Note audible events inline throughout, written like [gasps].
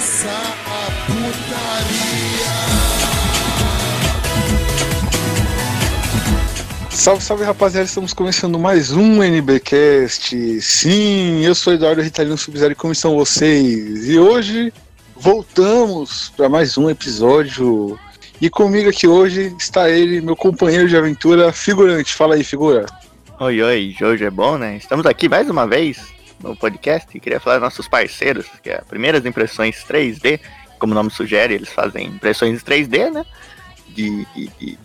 começar a putaria. Salve, salve rapaziada, estamos começando mais um NBcast. Sim, eu sou Eduardo Ritalino Sub-Zero e como estão vocês? E hoje voltamos para mais um episódio. E comigo aqui hoje está ele, meu companheiro de aventura, figurante. Fala aí, figura. Oi, oi, hoje é bom, né? Estamos aqui mais uma vez no podcast e queria falar dos nossos parceiros, que é Primeiras Impressões 3D, como o nome sugere, eles fazem impressões 3D, né? De, de, de...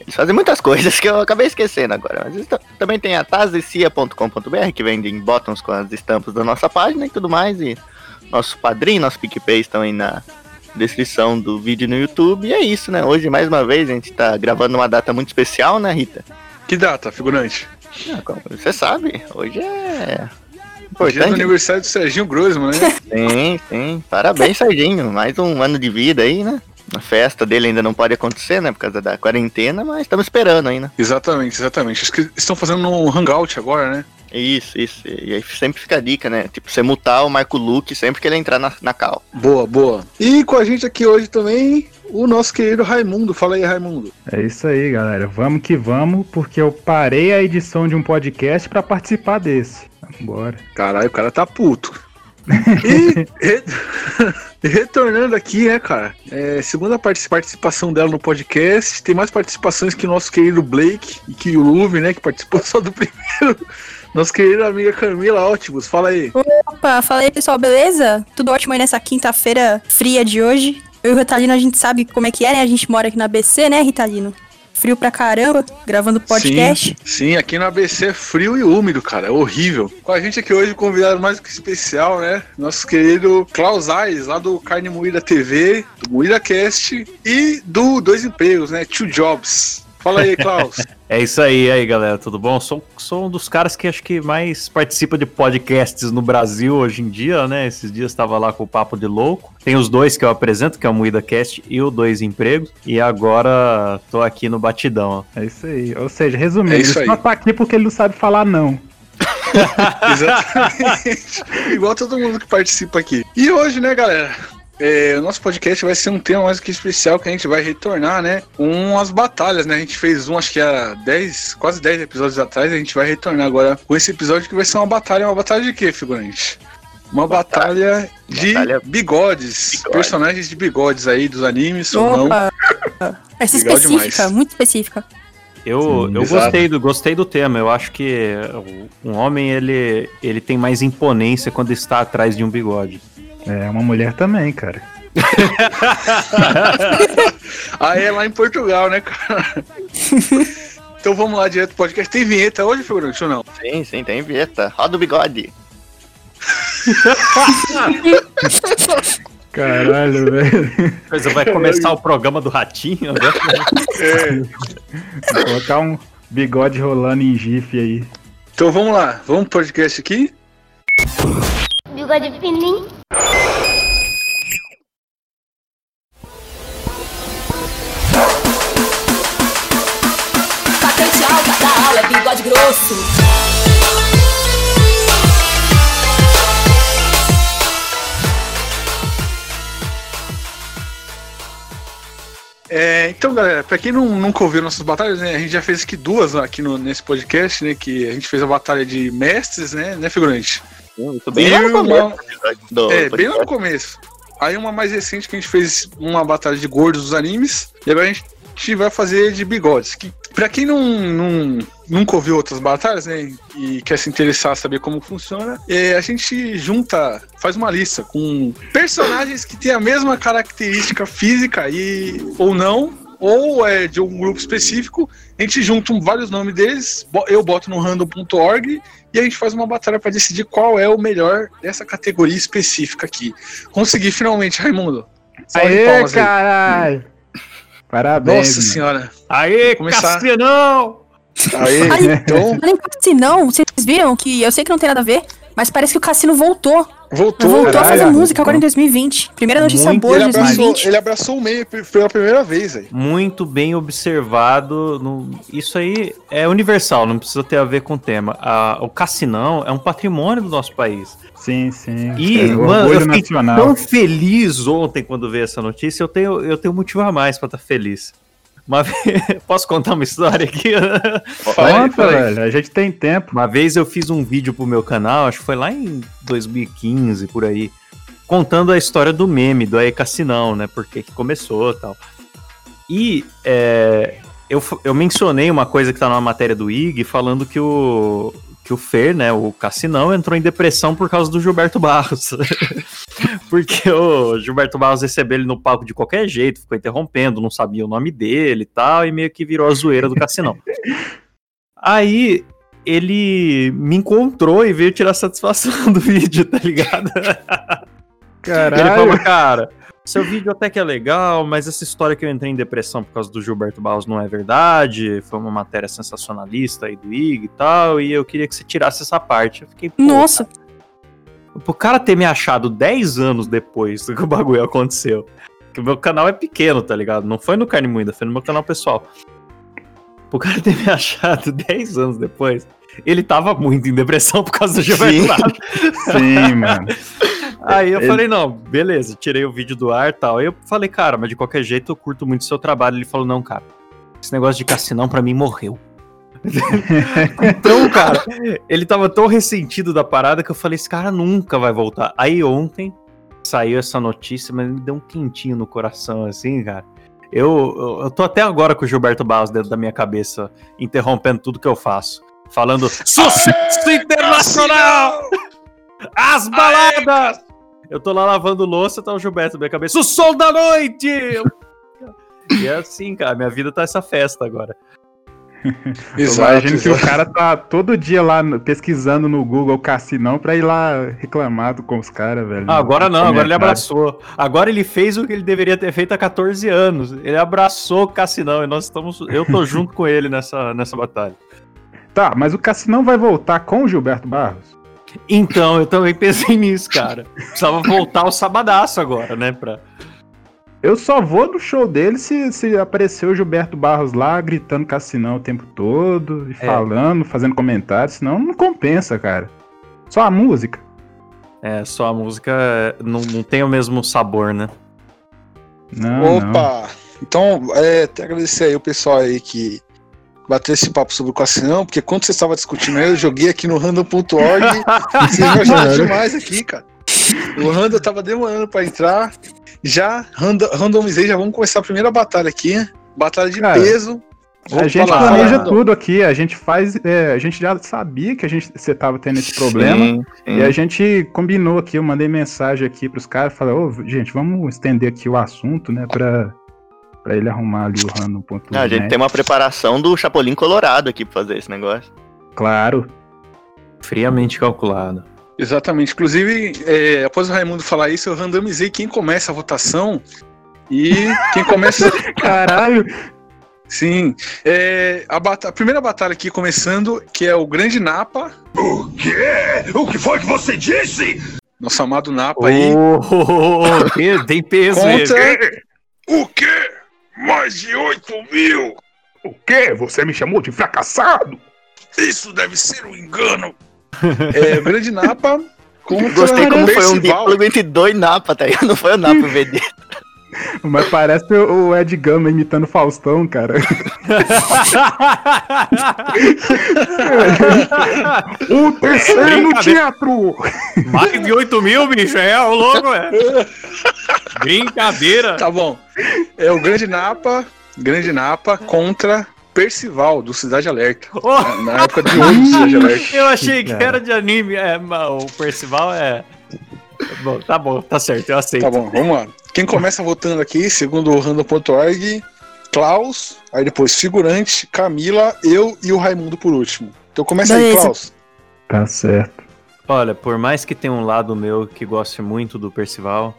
Eles fazem muitas [laughs] coisas que eu acabei esquecendo agora. Mas também tem a tazecia.com.br, que vendem botões com as estampas da nossa página e tudo mais. E nosso padrinho, nosso PicPay estão aí na descrição do vídeo no YouTube. E é isso, né? Hoje, mais uma vez, a gente tá gravando uma data muito especial, né, Rita? Que data, figurante? Você sabe, hoje é Importante. Dia do aniversário do Serginho Grossman, né? sim, sim. Parabéns, Serginho. Mais um ano de vida aí, né? A festa dele ainda não pode acontecer, né? Por causa da quarentena, mas estamos esperando ainda. Exatamente, exatamente. Acho que estão fazendo um hangout agora, né? Isso, isso. E aí sempre fica a dica, né? Tipo, você mutar o Marco Luke sempre que ele entrar na, na cal. Boa, boa. E com a gente aqui hoje também, o nosso querido Raimundo. Fala aí, Raimundo. É isso aí, galera. Vamos que vamos, porque eu parei a edição de um podcast para participar desse. Bora. Caralho, o cara tá puto. E [laughs] retornando aqui, né, cara? É, segunda participação dela no podcast. Tem mais participações que o nosso querido Blake e que o Luve, né? Que participou só do [laughs] primeiro. Nossa querida amiga Camila Ótimos, fala aí. Opa, fala aí pessoal, beleza? Tudo ótimo aí nessa quinta-feira fria de hoje. Eu e o Ritalino, a gente sabe como é que é, né? A gente mora aqui na BC, né, Ritalino? Frio pra caramba, gravando podcast. Sim, sim, aqui no ABC é frio e úmido, cara, é horrível. Com a gente aqui hoje, convidado mais que especial, né? Nosso querido Klaus Aires, lá do Carne Moída TV, do Moída Cast e do Dois Empregos, né? Two Jobs. Fala aí, Klaus. [laughs] é isso aí, aí, galera, tudo bom? Sou, sou um dos caras que acho que mais participa de podcasts no Brasil hoje em dia, né? Esses dias estava lá com o Papo de Louco. Tem os dois que eu apresento, que é o Moída Cast e o Dois Empregos. E agora tô aqui no Batidão. Ó. É isso aí. Ou seja, resumindo, é ele só tá aqui porque ele não sabe falar não. [laughs] Exatamente. [laughs] Igual todo mundo que participa aqui. E hoje, né, galera? É, o nosso podcast vai ser um tema mais que especial que a gente vai retornar, né? Com as batalhas, né? A gente fez um, acho que há 10, quase 10 episódios atrás, a gente vai retornar agora com esse episódio que vai ser uma batalha. Uma batalha de quê, figurante? Uma batalha, batalha de batalha... Bigodes, Bigode. personagens de bigodes aí dos animes Opa. ou não. [laughs] Essa específica, demais. muito específica. Eu, Sim, eu gostei do, gostei do tema. Eu acho que um homem ele, ele tem mais imponência quando está atrás de um bigode. É, uma mulher também, cara. [laughs] Aí é lá em Portugal, né, cara? [laughs] então vamos lá direto pro podcast. Tem vinheta hoje, figurante, ou não? Sim, sim, tem vinheta. Roda o bigode. [laughs] Caralho, velho. Coisa vai começar o programa do ratinho, né? É. Vou colocar um bigode rolando em GIF aí. Então vamos lá, vamos pro podcast aqui. Bigode fininho. Bigode grosso. É, então, galera, pra quem não, nunca ouviu nossas batalhas, né, a gente já fez aqui duas aqui no, nesse podcast, né? Que a gente fez a batalha de mestres, né, né, figurante? Muito bem lá no começo. Do, é, bem lá no começo. Aí uma mais recente que a gente fez uma batalha de gordos dos animes. E agora a gente vai fazer de bigodes. Que, pra quem não, não, nunca ouviu outras batalhas, né? E quer se interessar, saber como funciona, é, a gente junta, faz uma lista com personagens que têm a mesma característica física e ou não, ou é de um grupo específico, a gente junta vários nomes deles, eu boto no random.org e a gente faz uma batalha para decidir qual é o melhor dessa categoria específica aqui. Consegui finalmente, Raimundo. Aê, caralho! Parabéns. Nossa mano. senhora. Aê, começar... Cassinão! Aê, [laughs] então... Cassinão, vocês viram que eu sei que não tem nada a ver, mas parece que o Cassino voltou. Voltou. Voltou a Caralho, fazer música agora em então. 2020. Primeira notícia Muito boa de Ele abraçou, 2020. ele abraçou o meio pela primeira vez aí. Muito bem observado. no- Isso aí é universal, não precisa ter a ver com o tema. A- o cassinão é um patrimônio do nosso país. Sim, sim. E, É, mano, eu fiquei nacional. tão feliz ontem quando vi essa notícia. Eu tenho, eu tenho motivo a mais pra estar feliz. Uma vez, [laughs] posso contar uma história aqui? Fala Conta, velho. A gente tem tempo. Uma vez eu fiz um vídeo pro meu canal, acho que foi lá em 2015, por aí, contando a história do meme, do Aê Cassinão, né? Porque que começou e tal. E é, eu, eu mencionei uma coisa que tá na matéria do IG, falando que o, que o Fer, né, o Cassinão, entrou em depressão por causa do Gilberto Barros. [laughs] Porque o Gilberto Barros recebeu ele no palco de qualquer jeito, ficou interrompendo, não sabia o nome dele e tal, e meio que virou a zoeira do Cassinão. [laughs] Aí ele me encontrou e veio tirar satisfação [laughs] do vídeo, tá ligado? Caralho. Ele falou, cara, seu vídeo até que é legal, mas essa história que eu entrei em depressão por causa do Gilberto Barros não é verdade. Foi uma matéria sensacionalista aí do IG e tal, e eu queria que você tirasse essa parte. Eu fiquei, Nossa, Pro cara ter me achado 10 anos depois do que o bagulho aconteceu. Que o meu canal é pequeno, tá ligado? Não foi no Carne Moída, foi no meu canal pessoal. Pro cara ter me [laughs] achado 10 anos depois, ele tava muito em depressão por causa do Gilberto Sim. Barros. Sim, mano. [laughs] Aí eu Ele- falei, não, beleza, tirei o vídeo do ar e tal. Aí eu falei, cara, mas de qualquer jeito eu curto muito o seu trabalho. Ele falou, não, cara, esse negócio de cassinão pra mim morreu. [laughs] então, cara, ele tava tão ressentido da parada que eu falei, esse cara nunca vai voltar. Aí ontem saiu essa notícia, mas me deu um quentinho no coração, assim, cara. Eu, eu, eu tô até agora com o Gilberto Barros dentro da minha cabeça, interrompendo tudo que eu faço. Falando, sucesso internacional! As baladas! Eu tô lá lavando louça, tá o Gilberto na minha cabeça. O sol da noite! E é assim, cara, minha vida tá essa festa agora. [laughs] Exato. imagino que o cara tá todo dia lá pesquisando no Google Cassinão pra ir lá reclamado com os caras, velho. Ah, agora não, agora ele abraçou. Agora ele fez o que ele deveria ter feito há 14 anos. Ele abraçou o Cassinão e nós estamos. Eu tô junto com ele nessa, nessa batalha. Tá, mas o Cassinão vai voltar com o Gilberto Barros? Então, eu também pensei nisso, cara. Precisava voltar o sabadaço agora, né? Pra... Eu só vou no show dele se, se aparecer o Gilberto Barros lá gritando Cassinão o tempo todo, e É. falando, fazendo comentários, senão não compensa, cara. Só a música. É, só a música não, não tem o mesmo sabor, né? Não, não. Opa! Então, é, até agradecer aí o pessoal aí que bateu esse papo sobre o Cassinão, porque quando você estava discutindo aí, eu joguei aqui no random.org. Vocês me demais aqui, cara. O random tava demorando pra entrar. Já rando- randomizei, já vamos começar a primeira batalha aqui. Batalha de Cara, peso. A gente falar, planeja tudo aqui, a gente faz. é, a gente já sabia que a gente, você tava tendo esse problema. Sim, sim. E a gente combinou aqui, eu mandei mensagem aqui pros caras, falei, ô, gente, vamos estender aqui o assunto, né, pra, pra ele arrumar ali o random.net. Não, a gente tem uma preparação do Chapolin Colorado aqui pra fazer esse negócio. Claro. Friamente calculado. Exatamente. Inclusive, é, após o Raimundo falar isso, eu randomizei quem começa a votação. E quem começa. Caralho! Sim. É, a, bata- a primeira batalha aqui começando, que é o Grande Napa. O quê? O que foi que você disse? Nosso amado Napa aí. Oh, tem- tem peso Contra. ele. O quê? Mais de 8 mil? O quê? Você me chamou de fracassado? Isso deve ser um engano. [laughs] É, o Grande Napa. Contra Gostei como foi um diálogo entre dois Napa, tá? Não foi o Napa o VD. Mas parece o Ed Gama imitando o Faustão, cara. [laughs] o terceiro no teatro! Mais de 8 mil, bicho, é o louco, é. Brincadeira. Tá bom. É o Grande Napa. Grande Napa contra Percival, do Cidade Alerta. Oh, Na época de do Cidade Alerta. eu achei que era de anime. É, mas o Percival é. Bom, tá bom, tá certo, eu aceito. Tá bom, vamos lá. Quem começa votando aqui, segundo o random.org, Klaus, aí depois figurante, Camila, eu e o Raimundo por último. Então começa aí, Beleza. Klaus. Tá certo. Olha, por mais que tenha um lado meu que goste muito do Percival,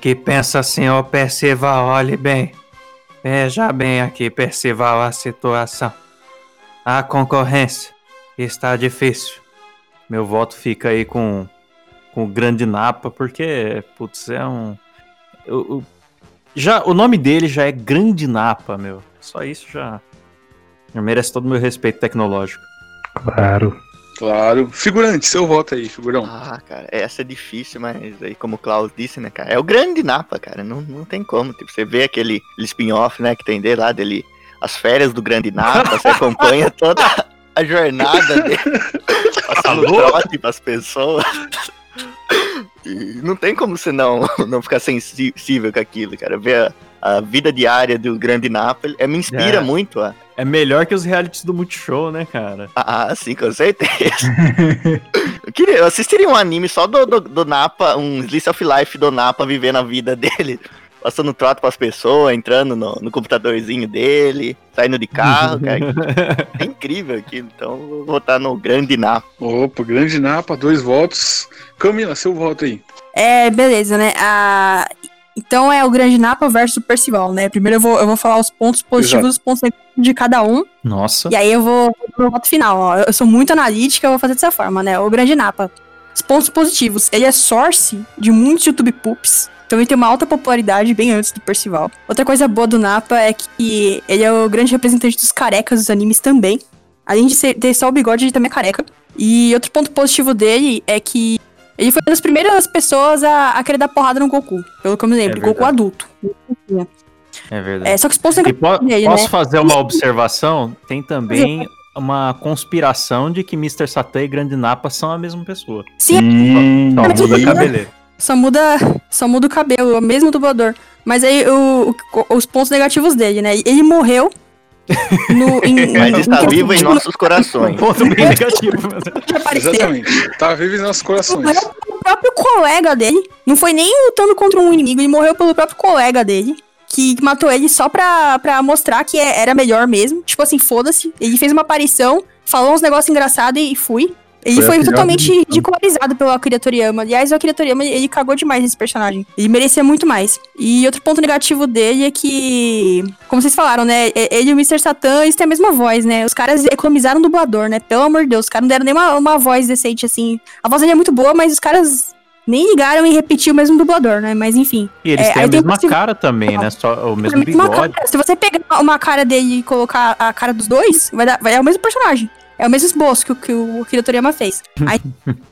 que pensa assim, ó Percival, olhe bem. Veja bem aqui, Percival, a situação. A concorrência está difícil. Meu voto fica aí com com o Grande Napa, porque, putz, é um. eu- eu- já, o nome dele já é Grande Napa, meu. Só isso já, já merece todo o meu respeito tecnológico. Claro. Claro. Figurante, seu voto aí, figurão. Ah, cara, essa é difícil, mas aí, como o Klaus disse, né, cara, é o grande Napa, cara, não, não tem como. Tipo, você vê aquele, spin-off, né, que tem dele lá, dele, as férias do grande Napa, você acompanha toda a jornada dele, passando trote pras pessoas. E não tem como você não, [laughs] não ficar sensível com aquilo, cara. Ver a, a vida diária do grande Napa, ele- é, me inspira É. muito a, É melhor que os realities do Multishow, né, cara? Ah, sim, com certeza. [laughs] eu, queria, eu assistiria um anime só do, do, do Napa, um Slice of Life do Napa vivendo a vida dele. Passando trato pras pessoas, entrando no, no computadorzinho dele, saindo de carro, [laughs] cara. É incrível aquilo. Então eu vou votar no grande Napa. Opa, grande Napa, dois votos. Camila, seu voto aí. É, beleza, né? A... Então é o Grande Napa versus o Percival, né? Primeiro eu vou, eu vou falar os pontos positivos e os pontos negativos de cada um. Nossa. E aí eu vou pro voto final, ó. Eu sou muito analítica, eu vou fazer dessa forma, né? O Grande Napa. Os pontos positivos. Ele é source de muitos YouTube Poops. Então ele tem uma alta popularidade bem antes do Percival. Outra coisa boa do Napa é que ele é o grande representante dos carecas dos animes também. Além de ser, ter só o bigode, ele também é careca. E outro ponto positivo dele é que ele foi uma das primeiras pessoas a, a querer dar porrada no Goku. Pelo que eu me lembro. É Goku adulto. É verdade. É, só que os pontos negativos po- dele, posso né? fazer uma observação? Tem também uma conspiração de que Mr. Satan e Grande Napa são a mesma pessoa. Sim, Hum, Só muda a cabeleira. Só muda, só muda o cabelo, é o mesmo dublador. Mas aí o, o- os pontos negativos dele, né? Ele morreu no, [laughs] em, Mas em- está em- vivo em nossos corações. [laughs] Ponto bem negativo. Exatamente. Tá vivo em nossos corações. Morreu pelo próprio colega dele. Não foi nem lutando contra um inimigo, ele morreu pelo próprio colega dele. Que matou ele só pra, pra mostrar que é- era melhor mesmo. Tipo assim, foda-se. Ele fez uma aparição, falou uns negócios engraçados e fui. Ele Foi foi, totalmente demissão. ridicularizado pelo Akira Toriyama. Aliás, o Akira Toriyama, ele cagou demais nesse personagem. Ele merecia muito mais. E outro ponto negativo dele é que, como vocês falaram, né? e- Ele e o Mr. Satan, eles têm a mesma voz, né? Os caras economizaram o dublador, né? Pelo amor de Deus, os caras não deram nem uma, uma voz decente, assim. A voz dele é muito boa, mas os caras nem ligaram em repetir o mesmo dublador, né? Mas enfim. E eles É, têm a mesma possi- cara também, né? Só o mesmo bigode. cara. Se você pegar uma cara dele e colocar a cara dos dois, vai dar, vai, é o mesmo personagem. É o mesmo esboço que, o- que o Akira Toriyama fez. [laughs] Aí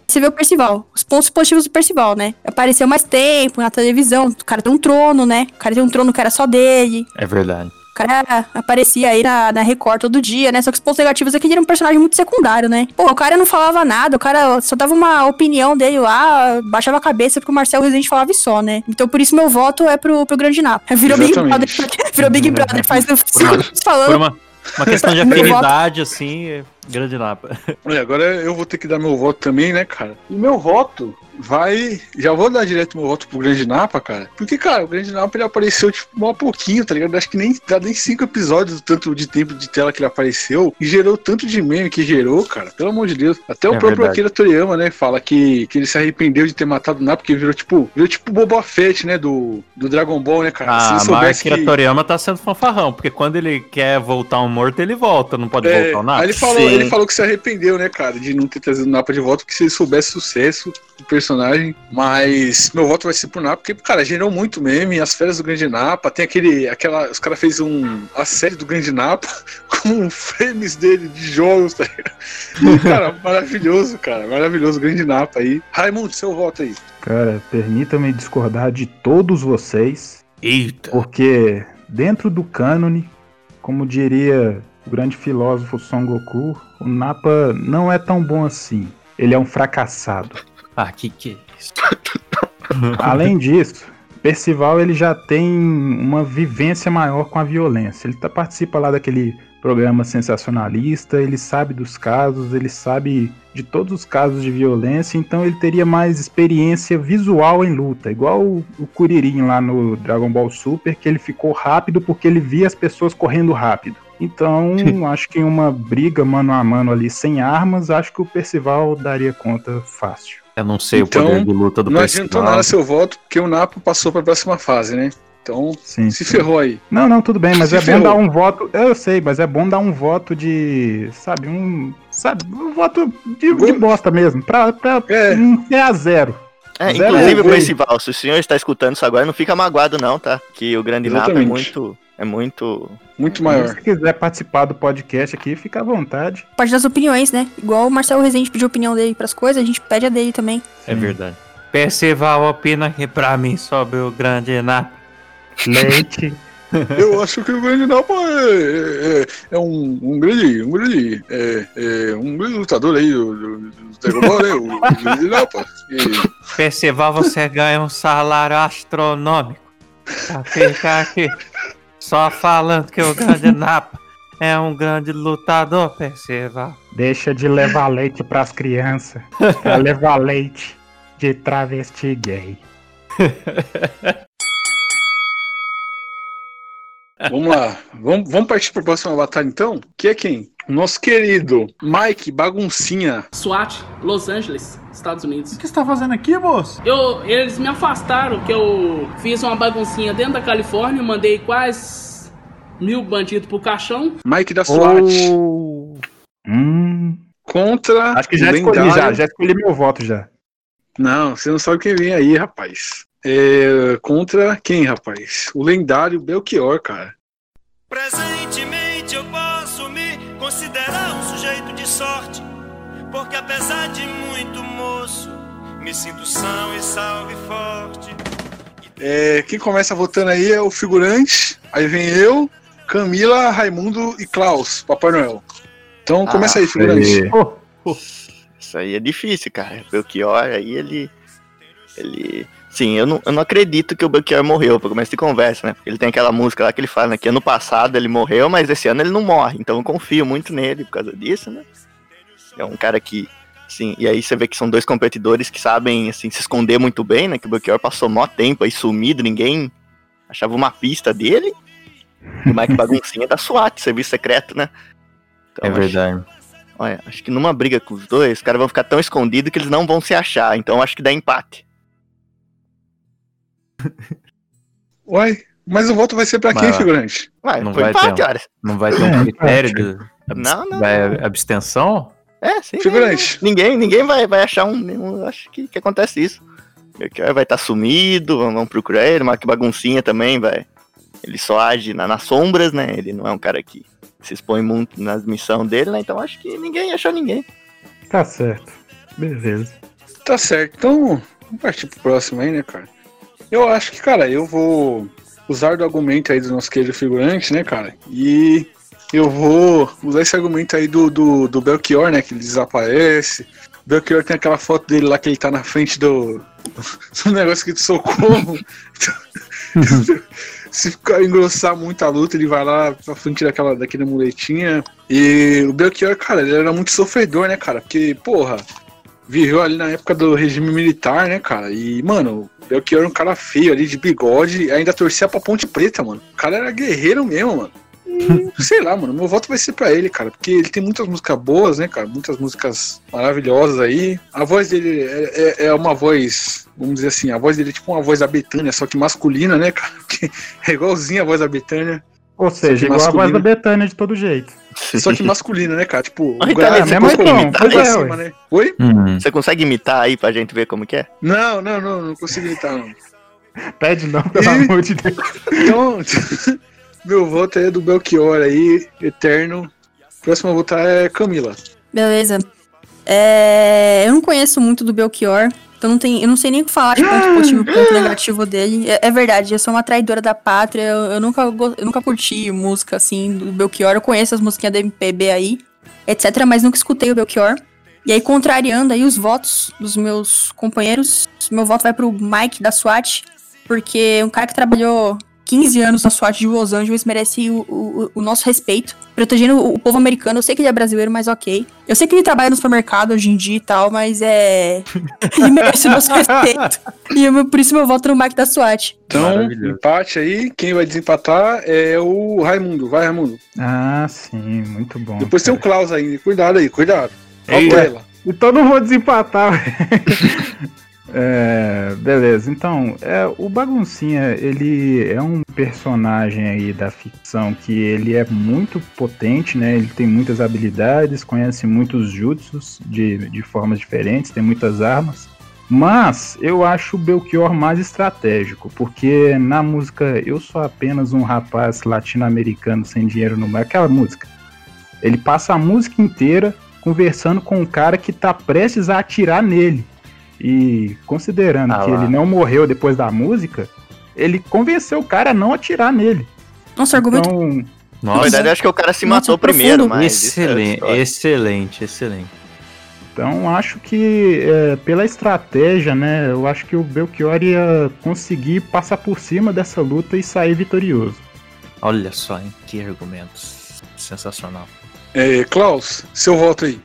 você vê o Percival. Os pontos positivos do Percival, né? Apareceu mais tempo na televisão. O cara tem um trono, né? O cara tem um trono que era só dele. É verdade. O cara aparecia aí na, na Record todo dia, né? Só que os pontos negativos é que ele era um personagem muito secundário, né? Pô, o cara não falava nada, o cara só dava uma opinião dele lá, baixava a cabeça porque o Marcel Rezende falava e só, né? Então por isso meu voto é pro, pro Grande Napa. [laughs] Virou Big Brother, Exatamente. virou Big Brother, faz minutos falando. Por uma, uma questão de afinidade, assim, é Grande Napa. [laughs] Olha, agora eu vou ter que dar meu voto também, né, cara? E meu voto vai. Já vou dar direto meu voto pro Grande Napa, cara. Porque, cara, o Grande Napa ele apareceu, tipo, mó pouquinho, tá ligado? Acho que nem dá nem cinco episódios do tanto de tempo de tela que ele apareceu. E gerou tanto de meme que gerou, cara. Pelo amor de Deus. Até o É próprio verdade. Akira Toriyama, né? Fala que, que ele se arrependeu de ter matado o Napa, porque virou tipo. Virou tipo Boba Fett, né? Do, do Dragon Ball, né, cara? Ah, Se mas Akira que- Toriyama tá sendo fanfarrão, porque quando ele quer voltar um morto, ele volta, não pode É, voltar o Napa. aí ele falou, Sim. Ele falou que se arrependeu, né, cara, de não ter trazido o Napa de volta, porque se ele soubesse o sucesso do personagem. Mas meu voto vai ser pro Napa, porque, cara, gerou muito meme, as férias do Grande Napa, tem aquele. aquela. Os caras fez um. a série do Grande Napa [laughs] com frames dele de jogos, tá ligado? Cara, maravilhoso, cara. Maravilhoso, Grande Napa aí. Raimundo, seu voto aí. Cara, permita-me discordar de todos vocês, Eita. porque dentro do cânone, como diria o grande filósofo Son Goku, o Napa não é tão bom assim. Ele é um fracassado. [laughs] Ah, que que é isso? [laughs] [laughs] Além disso, Percival ele já tem uma vivência maior com a violência. Ele tá, participa lá daquele programa sensacionalista, ele sabe dos casos, ele sabe de todos os casos de violência, então ele teria mais experiência visual em luta, igual o, o Kuririn lá no Dragon Ball Super, que ele ficou rápido porque ele via as pessoas correndo rápido. Então, acho que em uma briga mano a mano ali sem armas, acho que o Percival daria conta fácil. Eu não sei Então, o poder de luta do não adiantou Percival. nada seu voto, porque o Napa passou pra próxima fase, né? Então, Sim, se sim. ferrou aí. Não, não, tudo bem, mas Se é bom ferrou. dar um voto. Eu sei, mas é bom dar um voto de. Sabe, um. Sabe, um voto de, de bosta mesmo. Pra, pra É. um ser a zero. É, Zero inclusive, a zero. Percival, se o senhor está escutando isso agora, não fica magoado não, tá? Que o Grande Napa é Exatamente. muito... É muito... Muito Se maior. você quiser participar do podcast aqui, fica à vontade. Parte das opiniões, né? Igual o Marcelo Rezende pediu a opinião dele pras coisas, a gente pede a dele também. É verdade. Percival opina aqui pra mim sobre o grande Napa. Leite. [laughs] Eu acho que o grande Napa é, é, é um, um grande, um grande, é, é um grande lutador aí do, do, né? O, o grande Napa. E, Percival, você ganha um salário astronômico. Pra ficar aqui só falando que o grande [laughs] Napa é um grande lutador, Percival. Deixa de levar leite pras crianças. Pra [laughs] levar leite de travesti gay. vamos lá, vamos, vamos partir para a próxima batalha então? Que é quem? Nosso querido Mike Baguncinha. SWAT, Los Angeles, Estados Unidos. O que você tá fazendo aqui, moço? Eu, eles me afastaram, que eu fiz uma baguncinha dentro da Califórnia, mandei quase mil bandidos pro caixão. Mike da SWAT. Hum. Contra Acho que já o escolhi, já. Já escolhi meu voto já. Não, você não sabe quem vem aí, rapaz. É, contra quem, rapaz? O lendário Belchior, cara. Me considerar um sujeito de sorte, porque apesar de muito moço, me sinto são e salve forte. É, quem começa votando aí é o figurante. Aí vem eu, Camila, Raimundo e Klaus, Papai Noel. Então começa aí, figurante. Isso aí é difícil, cara. Belchior, aí ele. Ele. Sim, eu não, eu não acredito que o Belchior morreu, pra começo de conversa, né? Porque ele tem aquela música lá que ele fala, né? Que ano passado ele morreu, mas esse ano ele não morre. Então eu confio muito nele por causa disso, né? É um cara que. Sim, e aí você vê que são dois competidores que sabem, assim, se esconder muito bem, né? Que o Belchior passou mó tempo aí sumido, ninguém achava uma pista dele. E o Mike [laughs] Baguncinha é da SWAT, serviço secreto, né? Então, É acho- verdade. Olha, acho que numa briga com os dois, os caras vão ficar tão escondidos que eles não vão se achar. Então acho que dá empate. Uai, mas o voto vai ser pra quem, figurante? Ué, Não foi vai empate, ter um- olha. Não vai ter É, um critério de [laughs] abs- Não, não, vai- não. abstenção? É, sim. Figurante. Ninguém, ninguém vai, vai achar um. nenhum- acho que, que acontece isso. Belchior vai estar sumido, vão, vão procurar ele, mas que baguncinha também, vai. Ele só age na- nas sombras, né? Ele não é um cara que se expõe muito nas missões dele, né? Então acho que ninguém achou ninguém. Tá certo. Beleza. Tá certo. Então, vamos partir pro próximo aí, né, cara? Eu acho que, cara, eu vou usar do argumento aí do nosso querido figurante, né, cara? E eu vou usar esse argumento aí do, do, do Belchior, né? Que ele desaparece. O Belchior tem aquela foto dele lá que ele tá na frente do, [laughs] do negócio que de socorro. [laughs] Se ficar engrossar muito a luta, ele vai lá pra frente daquela, daquele muletinha. E o Belchior, cara, ele era muito sofredor, né, cara? Porque, porra, viveu ali na época do regime militar, né, cara? E, mano, o Belchior era um cara feio ali, de bigode, e ainda torcia pra Ponte Preta, mano. O cara era guerreiro mesmo, mano. E, sei lá, mano, meu voto vai ser pra ele, cara, porque ele tem muitas músicas boas, né, cara? Muitas músicas maravilhosas aí. A voz dele é, é- é uma voz, vamos dizer assim, a voz dele é tipo uma voz da Betânia, só que masculina, né, cara? [laughs] Porque é igualzinho a voz da Betânia, Ou seja, igual a voz da masculino. Betânia de todo jeito. só que masculina, né, cara? Tipo, Oi, o gra- Thalita, a você voz consegue pra- imitar pra isso? cima, né? Oi? Hum. Você consegue imitar aí pra gente ver como que é? Não, não, não, não consigo imitar, não. [laughs] Pede não, pelo Ih. amor de Deus. Então, [laughs] meu voto é do Belchior aí, eterno. Próximo a votar é Camila. Beleza. É, eu não conheço muito do Belchior, então não tem, eu não sei nem o que falar de ponto positivo [gasps] e ponto negativo dele. É, é verdade, eu sou uma traidora da pátria, eu, eu nunca, eu nunca curti música assim do Belchior. Eu conheço as musiquinhas da MPB aí, etc., mas nunca escutei o Belchior. E aí, contrariando aí os votos dos meus companheiros, meu voto vai pro Mike da SWAT, porque um cara que trabalhou 15 anos na SWAT de Los Angeles merece o, o, o nosso respeito, protegendo o, o povo americano. Eu sei que ele é brasileiro, mas ok. Eu sei que ele trabalha no supermercado hoje em dia e tal, mas é. [laughs] ele merece o nosso respeito. E eu- por isso meu voto no Mike da SWAT. Então, empate aí. Quem vai desempatar é o Raimundo. Vai, Raimundo. Ah, sim, muito bom. Depois tem o cara. Klaus ainda. Cuidado aí, cuidado. Ei, Olha ela. Então não vou desempatar. [laughs] É, beleza, então, é, o Baguncinha, ele é um personagem aí da ficção que ele é muito potente, né? Ele tem muitas habilidades, conhece muitos jutsus de, de formas diferentes, tem muitas armas. Mas eu acho o Belchior mais estratégico, porque na música Eu Sou Apenas um Rapaz Latino-Americano Sem Dinheiro no Mar, aquela música, ele passa a música inteira conversando com um cara que tá prestes a atirar nele. E considerando Ah que lá. ele não morreu depois da música, ele convenceu o cara a não atirar nele. Nossa, argumento. Então, Na Nossa, verdade, eu acho que o cara se Nossa, matou primeiro, mas. é excelente, excelente, excelente. Então acho que é, pela estratégia, né? Eu acho que o Belchior ia conseguir passar por cima dessa luta e sair vitorioso. Olha só, hein? Que argumentos. Sensacional. É, Klaus, seu voto aí.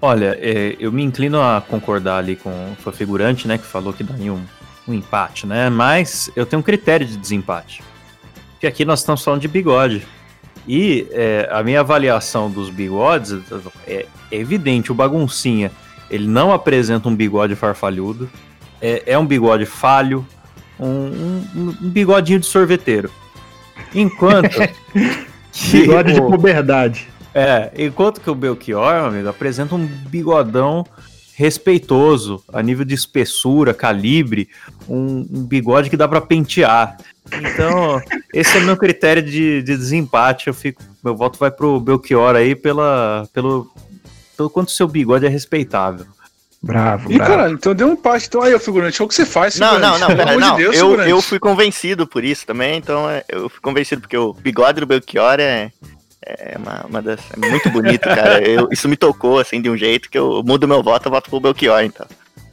Olha, é, eu me inclino a concordar ali com o figurante, né, que falou que daria um, um empate, né? Mas eu tenho um critério de desempate. Que aqui nós estamos falando de bigode. E é, a minha avaliação dos bigodes é, é evidente, o baguncinha, ele não apresenta um bigode farfalhudo, é, é um bigode falho, um, um- um bigodinho de sorveteiro. Enquanto que [laughs] Bigode de puberdade. É, enquanto que o Belchior, meu amigo, apresenta um bigodão respeitoso, a nível de espessura, calibre, um, um bigode que dá pra pentear. Então, esse é o meu critério de, de desempate. Eu fico, meu voto vai pro Belchior aí pela, pelo, pelo quanto seu bigode é respeitável. Bravo, Ih, bravo. caralho, então deu um empate. Então aí, ô figurante, olha o que você faz, Não, figurante. não, não, pera, amor de não. Deus, eu, eu fui convencido por isso também, então é, eu fui convencido porque o bigode do Belchior é, é uma, uma das. É muito bonito, cara. [laughs] Eu- isso me tocou, assim, de um jeito que eu mudo meu voto, eu voto pro Belchior, então.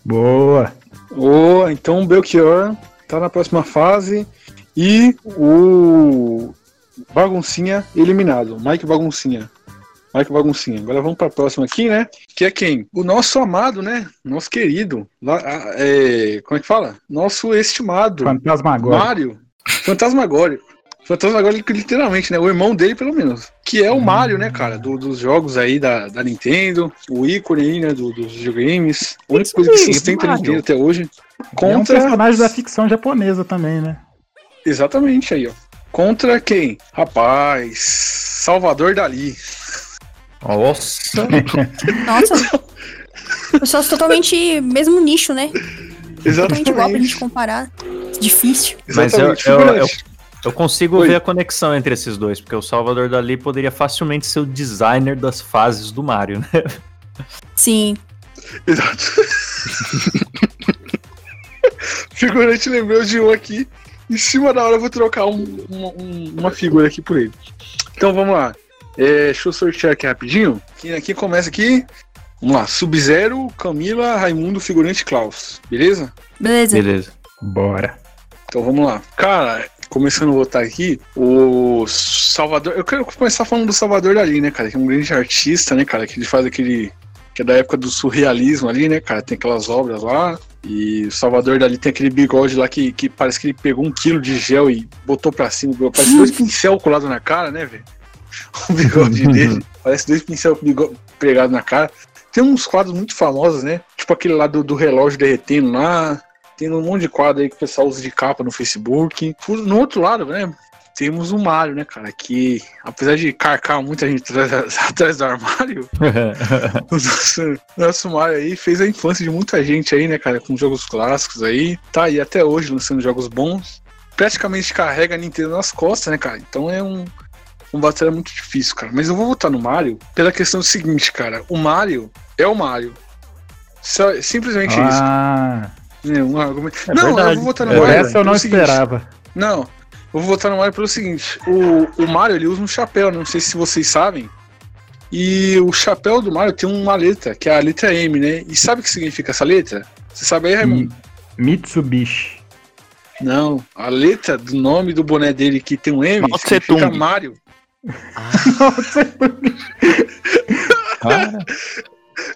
Boa. Ô, então o Belchior tá na próxima fase e o Baguncinha eliminado. Mike Baguncinha. Mike Baguncinha. Agora vamos pra próxima aqui, né? Que é quem? O nosso amado, né? Nosso querido. lá- é, como é que fala? Nosso estimado. Fantasmagórico. Mario. Fantasmagórico. Fantasmagórico, literalmente, né? O irmão dele, pelo menos. Que é o Mario, né, cara? Do- dos jogos aí da, da Nintendo. O ícone aí, né? do- dos videogames. A única coisa que sustenta a. Nintendo até hoje. Ele é um Contra. personagem da ficção japonesa também, né? Exatamente aí, ó. Contra quem? Rapaz. Salvador Dali. Nossa! [laughs] Nossa. Pessoas totalmente mesmo nicho, né? Totalmente igual pra gente comparar. Difícil. Mas Exatamente. eu, eu, figurante. Eu consigo Oi. ver a conexão entre esses dois, porque o Salvador Dali poderia facilmente ser o designer das fases do Mario, né? Sim. Exato. [laughs] Figurante lembrou de um aqui. Em cima da hora eu vou trocar um- uma, um- uma figura aqui por ele. Então vamos lá. É, deixa eu sortear aqui rapidinho. Quem aqui começa aqui? Vamos lá. Sub-Zero, Camila, Raimundo, Figurante Klaus. Beleza? Beleza. Beleza. Bora. Então vamos lá. Cara, começando a votar aqui, o Salvador. Eu quero começar falando do Salvador Dali, né, cara? Que é um grande artista, né, cara? Que ele faz aquele. Que é da época do surrealismo ali, né, cara? Tem aquelas obras lá. E o Salvador Dali tem aquele bigode lá que, que parece que ele pegou um quilo de gel e botou pra cima. Parece dois pincel colados na cara, né, velho? [laughs] O bigode dele. Parece dois pincel pregados na cara. Tem uns quadros muito famosos, né? Tipo aquele lá do, do relógio derretendo lá. Tem um monte de quadro aí que o pessoal usa de capa no Facebook. No outro lado, né? Temos o Mario, né, cara? Que apesar de carcar muita gente atrás, [laughs] atrás do armário, [laughs] o nosso, nosso Mario aí fez a infância de muita gente aí, né, cara? Com jogos clássicos aí. Tá aí até hoje lançando jogos bons. Praticamente carrega a Nintendo nas costas, né, cara? Então é um, um batalha muito difícil, cara. Mas eu vou votar no Mario pela questão seguinte, cara. O Mario é o Mario. Simplesmente isso. Ah, É, um argumento. É não, eu verdade. vou votar no É, Mario. essa eu não seguinte. esperava. Não, eu vou votar no Mario pelo seguinte: o, o Mario ele usa um chapéu, não sei se vocês sabem. E o chapéu do Mario tem uma letra, que é a letra M, né? E sabe o que significa essa letra? Você sabe aí, Raimundo? Mitsubishi. Não, a letra do nome do boné dele que tem um M Mao significa Tse-tung. Mario. [laughs]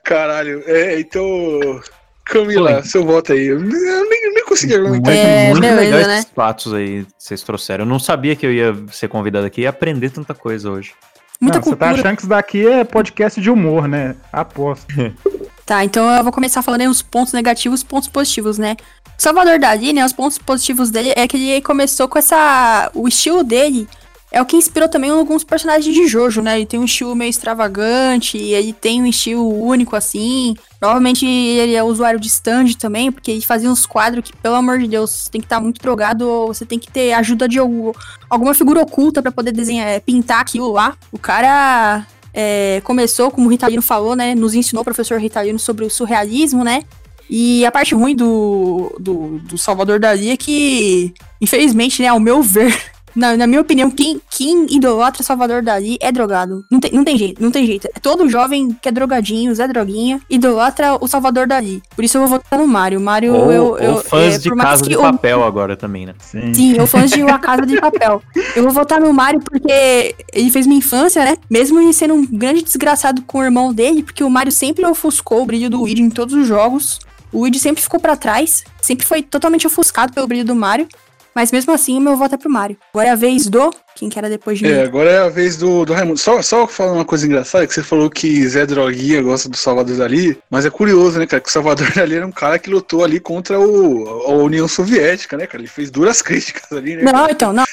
Caralho, é, então. Camila, seu voto aí. Eu nem, nem consegui argumentar aqui. É, Muito beleza, legal né? esses fatos aí que vocês trouxeram. Eu não sabia que eu ia ser convidado aqui e aprender tanta coisa hoje. Muita Não, você tá cultura. achando que isso daqui é podcast de humor, né? Aposto. [laughs] Tá, então eu vou começar falando aí os pontos negativos e pontos positivos, né? O Salvador Dali, né? Os pontos positivos dele é que ele começou com essa. O estilo dele é o que inspirou também alguns personagens de Jojo, né? Ele tem um estilo meio extravagante, ele tem um estilo único assim. Provavelmente ele é usuário de stand também, porque ele fazia uns quadros que, pelo amor de Deus, você tem que estar muito drogado ou você tem que ter ajuda de algum, alguma figura oculta pra poder desenhar, é, pintar aquilo lá. O cara é, começou, como o Ritalino falou, né? Nos ensinou o professor Ritalino sobre o surrealismo, né? E a parte ruim do, do, do Salvador Dali é que, infelizmente, né, ao meu ver, [laughs] na, na minha opinião, quem, quem idolatra Salvador Dali é drogado. Não tem, não tem jeito, não tem jeito. É todo jovem que é drogadinho, Zé Droguinha, idolatra o Salvador Dali. Por isso eu vou votar no Mário. Mário, Ou, eu, ou eu, fãs é, de Casa de Papel agora também, né? Sim. Sim, eu fãs de A Casa de Papel. Eu vou votar no Mario porque ele fez minha infância, né? Mesmo ele sendo um grande desgraçado com o irmão dele, porque o Mario sempre ofuscou o brilho do Luigi em todos os jogos. O Luigi sempre ficou pra trás, sempre foi totalmente ofuscado pelo brilho do Mario. Mas mesmo assim, o meu voto é pro Mario. Agora é a vez do. Quem que era depois de É, mim? agora é a vez do, do Raimundo. Só, só falar uma coisa engraçada, que você falou que Zé Droguinha gosta do Salvador Dali, mas é curioso, né, cara, que o Salvador [laughs] Dali era um cara que lutou ali contra o, a União Soviética, né, cara? Ele fez duras [laughs] críticas ali, né? Não, cara? então, não.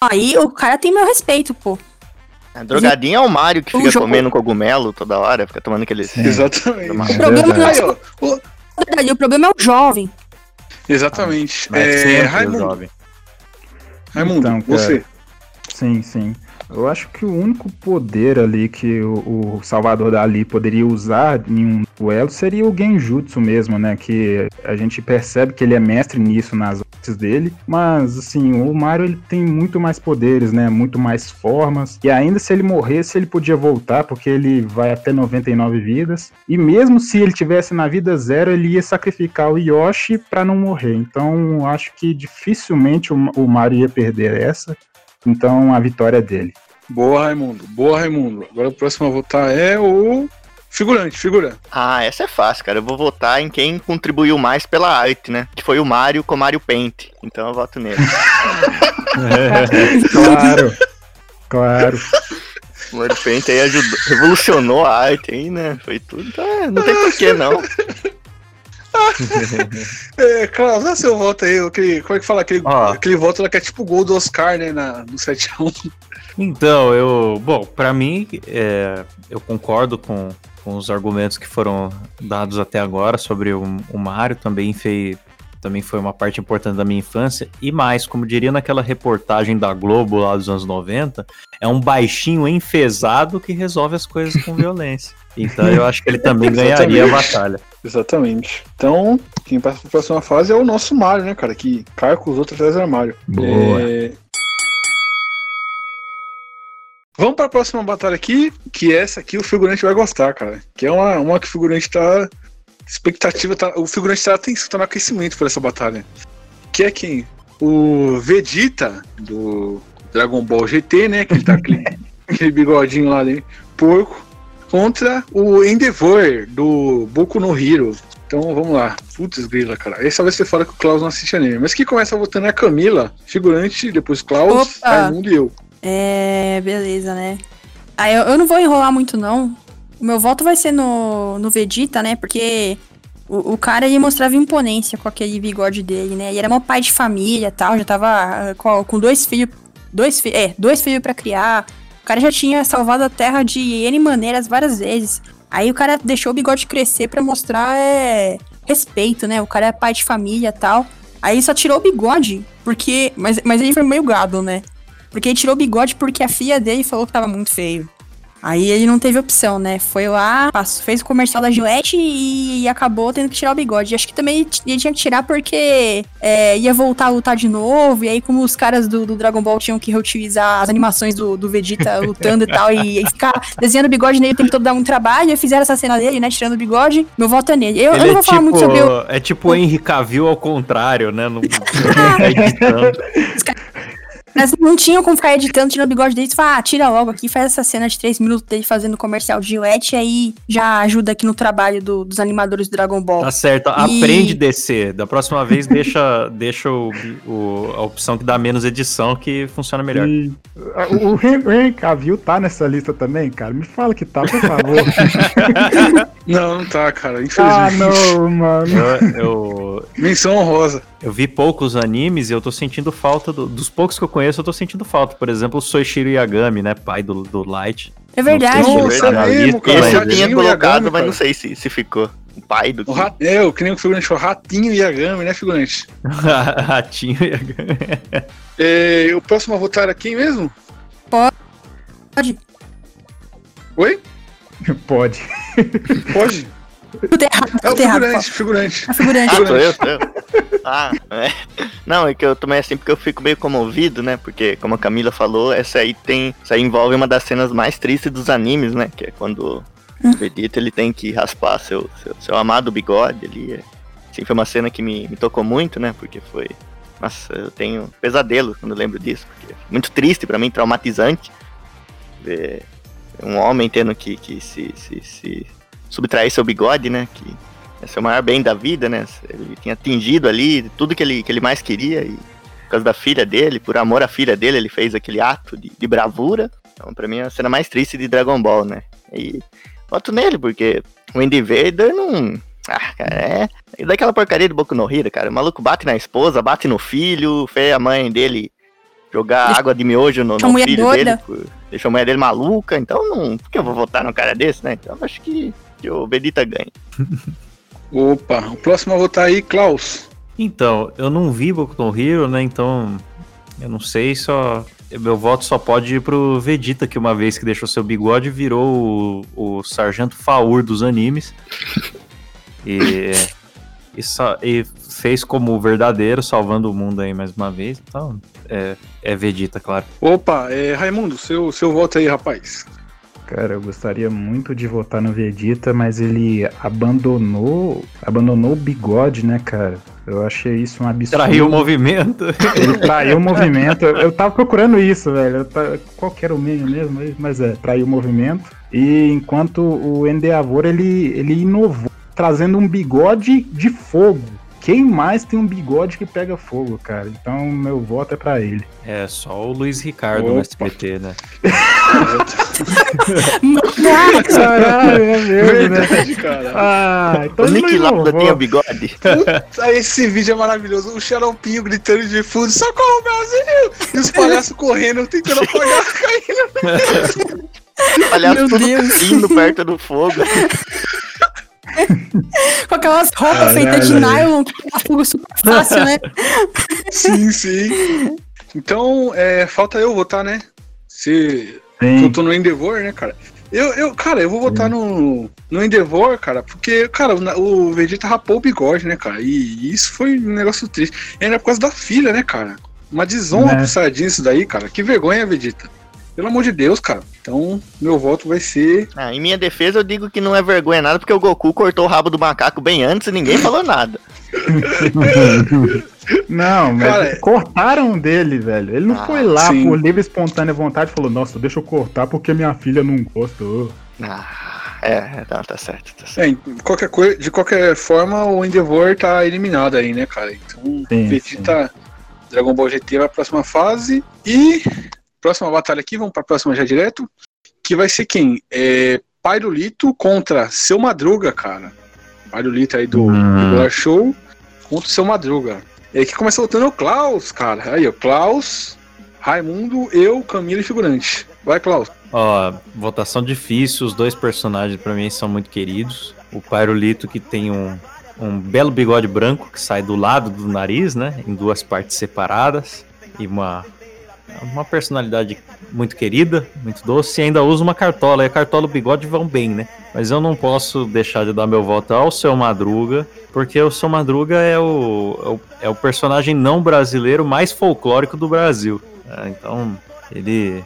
Aí o cara tem meu respeito, pô. A drogadinha é o Mário que O fica jogo- comendo cogumelo toda hora, fica tomando aqueles. Sim. Exatamente. O problema é Aí, ó, o- o problema é o jovem. Exatamente. Mas É, Raimundo. Raimundo Então, cara. você. Sim, sim. Eu acho que o único poder ali que o, o Salvador Dali poderia usar em um duelo seria o Genjutsu mesmo, né? Que a gente percebe que ele é mestre nisso nas artes dele. Mas, assim, o Mario ele tem muito mais poderes, né? Muito mais formas. E ainda se ele morresse, ele podia voltar, porque ele vai até 99 vidas. E mesmo se ele tivesse na vida zero, ele ia sacrificar o Yoshi pra não morrer. Então, acho que dificilmente o, o Mario ia perder essa. Então a vitória é dele. Boa, Raimundo. Boa, Raimundo. Agora o próximo a votar é o figurante, figurante. Ah, essa é fácil, cara. Eu vou votar em quem contribuiu mais pela arte, né? Que foi o Mario com o Mario Paint. Então eu voto nele. [laughs] Claro. claro. O Mario Paint aí ajudou, revolucionou a arte aí, né? Foi tudo. Então, é, não tem porquê, não. [laughs] É, Klaus, dá seu voto aí. Aquele, como é que fala? Aquele, Ó. aquele voto lá que é tipo o gol do Oscar, né? Na, no 7x1. Então, eu. Bom, pra mim, é, eu concordo com, com os argumentos que foram dados até agora sobre o, o Mario. Também, fei, também foi uma parte importante da minha infância. E mais, como diria naquela reportagem da Globo lá dos anos 90, é um baixinho enfesado que resolve as coisas com [laughs] violência. Então eu acho que ele também [laughs] ganharia a Exatamente. batalha. Exatamente. Então, quem passa pra próxima fase é o nosso Mario, né, cara? Que carca os outros atrás do armário. Boa. É... Vamos pra próxima batalha aqui, que essa aqui o figurante vai gostar, cara. Que é uma, uma que o figurante tá. Expectativa tá. O figurante tá, atenção, tá no aquecimento por essa batalha. Que é quem? O Vegeta, do Dragon Ball GT, né? Que ele tá com aquele, [laughs] aquele bigodinho lá dele, porco. Contra o Endeavor, do Boku no Hero. Então vamos lá. Putz, grila, cara. Essa vai ser fora que o Klaus não assiste anime. Mas quem começa votando é a Camila, figurante, depois Klaus, Opa! Raimundo e eu. É, beleza, né? Ah, eu, eu não vou enrolar muito, não. O meu voto vai ser no, no Vegeta, né? Porque o, o cara ele mostrava imponência com aquele bigode dele, né? Ele era um pai de família tal, já tava ah, com, com dois filhos. Dois, é, dois filhos pra criar. O cara já tinha salvado a terra de N maneiras várias vezes. Aí o cara deixou o bigode crescer pra mostrar é, respeito, né? O cara é pai de família tal. Aí só tirou o bigode, porque. Mas, mas ele foi meio gado, né? Porque ele tirou o bigode porque a filha dele falou que tava muito feio. Aí ele não teve opção, né? Foi lá, passou- fez o comercial da Gillette e, acabou tendo que tirar o bigode. Acho que também ele tinha que tirar porque é, ia voltar a lutar de novo. E aí, como os caras do, do Dragon Ball tinham que reutilizar as animações do, do Vegeta [laughs] lutando e tal, e, e ficar desenhando o bigode nele o tempo todo dá muito trabalho, e fizeram essa cena dele, né? Tirando o bigode. Meu voto é nele. Eu, eu não é vou falar tipo, muito sobre o. é tipo o Henry Cavill ao contrário, né? Não, [laughs] [laughs] não tá editando. Mas não tinham como ficar editando, tirando o bigode dele. Fala, ah, tira logo aqui, faz essa cena de três minutos dele fazendo comercial de Gillette, e aí já ajuda aqui no trabalho do- dos animadores do Dragon Ball. Tá certo. E- Aprende DC. Da próxima vez, deixa, [laughs] deixa o, o- a opção que dá menos edição que funciona melhor. E, ah, o Hen- o Henry Cavill tá nessa lista também, cara? Me fala que tá, por favor. [laughs] Não, não tá, cara. ah, Infelizmente. não, mano. Eu, eu, Menção honrosa. Eu vi poucos animes e eu tô sentindo falta. do- dos poucos que eu conheço, eu tô sentindo falta. Por exemplo, o Soichiro Yagami, né? Pai do, do Light. É verdade. Não sei Nossa, se é mesmo, cara. Esse mas- eu tinha colocado, Yagami, mas não sei se, se ficou. o pai do O rat... É, o que nem o figurante, o Ratinho e a Gami, né, figurante? [laughs] Ratinho e a... é, o próximo a votar é quem mesmo? Pode. Oi? Pode. Pode? Tudo errado, É o tudo errado. figurante, figurante. É o figurante. Ah, sou eu, sou eu. Ah, é. Não, é que eu tomei assim porque eu fico meio comovido, né? Porque, como a Camila falou, essa aí tem. Essa aí envolve uma das cenas mais tristes dos animes, né? Que é quando o Vegeta ele tem que raspar seu, seu, seu amado bigode ali. É. Assim, foi uma cena que me, me tocou muito, né? Porque foi. Nossa, eu tenho pesadelo quando eu lembro disso. Porque é muito triste pra mim, traumatizante. Ver um homem tendo que, que se, se, se subtrair seu bigode, né? Que é o maior bem da vida, né? Ele tinha atingido ali tudo que ele, que ele mais queria e por causa da filha dele, por amor à filha dele, ele fez aquele ato de, de bravura. Então, pra mim, é a cena mais triste de Dragon Ball, né? E voto nele, porque o Andy Vader não... Ah, cara, é... E daquela porcaria do Boku no Hero, cara. O maluco bate na esposa, bate no filho, fez a mãe dele jogar Deixa- água de miojo no, no filho doida. dele. por- Deixou a mulher dele maluca, então não... Por que eu vou votar num cara desse, né? Então eu acho que, que o Vegeta ganha. [laughs] Opa, o próximo a votar aí, Klaus. Então, eu não vi Boku no Hero, né? Então, eu não sei, só. Meu voto só pode ir pro Vegeta, que uma vez que deixou seu bigode, virou o, o Sargento Faur dos animes. [laughs] E, e, só- e fez como verdadeiro, salvando o mundo aí mais uma vez. Então, é, é Vegeta, claro. Opa, é, Raimundo, seu, seu voto aí, rapaz. Cara, eu gostaria muito de votar no Vegeta, mas ele abandonou, abandonou o bigode, né, cara? Eu achei isso um absurdo. Traiu o movimento. Ele traiu o [laughs] movimento. Eu, eu tava procurando isso, velho. Eu ta- Qual que era o meio mesmo? Mas é, traiu o movimento. E enquanto o Endeavor, ele, ele inovou, trazendo um bigode de fogo. Quem mais tem um bigode que pega fogo, cara? Então, meu voto é pra ele. É só o Luiz Ricardo no Opa. SBT, né? [laughs] Caralho, é mesmo, né? Verdade, cara. Ah, então O Nick Lauda tem o bigode. Puta, esse vídeo é maravilhoso. O xaropinho gritando de fundo, socorro, Brasil! E os palhaços correndo, tentando apagar, [laughs] caindo. Aliás, Meu tudo Deus. caindo perto do fogo. [laughs] Com aquelas roupas feitas de nylon, que pega fogo super fácil, né? [laughs] Sim, sim. Então, é, falta eu votar, né? Se Sim. votou no Endeavor, né, cara? Eu, eu, cara, eu vou votar no, no Endeavor, cara, porque, cara, o, Vegeta rapou o bigode, né, cara? E isso foi um negócio triste. E ainda por causa da filha, né, cara? Uma desonra Né. pro Sardinha isso daí, cara. Que vergonha, Vegeta. Pelo amor de Deus, cara. Então, meu voto vai ser. Ah, em minha defesa, eu digo que não é vergonha nada, porque o Goku cortou o rabo do macaco bem antes e ninguém falou nada. [laughs] Não, mas Cara, cortaram dele, velho. Ele não Ah, foi lá sim. por livre e espontânea vontade e falou: Nossa, deixa eu cortar porque minha filha não gosta. ô." Ah, é, tá, tá certo, tá certo. É, qualquer coisa, de qualquer forma, o Endeavor tá eliminado aí, né, cara? Então, Sim, Vegeta, Dragon Ball GT vai pra próxima fase. E próxima batalha aqui, vamos pra próxima já direto. Que vai ser quem? É Pyrolito contra Seu Madruga, cara. Pyrolito aí do Hum. Regular Show contra o Seu Madruga. E aí que começa voltando o Klaus, cara. Aí, ó, Klaus, Raimundo, eu, Camila e Figurante. Vai, Klaus. Ó, votação difícil, os dois personagens pra mim são muito queridos. O Pyrolito que tem um, um belo bigode branco que sai do lado do nariz, né? Em duas partes separadas. E uma, uma personalidade muito querida, muito doce. E ainda usa uma cartola. E a cartola e o bigode vão bem, né? Mas eu não posso deixar de dar meu voto ao Seu Madruga, porque o Seu Madruga é o, é o, é personagem não brasileiro mais folclórico do Brasil. É, então, ele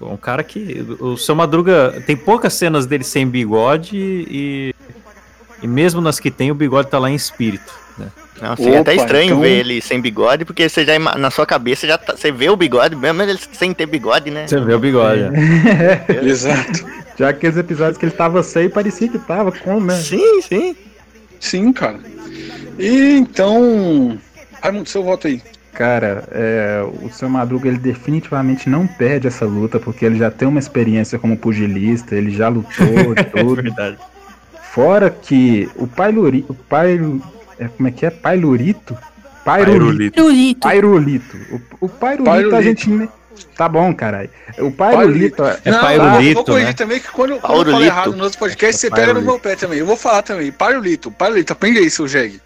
é um cara que. O seu Madruga. Tem poucas cenas dele sem bigode e. E mesmo nas que tem, o bigode tá lá em espírito. Né? Não, assim, é até Opa, estranho então- ver ele sem bigode, porque você já na sua cabeça já tá- você vê o bigode, mesmo ele sem ter bigode, né? Você vê o bigode. né? [laughs] Exato. Já aqueles episódios que ele tava sem, parecia que tava com, né? Sim, sim. Sim, cara. E então. Raimundo, seu voto aí. Cara, é, o seu Madruga ele definitivamente não perde essa luta, porque ele já tem uma experiência como pugilista, ele já lutou [laughs] e tudo. verdade. Fora que o Pailurito. O Pailo, é, como é que é? Pailurito? Pairulito. Pairulito. Pirulito. Pairulito. O, o Pairulito, a Pairulito. gente, Tá bom, caralho. O Pairulito. Pairulito. É não, Pairulito, eu vou corrigir né? também que quando, quando eu falo errado no outro podcast, você pega no meu pé também. Eu vou falar também. Pairulito, Pairulito, aprende aí, seu jegue.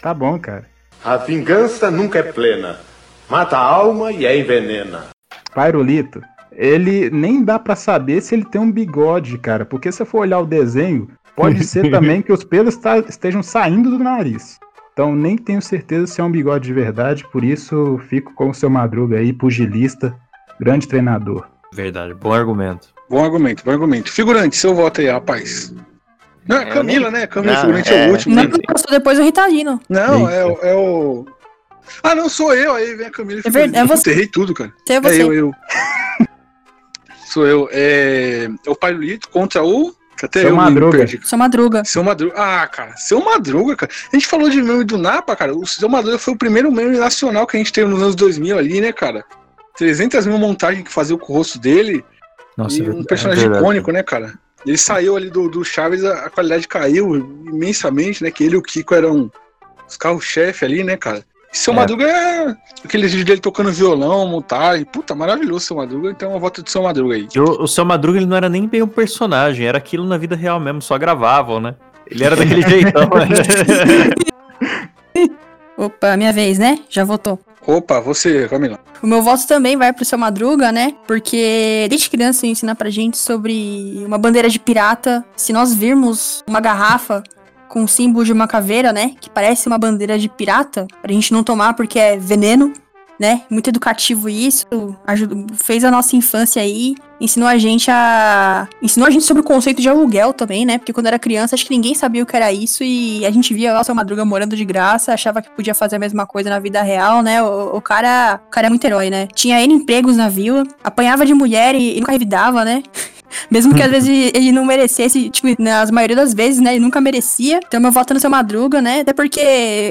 Tá bom, cara. A vingança nunca é plena. Mata a alma e a envenena. Pairulito, ele nem dá pra saber se ele tem um bigode, cara. Porque se você for olhar o desenho, pode ser [laughs] também que os pelos tá- estejam saindo do nariz. Então nem tenho certeza se é um bigode de verdade, por isso fico com o seu Madruga aí, pugilista, grande treinador. Verdade, bom argumento. Bom argumento, bom argumento. Figurante, seu voto aí, rapaz. Não, é Eu Camila, nem- né? Camila, Não, figurante é, é- o último. Não, né? passou depois o Ritalino. Não, é, o- é o. Ah, não, sou eu. Aí vem a Camila e É verdade, é você. errei tudo, cara. Você é você. É eu, eu. [laughs] sou eu. É, é o Pairulito contra o. Até Seu eu me Madruga. perdi. Seu Madruga. Seu Madruga. Ah, cara, seu Madruga, cara. A gente falou de meme do Napa, cara. O seu Madruga foi o primeiro meme nacional que a gente teve nos anos 2000 ali, né, cara? 300 mil montagens que fazia com o rosto dele. Nossa, e é um personagem é icônico, né, cara? Ele saiu ali do, do Chaves, a, a qualidade caiu imensamente, né? Que ele e o Kiko eram os carros-chefe ali, né, cara? E seu É. Madruga é aqueles vídeos dele tocando violão, montagem. Puta, maravilhoso seu Madruga. Então uma volta do seu Madruga aí. E o, o seu Madruga ele não era nem bem um personagem, era aquilo na vida real mesmo, só gravavam, né? Ele era daquele [laughs] jeitão, né? [laughs] Opa, minha vez, né? Já votou. Opa, você, Camila. O meu voto também vai pro seu Madruga, né? Porque desde criança ele ensina pra gente sobre uma bandeira de pirata. Se nós virmos uma garrafa com o símbolo de uma caveira, né? Que parece uma bandeira de pirata, pra gente não tomar porque é veneno, né? Muito educativo isso. Ajuda, fez a nossa infância aí. Ensinou a gente a. Ensinou a gente sobre o conceito de aluguel também, né? Porque quando era criança, acho que ninguém sabia o que era isso. E a gente via lá o Madruga morando de graça, achava que podia fazer a mesma coisa na vida real, né? O, o cara. O cara é muito herói, né? Tinha N empregos na vila, apanhava de mulher e, e nunca revidava, né? [laughs] Mesmo que às vezes ele não merecesse, tipo, nas maioria das vezes, né? Ele nunca merecia. Então meu voto é no seu Madruga, né? Até porque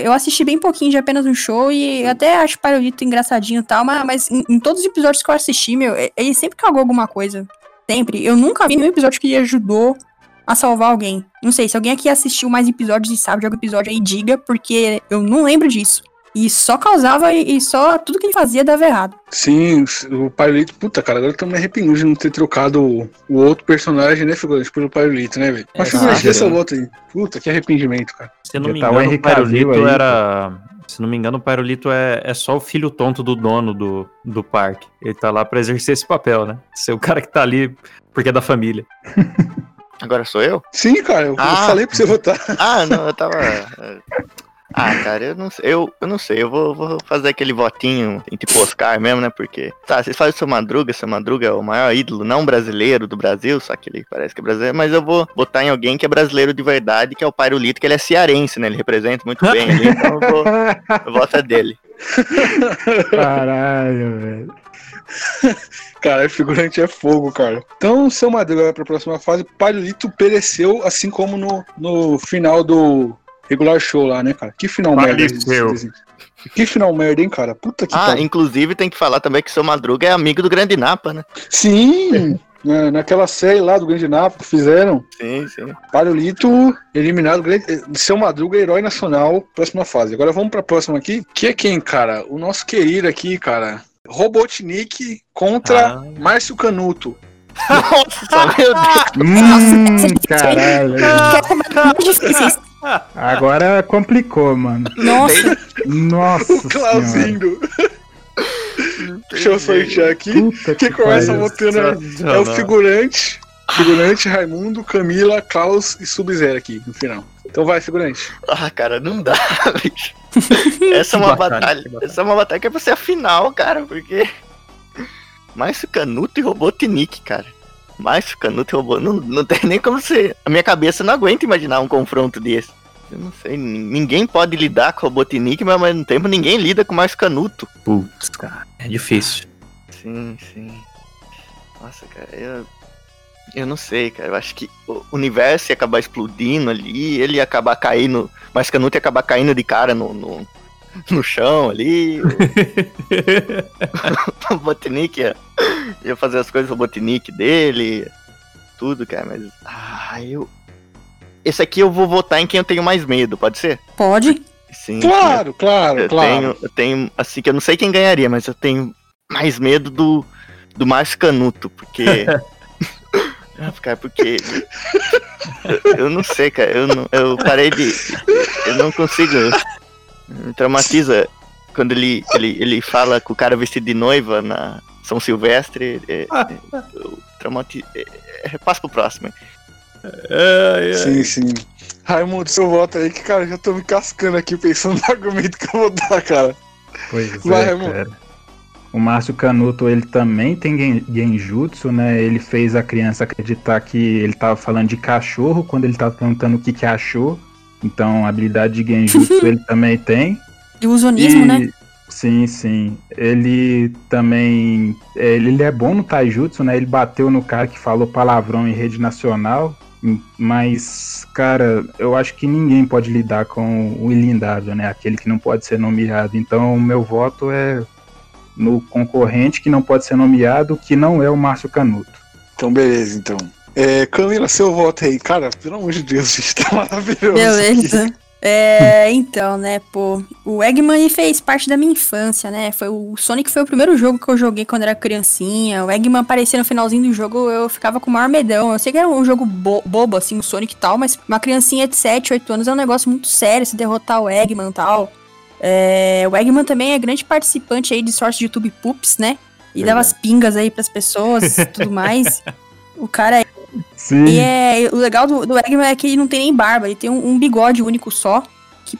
eu assisti bem pouquinho de apenas um show e até acho Parolito engraçadinho e tal, mas, mas em, em todos os episódios que eu assisti, meu, ele sempre cagou alguma coisa. Sempre. Eu nunca vi nenhum episódio que ele ajudou a salvar alguém. Não sei, se alguém aqui assistiu mais episódios e sabe de algum episódio aí, diga, porque eu não lembro disso. E só causava e, e só tudo que ele fazia dava errado. Sim, o Pairulito, puta, cara, agora eu tô me arrependido de não ter trocado o, o outro personagem, né, figurante, pelo Pairulito, né, velho? Mas É, figurante, dê exato. seu voto aí. Puta, que arrependimento, cara. Se eu não Já me tá o engano, o Pairulito era. Se não me engano, o Pairulito é, é só o filho tonto do dono do, do parque. Ele tá lá pra exercer esse papel, né? Ser o cara que tá ali porque é da família. [laughs] Agora sou eu? Sim, cara, eu, eu Ah. falei pra você votar. Ah, não, eu tava. [laughs] Ah, cara, eu não sei. Eu, eu não sei, eu vou, vou fazer aquele votinho em tipo Oscar mesmo, né? Porque. Tá, vocês fazem seu Madruga, seu Madruga é o maior ídolo, não brasileiro do Brasil, só que ele parece que é brasileiro, mas eu vou botar em alguém que é brasileiro de verdade, que é o Pairulito, que ele é cearense, né? Ele representa muito bem ali, então eu vou. Eu voto é dele. [laughs] Caralho, velho. Cara, figurante é fogo, cara. Então, seu Madruga vai pra próxima fase. Pairulito pereceu, assim como no, no final do regular show lá, né, cara? Que final merda. Faleceu. desenho. Que final merda, hein, cara? Puta que Ah, pariu. inclusive tem que falar também que seu Madruga é amigo do Grande Napa, né? Sim! na- [laughs] naquela série lá do Grande Napo que fizeram. Sim, sim. Pairulito eliminado. Seu Madruga, herói nacional. Próxima fase. Agora vamos pra próxima aqui. Que é quem, cara? O nosso querido aqui, cara. Robotnik contra Ah. Márcio Canuto. [laughs] Nossa, meu Deus. Hum, caralho. É difícil. Agora complicou, mano. Nossa, Nossa O Clauzinho. Deixa eu sortear aqui. Puta Quem começa pariu. votando é, é o figurante. Figurante, Raimundo, Camila, Klaus e Sub-Zero aqui no final. Então vai, figurante. Ah, cara, não dá, [laughs] bicho. Essa é uma batalha. que bacana. Essa é uma batalha que é pra ser a final, cara, porque. Márcio Canuto e Robotnik, cara. Márcio Canuto e. Não, não tem [laughs] nem como ser. A minha cabeça não aguenta imaginar um confronto desse. Eu não sei. nin- Ninguém pode lidar com o Robotnik, mas ao mesmo tempo ninguém lida com Márcio Canuto. Putz, cara. É difícil. Sim, sim. Nossa, cara, eu. Eu não sei, cara. Eu acho que o universo ia acabar explodindo ali, ele ia acabar caindo. Mas Canuto ia acabar caindo de cara no, no, [laughs] no chão ali. [laughs] O Robotnik ia, ia fazer as coisas do Robotnik dele. Tudo, cara, mas. Ah, eu. Esse aqui eu vou votar em quem eu tenho mais medo, pode ser? pode? Sim. Claro, claro, Eu claro. tenho, eu tenho, assim, que eu não sei quem ganharia, mas eu tenho mais medo do, do Márcio Canuto, porque. [laughs] Ah, cara, porque. Eu, eu não sei, cara. Eu, não, eu parei de. Eu não consigo. Me traumatiza quando ele, ele, ele fala com o cara vestido de noiva na São Silvestre. É, é, eu traumatizo. É, é, passa pro próximo. É, sim, sim. Raimundo, seu voto aí, que cara, já tô me cascando aqui pensando no argumento que eu vou dar, cara. Pois Vai, é, Raimundo. cara. O Márcio Canuto, ele também tem gen genjutsu, né? Ele fez a criança acreditar que ele tava falando de cachorro quando ele tava perguntando o que que achou. Então, a habilidade de genjutsu ele [laughs] também tem. Ilusionismo, e... né? Sim, sim. Ele também. Ele é bom no taijutsu, né? Ele bateu no cara que falou palavrão em rede nacional. Mas, cara, eu acho que ninguém pode lidar com o ilindável, né? Aquele que não pode ser nomeado. Então, o meu voto é no concorrente que não pode ser nomeado, que não é o Márcio Canuto. Então, beleza, então. É, Camila, seu voto aí, cara, pelo amor de Deus, [laughs] está maravilhoso. Beleza. É, então, né, pô, o Eggman fez parte da minha infância, né? Foi o Sonic foi o primeiro jogo que eu joguei quando era criancinha. O Eggman aparecia no finalzinho do jogo, eu ficava com o maior medão. Eu sei que era um jogo bo bobo assim, o Sonic e tal, mas uma criancinha de 7, 8 anos é um negócio muito sério se derrotar o Eggman e tal. É, o Eggman também é grande participante aí de sorte de YouTube Poops, né? E dava as pingas aí pras pessoas e tudo mais. [laughs] O cara é. Sim. E é, o legal do, do Eggman é que ele não tem nem barba, ele tem um, um, bigode único só. Que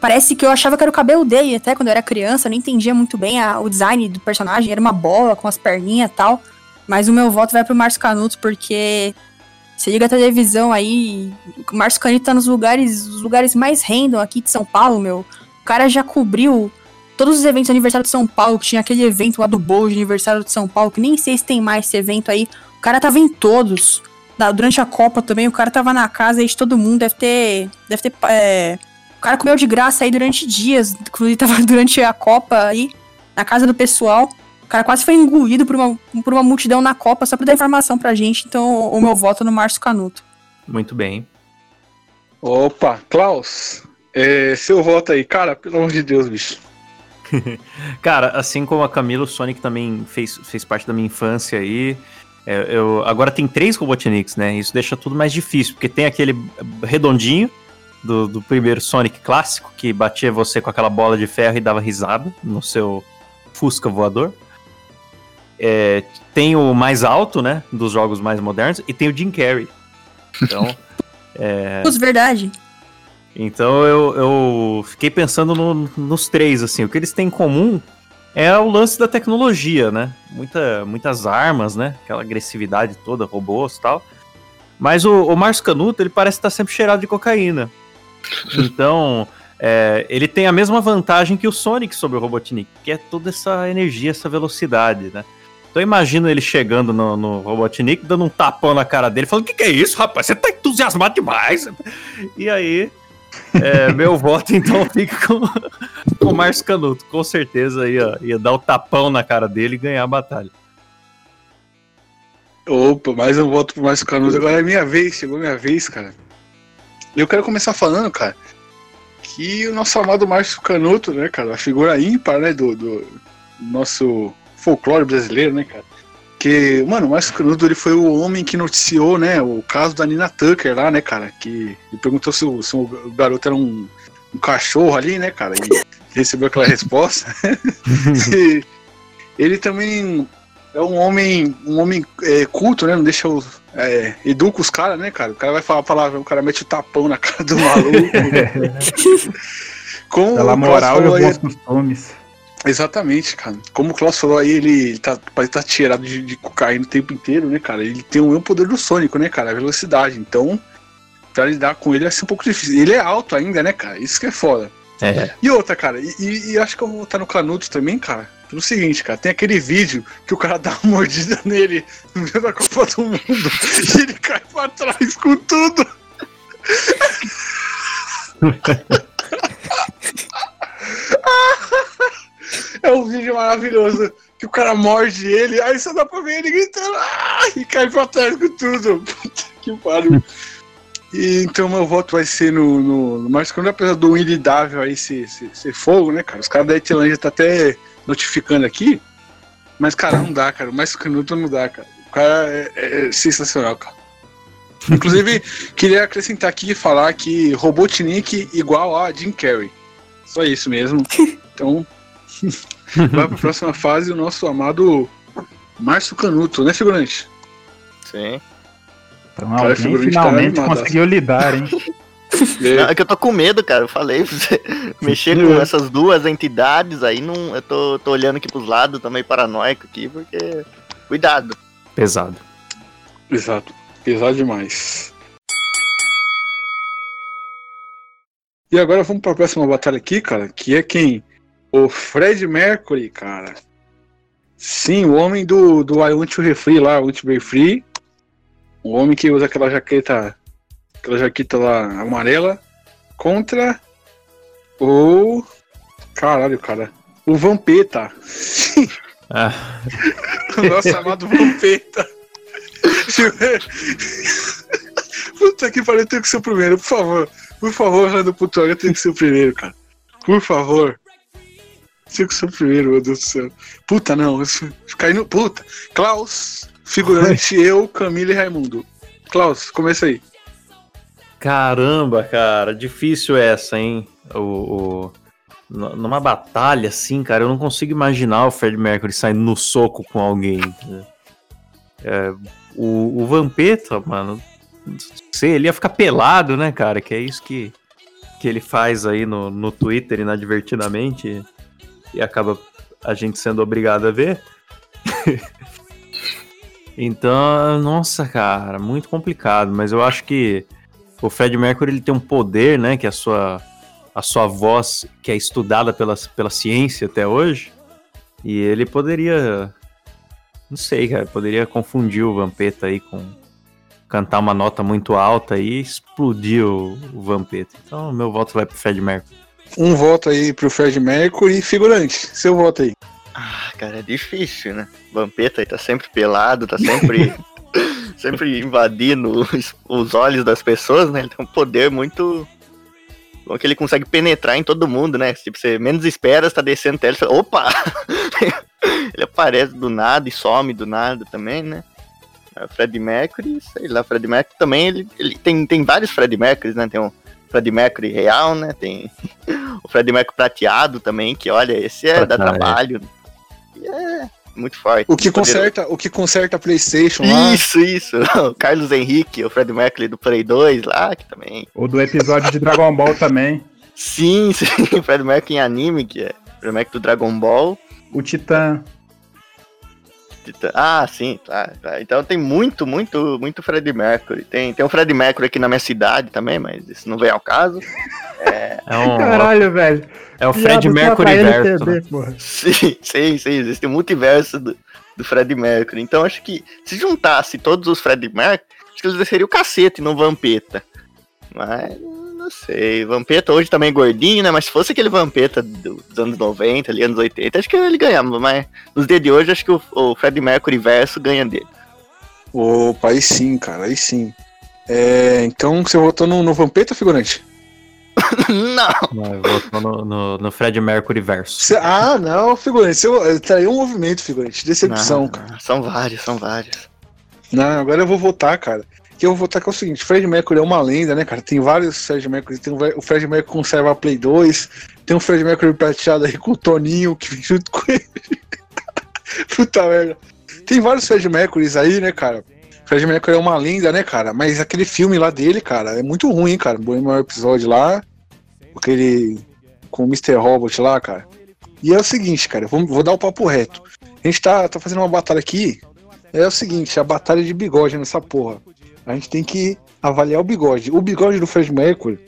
parece que eu achava que era o cabelo dele, até quando eu era criança, eu não entendia muito bem a, o design do personagem, era uma bola com as perninhas e tal. Mas o meu voto vai pro Márcio Canuto, porque você liga a televisão aí, o Márcio Canuto tá nos lugares, os lugares mais random aqui de São Paulo, meu cara já cobriu todos os eventos aniversário de São Paulo, que tinha aquele evento lá do de aniversário de São Paulo, que nem sei se tem mais esse evento aí. O cara tava em todos. Durante a Copa também, o cara tava na casa aí de todo mundo, deve ter. Deve ter. É... O cara comeu de graça aí durante dias, inclusive tava [laughs] durante a Copa aí, na casa do pessoal. O cara quase foi engolido por uma, por uma multidão na Copa, só pra dar informação pra gente. Então, o meu voto é no Márcio Canuto. Muito bem. Opa, Klaus, é, seu voto aí, cara, pelo amor de Deus, bicho. [laughs] cara, assim como a Camila, o Sonic também fez, fez parte da minha infância aí. É, eu, agora tem três Robotniks, né? Isso deixa tudo mais difícil, porque tem aquele redondinho do, do primeiro Sonic clássico, que batia você com aquela bola de ferro e dava risada no seu Fusca voador. É, tem o mais alto, né? Dos jogos mais modernos, e tem o Jim Carrey. Então. [laughs] é... verdade. Então eu, eu fiquei pensando no, nos três, assim, o que eles têm em comum é o lance da tecnologia, né? Muita, muitas armas, né? Aquela agressividade toda, robôs e tal. Mas o, o Márcio Canuto, ele parece estar sempre cheirado de cocaína. [laughs] Então, é, ele tem a mesma vantagem que o Sonic sobre o Robotnik, que é toda essa energia, essa velocidade, né? Então imagino ele chegando no, no Robotnik, dando um tapão na cara dele, falando, o que, que é isso, rapaz? Você tá entusiasmado demais. E aí é, meu voto, então, [laughs] fica com, com o Márcio Canuto. Com certeza ia, ia dar o tapão na cara dele e ganhar a batalha. Opa, mais um voto pro Márcio Canuto. Agora é minha vez, chegou minha vez, cara. Eu quero começar falando, cara, que o nosso amado Márcio Canuto, né, cara, a figura ímpar, né, do, do nosso folclore brasileiro, né, cara porque, mano, o Márcio Canudo ele foi o homem que noticiou, né, o caso da Nina Tucker lá, né, cara? Que ele perguntou se o, se o garoto era um, um, cachorro ali, né, cara? E recebeu aquela resposta. [laughs] e ele também é um homem, um homem é, culto, né? Não deixa os. É, educa os caras, né, cara? O cara vai falar a palavra, o cara mete o tapão na cara do maluco. [laughs] Com Pela moral e os bons costumes. Exatamente, cara. Como o Klaus falou aí, ele tá, parece tá tirado de, de cocaína o tempo inteiro, né, cara? Ele tem o mesmo poder do Sonic, né, cara? A velocidade. Então, pra lidar com ele vai ser um pouco difícil. Ele é alto ainda, né, cara? Isso que é foda. É. E outra, cara, e, e acho que eu vou estar no Canuto também, cara. Pelo seguinte, cara, tem aquele vídeo que o cara [laughs] dá uma mordida nele no meio da Copa do Mundo e ele cai pra trás com tudo. [laughs] É um vídeo maravilhoso. Que o cara morde ele, aí só dá pra ver ele gritando ah! e cai pra trás com tudo. Puta [laughs] que pariu. E, então meu voto vai ser no, no, Márcio Canuto, apesar do ilidável aí ser, ser, ser, fogo, né, cara? Os caras da Etilândia tá até notificando aqui Mas, cara, não dá, cara. O mais canuto não dá, cara. O cara é, é- é sensacional, cara. Inclusive, [laughs] queria acrescentar aqui e falar que Robotnik igual a Jim Carrey. Só isso mesmo. [laughs] Então, [laughs] vai pra próxima fase o nosso amado Márcio Canuto, né, figurante? Sim. Então Cara, alguém figurante tá finalmente animadaço. conseguiu lidar, hein? Não, é que eu tô com medo, cara. Eu falei pra você [laughs] mexer com essas duas entidades aí, não, eu tô, tô olhando aqui pros lados, tô meio paranoico aqui, porque. Cuidado. Pesado. Exato. Pesado demais. E agora vamos pra próxima batalha aqui, cara, que é quem? O Fred Mercury, cara. Sim, o homem do, do I Want to Refree lá, Want to Be Free. O homem que usa aquela jaqueta, aquela jaqueta lá amarela, contra o... Caralho, cara. O Vampeta. Ah, [laughs] O nosso amado Vampeta. [laughs] Puta que pariu, tem que ser o primeiro, por favor. Por favor, Rando Putória, tem que ser o primeiro, cara. Por favor. O primeiro, meu Deus do céu. Puta, não. Isso, caí no. Puta. Klaus, figurante, [laughs] eu, Camila e Raimundo. Klaus, começa aí. Caramba, cara, difícil essa, hein? O, o- numa batalha assim, cara, eu não consigo imaginar o Fred Mercury saindo no soco com alguém. né? É, o, o Vampeta, mano, sei, ele ia ficar pelado, né, cara? Que é isso que, que ele faz aí no, no Twitter inadvertidamente e acaba a gente sendo obrigado a ver. [laughs] então, nossa, cara, muito complicado, mas eu acho que o Fred Mercury ele tem um poder, né, que a sua a sua voz que é estudada pela, pela ciência até hoje, e ele poderia não sei, cara, poderia confundir o Vampeta aí com cantar uma nota muito alta e explodir o, o Vampeta. Então, meu voto vai pro Fred Mercury. Um voto aí pro Fred Mercury. Figurante, seu voto aí. Ah, cara, é difícil, né? Vampeta aí tá sempre pelado, tá sempre. [laughs] sempre invadindo os, os olhos das pessoas, né? Ele tem um poder muito. Bom, que ele consegue penetrar em todo mundo, né? Tipo, você menos espera, você tá descendo até ele fala, opa! [laughs] ele aparece do nada e some do nada também, né? O Fred Mercury, sei lá, Fred Mercury também, ele, ele tem, tem vários Fred Mercury, né? Tem o Fred Mercury real, né? Tem [laughs] o Fred Mercury prateado também, que olha, esse é dá Prateado, é. trabalho. E é muito forte. O que Poderoso. conserta, o que conserta a PlayStation lá. Isso, isso. [laughs] O Carlos Henrique, o Fred Mercury do Play 2 lá, que também. Ou do episódio de Dragon Ball também. Sim, [laughs] sim. Fred Mercury em anime, que é Fred Mercury do Dragon Ball. O Titã. Ah, sim, tá, tá. Então tem muito, muito, muito Fred Mercury. Tem, tem um Fred Mercury aqui na minha cidade também, mas isso não vem ao caso. É, [laughs] É, um, Caralho, velho. é o Fred Mercury verso. né? sim, sim, sim. Existe um multiverso do, do Fred Mercury. Então acho que se juntasse todos os Fred Mercury, acho que eles desceriam o cacete no Vampeta. Mas não sei. Vampeta hoje também é gordinho, né? Mas se fosse aquele Vampeta do- dos anos 90, ali, anos 80, acho que ele ganhava. Mas nos dias de hoje, acho que o, o Fred Mercury verso ganha dele. Opa, aí sim, cara, aí sim. É, então você votou no, no Vampeta, figurante? [laughs] não! Não, eu voto no, no, no Fred Mercury verso. Você- ah, não, figurante. Você traiu um movimento, figurante. Decepção, Não, cara. São vários, são vários. Não, agora eu vou votar, cara. Que eu vou votar que é o seguinte: Fred Mercury é uma lenda, né, cara? Tem vários Fred Mercury. Tem o Fred Mercury conserva a Play 2. Tem o Fred Mercury prateado aí com o Toninho, que vem junto com ele. [laughs] Puta merda. Tem vários Fred Mercurys aí, né, cara? Fred Mercury é uma lenda, né, cara? Mas aquele filme lá dele, cara, é muito ruim, cara. O maior episódio lá. Aquele. Com o Mr. Robot lá, cara. E é o seguinte, cara, vou, vou dar o papo reto. A gente tá, tá fazendo uma batalha aqui. É o seguinte, a batalha de bigode nessa porra. A gente tem que avaliar o bigode. O bigode do Fred Mercury,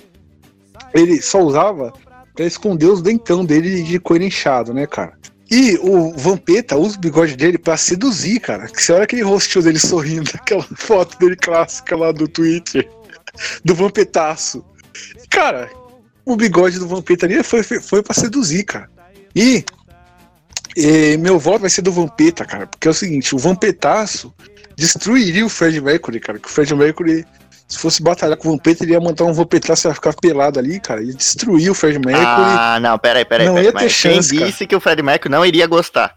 ele só usava pra esconder os dentão dele de coelho inchado, né, cara? E o Vampeta usa o bigode dele pra seduzir, cara. Que você olha aquele rostinho dele sorrindo, [laughs] aquela foto dele clássica lá do Twitter, [laughs] do Vampetaço. Cara, o bigode do Vampeta ali foi, foi, foi pra seduzir, cara. E, e meu voto vai ser do Vampeta, cara, porque é o seguinte, o Vampetaço destruiria o Fred Mercury, cara, que o Fred Mercury, se fosse batalhar com o Vampeta, ele ia montar um Vampetaço e ia ficar pelado ali, cara, e destruir o Fred Mercury. Ah, não, peraí, peraí. Não peraí. ia ter Mas quem chance, cara. disse que o Fred Mercury não iria gostar?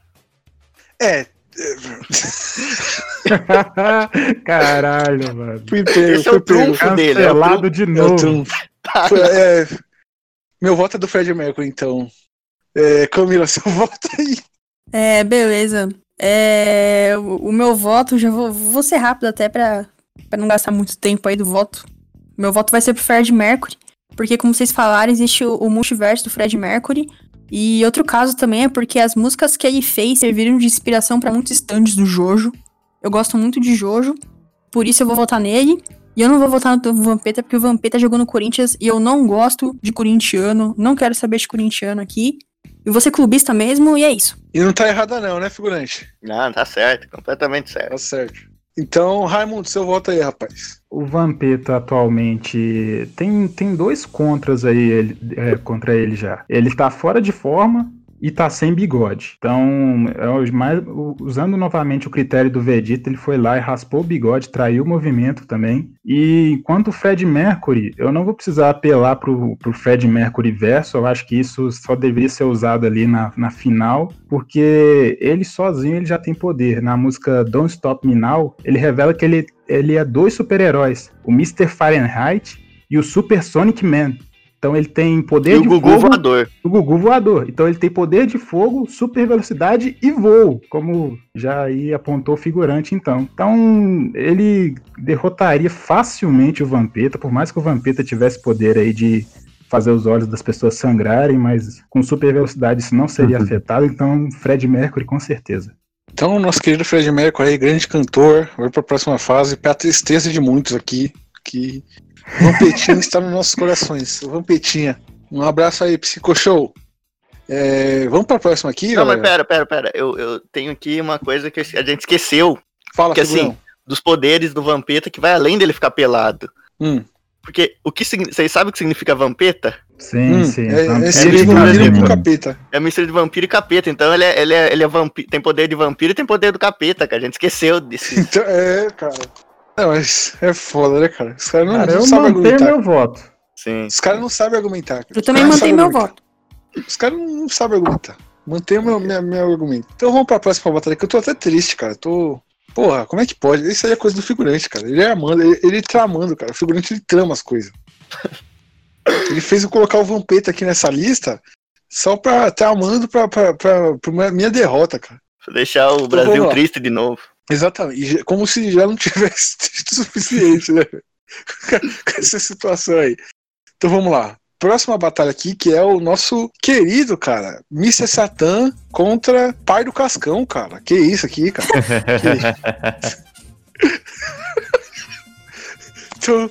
É. [laughs] Caralho, mano. Fui pego, Esse é o fui pego. trunfo dele. É o de É o novo. trunfo. [laughs] Foi- é, meu voto é do Fred Mercury, então. É, Camila, [laughs] seu voto aí. É, beleza. É, o, meu voto, já vou, vou ser rápido até pra não gastar muito tempo aí do voto. Meu voto vai ser pro Fred Mercury, porque como vocês falaram, existe o, o multiverso do Fred Mercury. E outro caso também é porque as músicas que ele fez serviram de inspiração pra muitos stands do Jojo. Eu gosto muito de Jojo, por isso eu vou votar nele. E eu não vou votar no Vampeta, porque o Vampeta jogou no Corinthians e eu não gosto de corintiano, não quero saber de corintiano aqui. Eu vou ser clubista mesmo e é isso. E não tá errada não, né, figurante? Não, tá certo, completamente certo. Tá certo. Então, Raimundo, seu voto aí, rapaz. O Vampeta atualmente tem, tem dois contras aí ele- é, contra ele já. Ele tá fora de forma e tá sem bigode. Então, é mais, usando novamente o critério do Vegeta, ele foi lá e raspou o bigode, traiu o movimento também. E enquanto o Fred Mercury, eu não vou precisar apelar pro, pro Fred Mercury verso, eu acho que isso só deveria ser usado ali na, na final, porque ele sozinho ele já tem poder. Na música Don't Stop Me Now, ele revela que ele, ele é dois super-heróis, o Mr. Fahrenheit e o Super Sonic Man. Então ele tem poder E o de Gugu fogo, voador. o Gugu voador. Então ele tem poder de fogo, super velocidade e voo, como já aí apontou o figurante então. Então ele derrotaria facilmente o Vampeta, por mais que o Vampeta tivesse poder aí de fazer os olhos das pessoas sangrarem, mas com super velocidade isso não seria Uhum. afetado, então Fred Mercury com certeza. Então, nosso querido Fred Mercury aí, grande cantor, vai pra próxima fase, pra tristeza de muitos aqui, que Vampetinha está nos nossos corações. Vampetinha. Um abraço aí, Psico Show. É, vamos pra próxima aqui, Não, mas galera? pera, pera, pera. Eu, eu tenho aqui uma coisa que a gente esqueceu. Fala, que assim, dos poderes do Vampeta que vai além dele ficar pelado. Hum. Porque o que vocês sabem o que significa Vampeta? Sim, Hum, sim. é, é, é de vampiro com capeta. É mistura de vampiro e capeta. Então ele é, ele é, ele é vampiro, tem poder de vampiro e tem poder do capeta, cara. A gente esqueceu desse. Então, é, cara. Não, mas é foda, né, cara? Os caras não, Cara, não eu sabem mantenho argumentar. meu voto. Sim. Os caras não sabem argumentar. cara. Eu também não mantenho meu argumentar. voto. Os caras não sabem argumentar. Mantenha meu, minha- meu argumento. Então vamos pra próxima batalha, que eu tô até triste, cara. Tô. Porra, como é que pode? Isso aí é coisa do figurante, cara. Ele é amando, ele, ele tramando, cara. O figurante ele trama as coisas. [laughs] Ele fez eu colocar o Vampeta aqui nessa lista só pra tramando pra, pra, pra, pra minha- derrota, cara. Pra deixar o vamos Brasil triste de novo. Exatamente. E Como se já não tivesse [laughs] triste o suficiente, né? [laughs] Com essa situação aí. Então vamos lá. Próxima batalha aqui, que é o nosso querido, cara, Mr. Satan contra Pai do Cascão, cara. Que isso aqui, cara. [laughs] Então,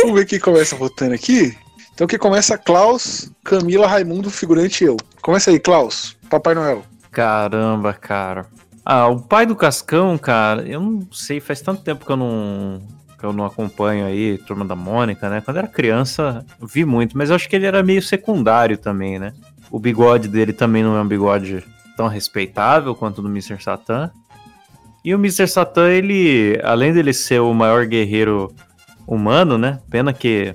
vamos ver quem começa votando aqui. Então quem começa Klaus, Camila, Raimundo, figurante e eu. Começa aí, Klaus. Papai Noel. Caramba, cara. Ah, o pai do Cascão, cara, eu não sei, faz tanto tempo que eu não que eu não acompanho aí, Turma da Mônica, né? Quando era criança, vi muito, mas eu acho que ele era meio secundário também, né? O bigode dele também não é um bigode tão respeitável quanto o do Mr. Satan. E o Mr. Satan, ele, além dele ser o maior guerreiro humano, né? Pena que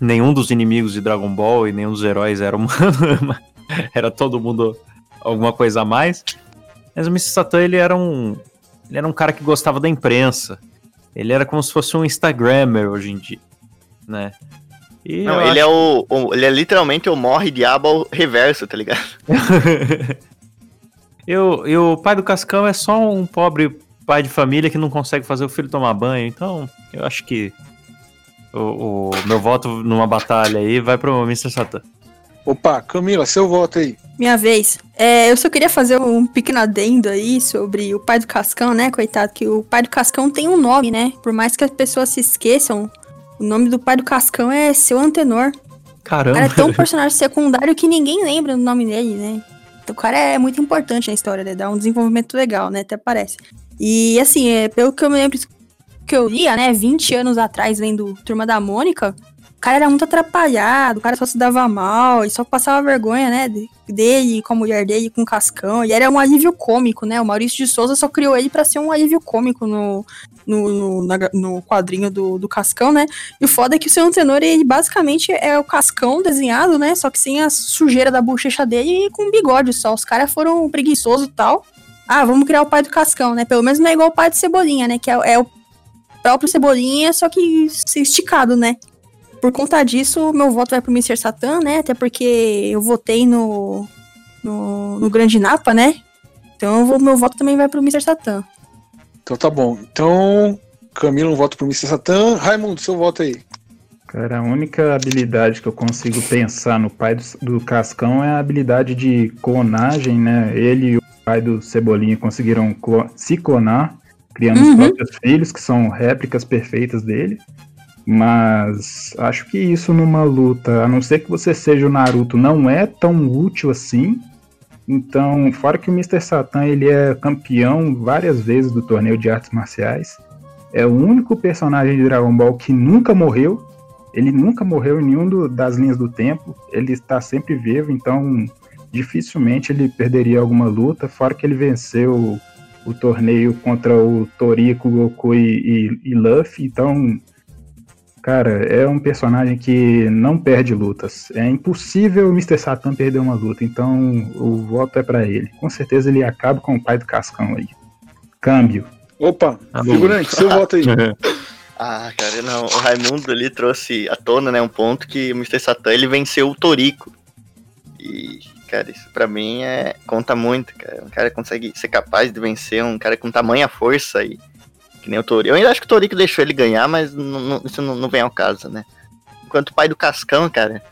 nenhum dos inimigos de Dragon Ball e nenhum dos heróis era [laughs] humano, era todo mundo alguma coisa a mais. Mas o Mr. Satan, ele era um ele era um cara que gostava da imprensa. Ele era como se fosse um Instagrammer hoje em dia, né? E Não, eu ele acho- é o, o- Ele é literalmente o morre diabo reverso, tá ligado? [laughs] eu, e o pai do Cascão é só um pobre pai de família que não consegue fazer o filho tomar banho. Então, eu acho que o, o meu voto numa batalha aí vai pro Mr. Satan. Opa, Camila, seu voto aí. Minha vez. É, eu só queria fazer um pequeno adendo aí sobre o pai do Cascão, né? Coitado, que o pai do Cascão tem um nome, né? Por mais que as pessoas se esqueçam, o nome do pai do Cascão é Seu Antenor. O Caramba. cara é tão personagem secundário que ninguém lembra do nome dele, né? Então, o cara é muito importante na história, né? Dá um desenvolvimento legal, né? Até parece. E, assim, é, pelo que eu me lembro que eu lia, né? 20 anos atrás, lendo Turma da Mônica, cara era muito atrapalhado, o cara só se dava mal, e só passava vergonha, né? de- Dele, com a mulher dele, com o Cascão. E era um alívio cômico, né? O Maurício de Souza só criou ele pra ser um alívio cômico no, no, no, na- no quadrinho do, do Cascão, né? E o foda é que o seu Antenor, ele basicamente é o Cascão desenhado, né? Só que sem a sujeira da bochecha dele e com bigode só. Os caras foram preguiçosos e tal. ah, vamos criar o pai do Cascão, né? Pelo menos não é igual o pai do Cebolinha, né? Que é, é o próprio Cebolinha, só que esticado, né? Por conta disso, meu voto vai pro Mr. Satan, né? Até porque eu votei no, no, no Grande Napa, né? Então vou, meu voto também vai pro Mr. Satan. Então tá bom. Então, Camilo, um voto pro Mr. Satan. Raimundo, seu voto aí. Cara, a única habilidade que eu consigo pensar no pai do, do Cascão é a habilidade de clonagem, né? Ele e o pai do Cebolinha conseguiram clo- se clonar, criando os Uhum. próprios filhos, que são réplicas perfeitas dele. Mas acho que isso numa luta, a não ser que você seja o Naruto, não é tão útil assim. Então, fora que o Mr. Satan ele é campeão várias vezes do torneio de artes marciais, é o único personagem de Dragon Ball que nunca morreu. Ele nunca morreu em nenhum das linhas do tempo. Ele está sempre vivo, então dificilmente ele perderia alguma luta. Fora que ele venceu o, o torneio contra o Toriko, Goku e, e, e Luffy. Então, cara, é um personagem que não perde lutas. É impossível o Mr. Satan perder uma luta. Então, o voto é pra ele. Com certeza ele acaba com o pai do Cascão aí. Câmbio. Opa, Alô. figurante, seu voto aí. [laughs] Ah, cara, não. O Raimundo ali trouxe à tona, né, um ponto que o Mr. Satan ele venceu o Torico. E, cara, isso pra mim é conta muito, cara. Um cara consegue ser capaz de vencer um cara com tamanha força e que nem o Torico. Eu ainda acho que o Torico deixou ele ganhar, mas não- não- isso não, não vem ao caso, né? Enquanto o pai do Cascão, cara,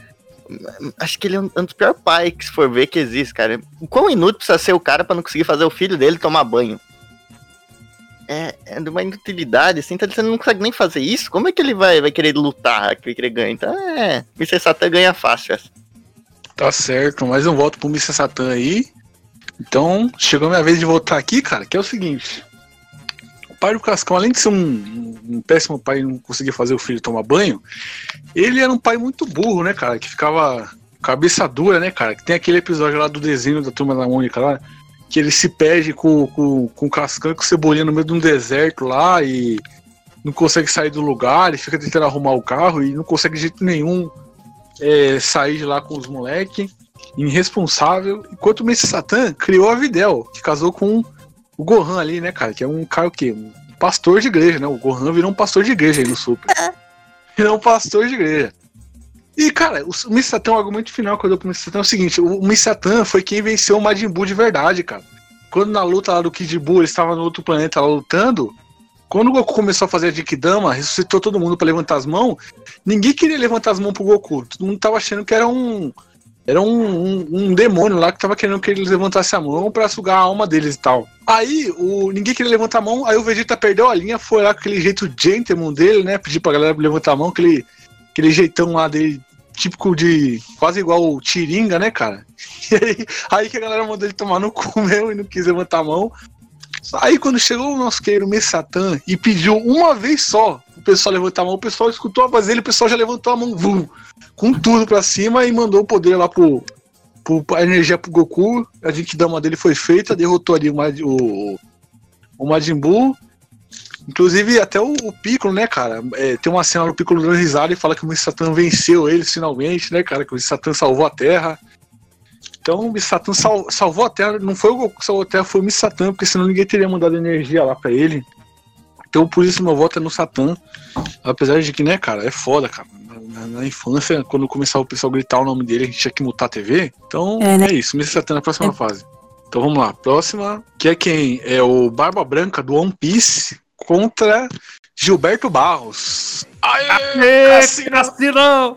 acho que ele é um, um dos piores pais que se for ver que existe, cara. O quão inútil precisa ser o cara pra não conseguir fazer o filho dele tomar banho? é, é de uma inutilidade, assim, então você não consegue nem fazer isso. Como é que ele vai, vai querer lutar, vai querer ganhar? Então é. Mr. Satan ganha fácil essa. Tá certo, mais um voto pro Mr. Satan aí. Então, chegou a minha vez de votar aqui, cara, que é o seguinte. Pai do Cascão, além de ser um, um péssimo pai e não conseguir fazer o filho tomar banho, ele era um pai muito burro, né, cara? Que ficava cabeça dura, né, cara? Que tem aquele episódio lá do desenho da Turma da Mônica lá, que ele se perde com, com, com o Cascão e com o Cebolinha no meio de um deserto lá e não consegue sair do lugar, e fica tentando arrumar o carro e não consegue de jeito nenhum é, sair de lá com os moleques. Irresponsável. Enquanto o Mr. Satan criou a Videl, que casou com o Gohan ali, né, cara? Que é um cara o quê? Um pastor de igreja, né? O Gohan virou um pastor de igreja aí no Super. virou um pastor de igreja. E, cara, o Mr. Satan, o argumento final que eu dou pro Mr. Satan é o seguinte: o Mr. Satan foi quem venceu o Majin Buu de verdade, cara. Quando na luta lá do Kid Buu, ele estava no outro planeta lá lutando. Quando o Goku começou a fazer a Dikidama, ressuscitou todo mundo pra levantar as mãos. Ninguém queria levantar as mãos pro Goku. Todo mundo tava achando que era um. Era um, um, um demônio lá que tava querendo que eles levantassem a mão pra sugar a alma deles e tal. Aí, o, ninguém queria levantar a mão, aí o Vegeta perdeu a linha, foi lá com aquele jeito gentleman dele, né? Pedir pra galera levantar a mão, aquele, aquele jeitão lá dele, típico de. quase igual o Tiringa, né, cara? [laughs] E aí, aí que a galera mandou ele tomar no cu [laughs] mesmo e não quis levantar a mão. Aí quando chegou o nosso querido Messatan e pediu uma vez só o pessoal levantar a mão, o pessoal escutou a voz dele, o pessoal já levantou a mão, vum, com tudo pra cima e mandou o poder lá pro, pro a energia pro Goku. A Genkidama dele foi feita, derrotou ali o, o, o Majin Buu. Inclusive, até o, o Piccolo, né, cara? É, tem uma cena do Piccolo dando risada e fala que o Missatan venceu eles finalmente, né, cara? Que o Missatan salvou a Terra. Então o Missatan sal, salvou a Terra. Não foi o Goku que salvou a Terra, foi o Missatan, porque senão ninguém teria mandado energia lá pra ele. Então por isso meu voto é no Satan. Apesar de que, né, cara, é foda, cara. Na, na infância, quando começava o pessoal a gritar o nome dele, a gente tinha que mutar a TV. Então É, é, né? isso, Mr. Satan na próxima fase. Então vamos lá, próxima, que é quem? É o Barba Branca do One Piece contra Gilberto Barros. Aê, Cassino!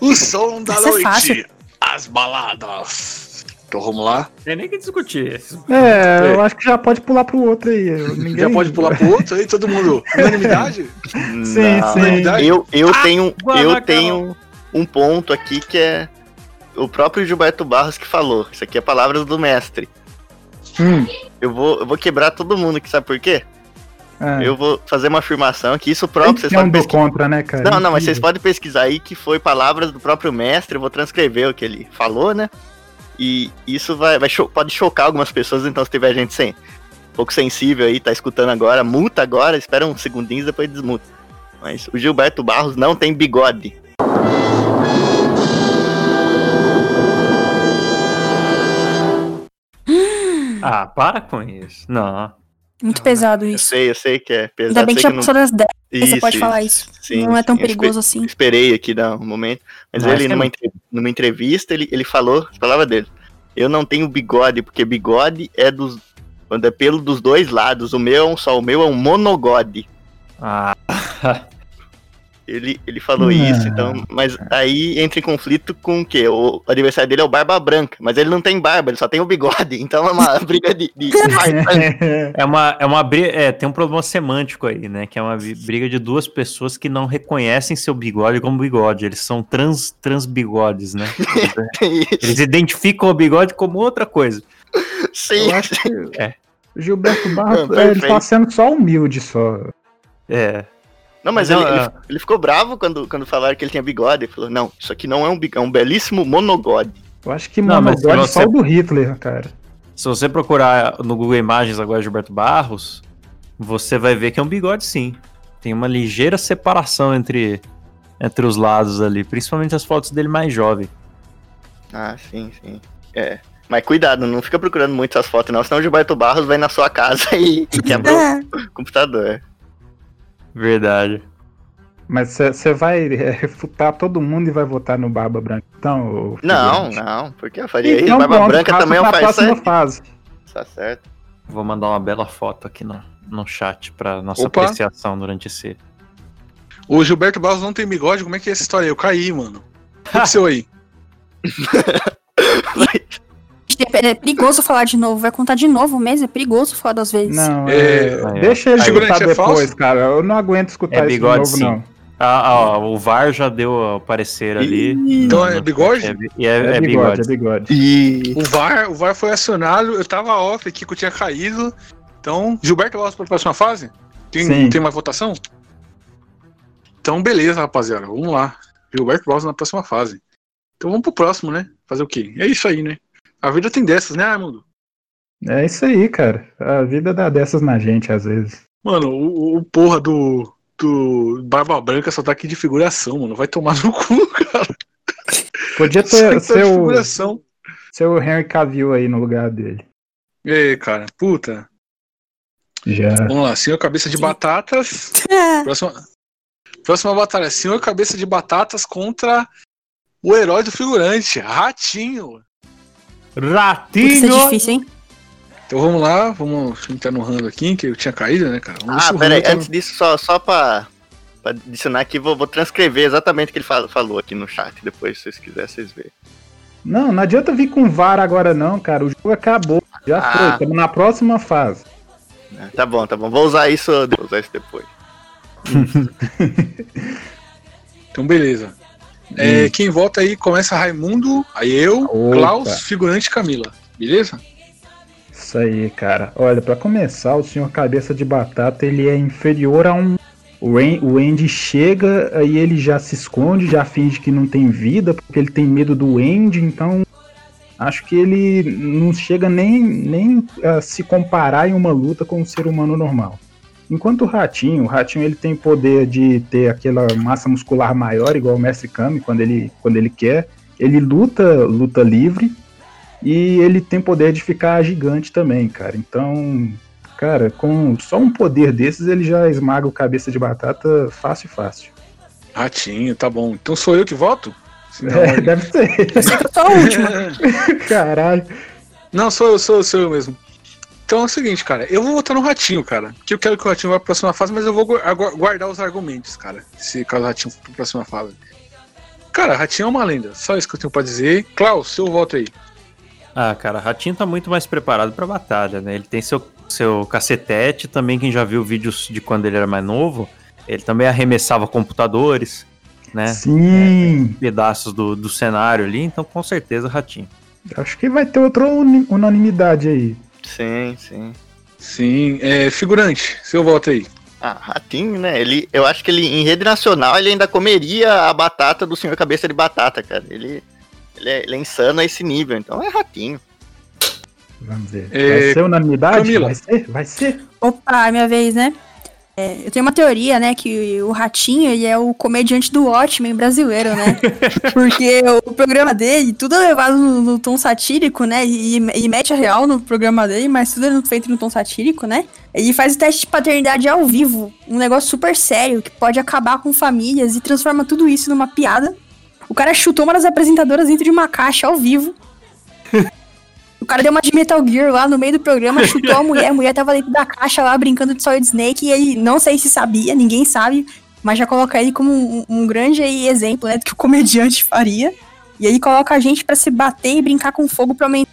O som da Essa é noite. fácil. As baladas. Então vamos lá. Tem nem que discutir. É, eu acho que já pode pular pro outro aí. Ninguém... Já pode pular pro outro aí, todo mundo. [laughs] Unanimidade? Sim, Não. sim. Unanimidade? Eu, eu Ah, tenho, eu tenho um ponto aqui que é o próprio Gilberto Barros que falou. Isso aqui é palavras do mestre. Hum, Eu vou, eu vou quebrar todo mundo aqui, sabe por quê? É. Eu vou fazer uma afirmação aqui, isso próprio, vocês podem pesquisar. contra, né, cara? Não, não, mas vocês podem pesquisar aí que foi palavras do próprio mestre, eu vou transcrever o que ele falou, né? E isso vai, vai cho- pode chocar algumas pessoas, então se tiver gente sem, um pouco sensível aí, tá escutando agora, multa agora, espera uns segundinhos depois desmuta. Mas o Gilberto Barros não tem bigode. Ah, para com isso. Não. Muito pesado Eu isso. sei, eu sei que é pesado. Ainda bem que já passou das 10. Aí você Isso, pode falar isso. isso. Sim, não é tão sim, eu perigoso assim. Esperei aqui dar um momento. Mas ele, é numa, numa entrevista, ele, ele falou, as palavras dele. Eu não tenho bigode, porque bigode é dos. Quando é pelo dos dois lados. O meu é um só, o meu é um monogode. Ah, [laughs] Ele, ele falou Não. isso, então. Mas aí entra em conflito com o quê? O adversário dele é o Barba Branca, mas ele não tem barba, ele só tem o bigode. [laughs] Então é uma briga de. de [laughs] é uma, é uma briga. É, tem um problema semântico aí, né? Que é uma briga de duas pessoas que não reconhecem seu bigode como bigode. Eles são trans, trans bigodes, né? [laughs] Eles identificam o bigode como outra coisa. Sim. Eu acho que É. o Gilberto Barros, é, ele tá sendo só humilde só. É. Não, mas Não, ele, ele, é. ele ficou bravo quando, quando falaram que ele tinha bigode. Ele falou: Não, isso aqui não é um bigode, é um belíssimo monogode. Eu acho que Não, mas se monogode você- só o do Hitler, cara. Se você procurar no Google Imagens agora Gilberto Barros, você vai ver que é um bigode sim. Tem uma ligeira separação entre, entre os lados ali, principalmente as fotos dele mais jovem. Ah, sim, sim. É. Mas cuidado, não fica procurando muito essas fotos, não, senão o Gilberto Barros vai na sua casa [laughs] e, e quebra É. o computador. Verdade. Mas você vai é, refutar todo mundo e vai votar no Barba Branca. Então, Não, não, porque eu faria isso. Então, Barba pronto, Branca também é um pra faz próxima fase. Tá certo. Vou mandar uma bela foto aqui no, no chat pra nossa Opa. apreciação durante esse. O Gilberto Barros não tem bigode, como é que é essa história? aí? Eu caí, mano. O que aconteceu aí? [laughs] É perigoso falar de novo. Vai contar de novo mesmo? É perigoso falar duas vezes. Não, É, é, deixa ele é depois, falso? cara. Eu não aguento escutar É isso de bigode, novo, sim. não. Ah, ah, o VAR já deu o parecer ali. Então é bigode? É, e é, É, é bigode, bigode. é bigode. E. O VAR, o VAR foi acionado, eu tava off aqui que eu tinha caído. Então, Gilberto Barros para a próxima fase? Tem, Sim. tem mais votação? Então, beleza, rapaziada. Vamos lá. Gilberto Barros na próxima fase. Então vamos pro próximo, né? Fazer o quê? É isso aí, né? A vida tem dessas, né, Armando? É isso aí, cara. A vida dá dessas na gente, às vezes. Mano, o, o porra do, do Barba Branca só tá aqui de figuração, mano. Vai tomar no cu, [laughs] cara. Podia ter tá de ser o, figuração. ser o Henry Cavill aí no lugar dele. E cara, puta. Já. Vamos lá, senhor cabeça de batatas. [laughs] Próxima, próxima batalha, senhor cabeça de batatas contra o herói do figurante, Ratinho. Isso é Ratinho! difícil, hein? Então vamos lá, vamos entrar no rando aqui, que eu tinha caído, né, cara? Vamos Ah, o pera aí, Rando tá- antes disso, só, só pra, pra adicionar aqui, vou, vou transcrever exatamente o que ele fal- falou aqui no chat, depois, se vocês quiserem, vocês verem. Não, não adianta vir com VAR agora não, cara. O jogo acabou. Já Ah. foi. Estamos na próxima fase. né? Tá bom, tá bom, vou usar isso, vou usar isso depois. Então, beleza. É, quem volta aí começa Raimundo, aí eu, Opa. Klaus, figurante Camila. Beleza? Isso aí, cara. Olha, pra começar, o senhor cabeça de batata, ele é inferior a um. O Andy chega, aí ele já se esconde, já finge que não tem vida, porque ele tem medo do Andy, então acho que ele não chega nem, nem a se comparar em uma luta com um ser humano normal. Enquanto o Ratinho, o Ratinho ele tem poder de ter aquela massa muscular maior, igual o Mestre Kami, quando ele, quando ele quer. Ele luta, luta livre, e ele tem poder de ficar gigante também, cara. Então, cara, com só um poder desses, ele já esmaga o cabeça de batata fácil, fácil. Ratinho, tá bom. Então sou eu que voto? Senão- É, deve ser. Eu eu sou a última. [laughs] Caralho. Não, sou eu, sou, sou eu mesmo. Então é o seguinte, cara, eu vou votar no Ratinho, cara. Que eu quero que o Ratinho vá pra próxima fase, mas eu vou guardar os argumentos, cara. Se caso o Ratinho for pra próxima fase. Cara, Ratinho é uma lenda. Só isso que eu tenho pra dizer. Klaus, seu voto aí. Ah, cara, Ratinho tá muito mais preparado pra batalha, né? Ele tem seu, seu cacetete, também quem já viu vídeos de quando ele era mais novo, ele também arremessava computadores, né? Sim. Pedaços do, do cenário ali, então com certeza Ratinho. Acho que vai ter outra unanimidade aí. Sim, sim. Sim, é, figurante, seu voto aí. Ah, Ratinho, né? Ele, eu acho que ele, em rede nacional, ele ainda comeria a batata do senhor cabeça de batata, cara. Ele, ele, é, ele é insano a esse nível, então é Ratinho. Vamos ver. É, Vai ser unanimidade? Camila. Vai ser? Vai ser? Opa, é minha vez, né? É, eu tenho uma teoria, né, que o Ratinho ele é o comediante do Watchmen brasileiro, né? [laughs] Porque o programa dele, tudo é levado no, no tom satírico, né? E, e mete a real no programa dele, mas tudo é feito no tom satírico, né? Ele faz o teste de paternidade ao vivo, um negócio super sério, que pode acabar com famílias e transforma tudo isso numa piada. O cara chutou uma das apresentadoras dentro de uma caixa ao vivo. [laughs] Cara deu uma de Metal Gear lá no meio do programa, chutou a mulher, a mulher tava dentro da caixa lá brincando de Solid Snake e ele não sei se sabia, ninguém sabe, mas já coloca ele como um, um grande exemplo, né, do que o comediante faria. E aí coloca a gente para se bater e brincar com fogo pra aumentar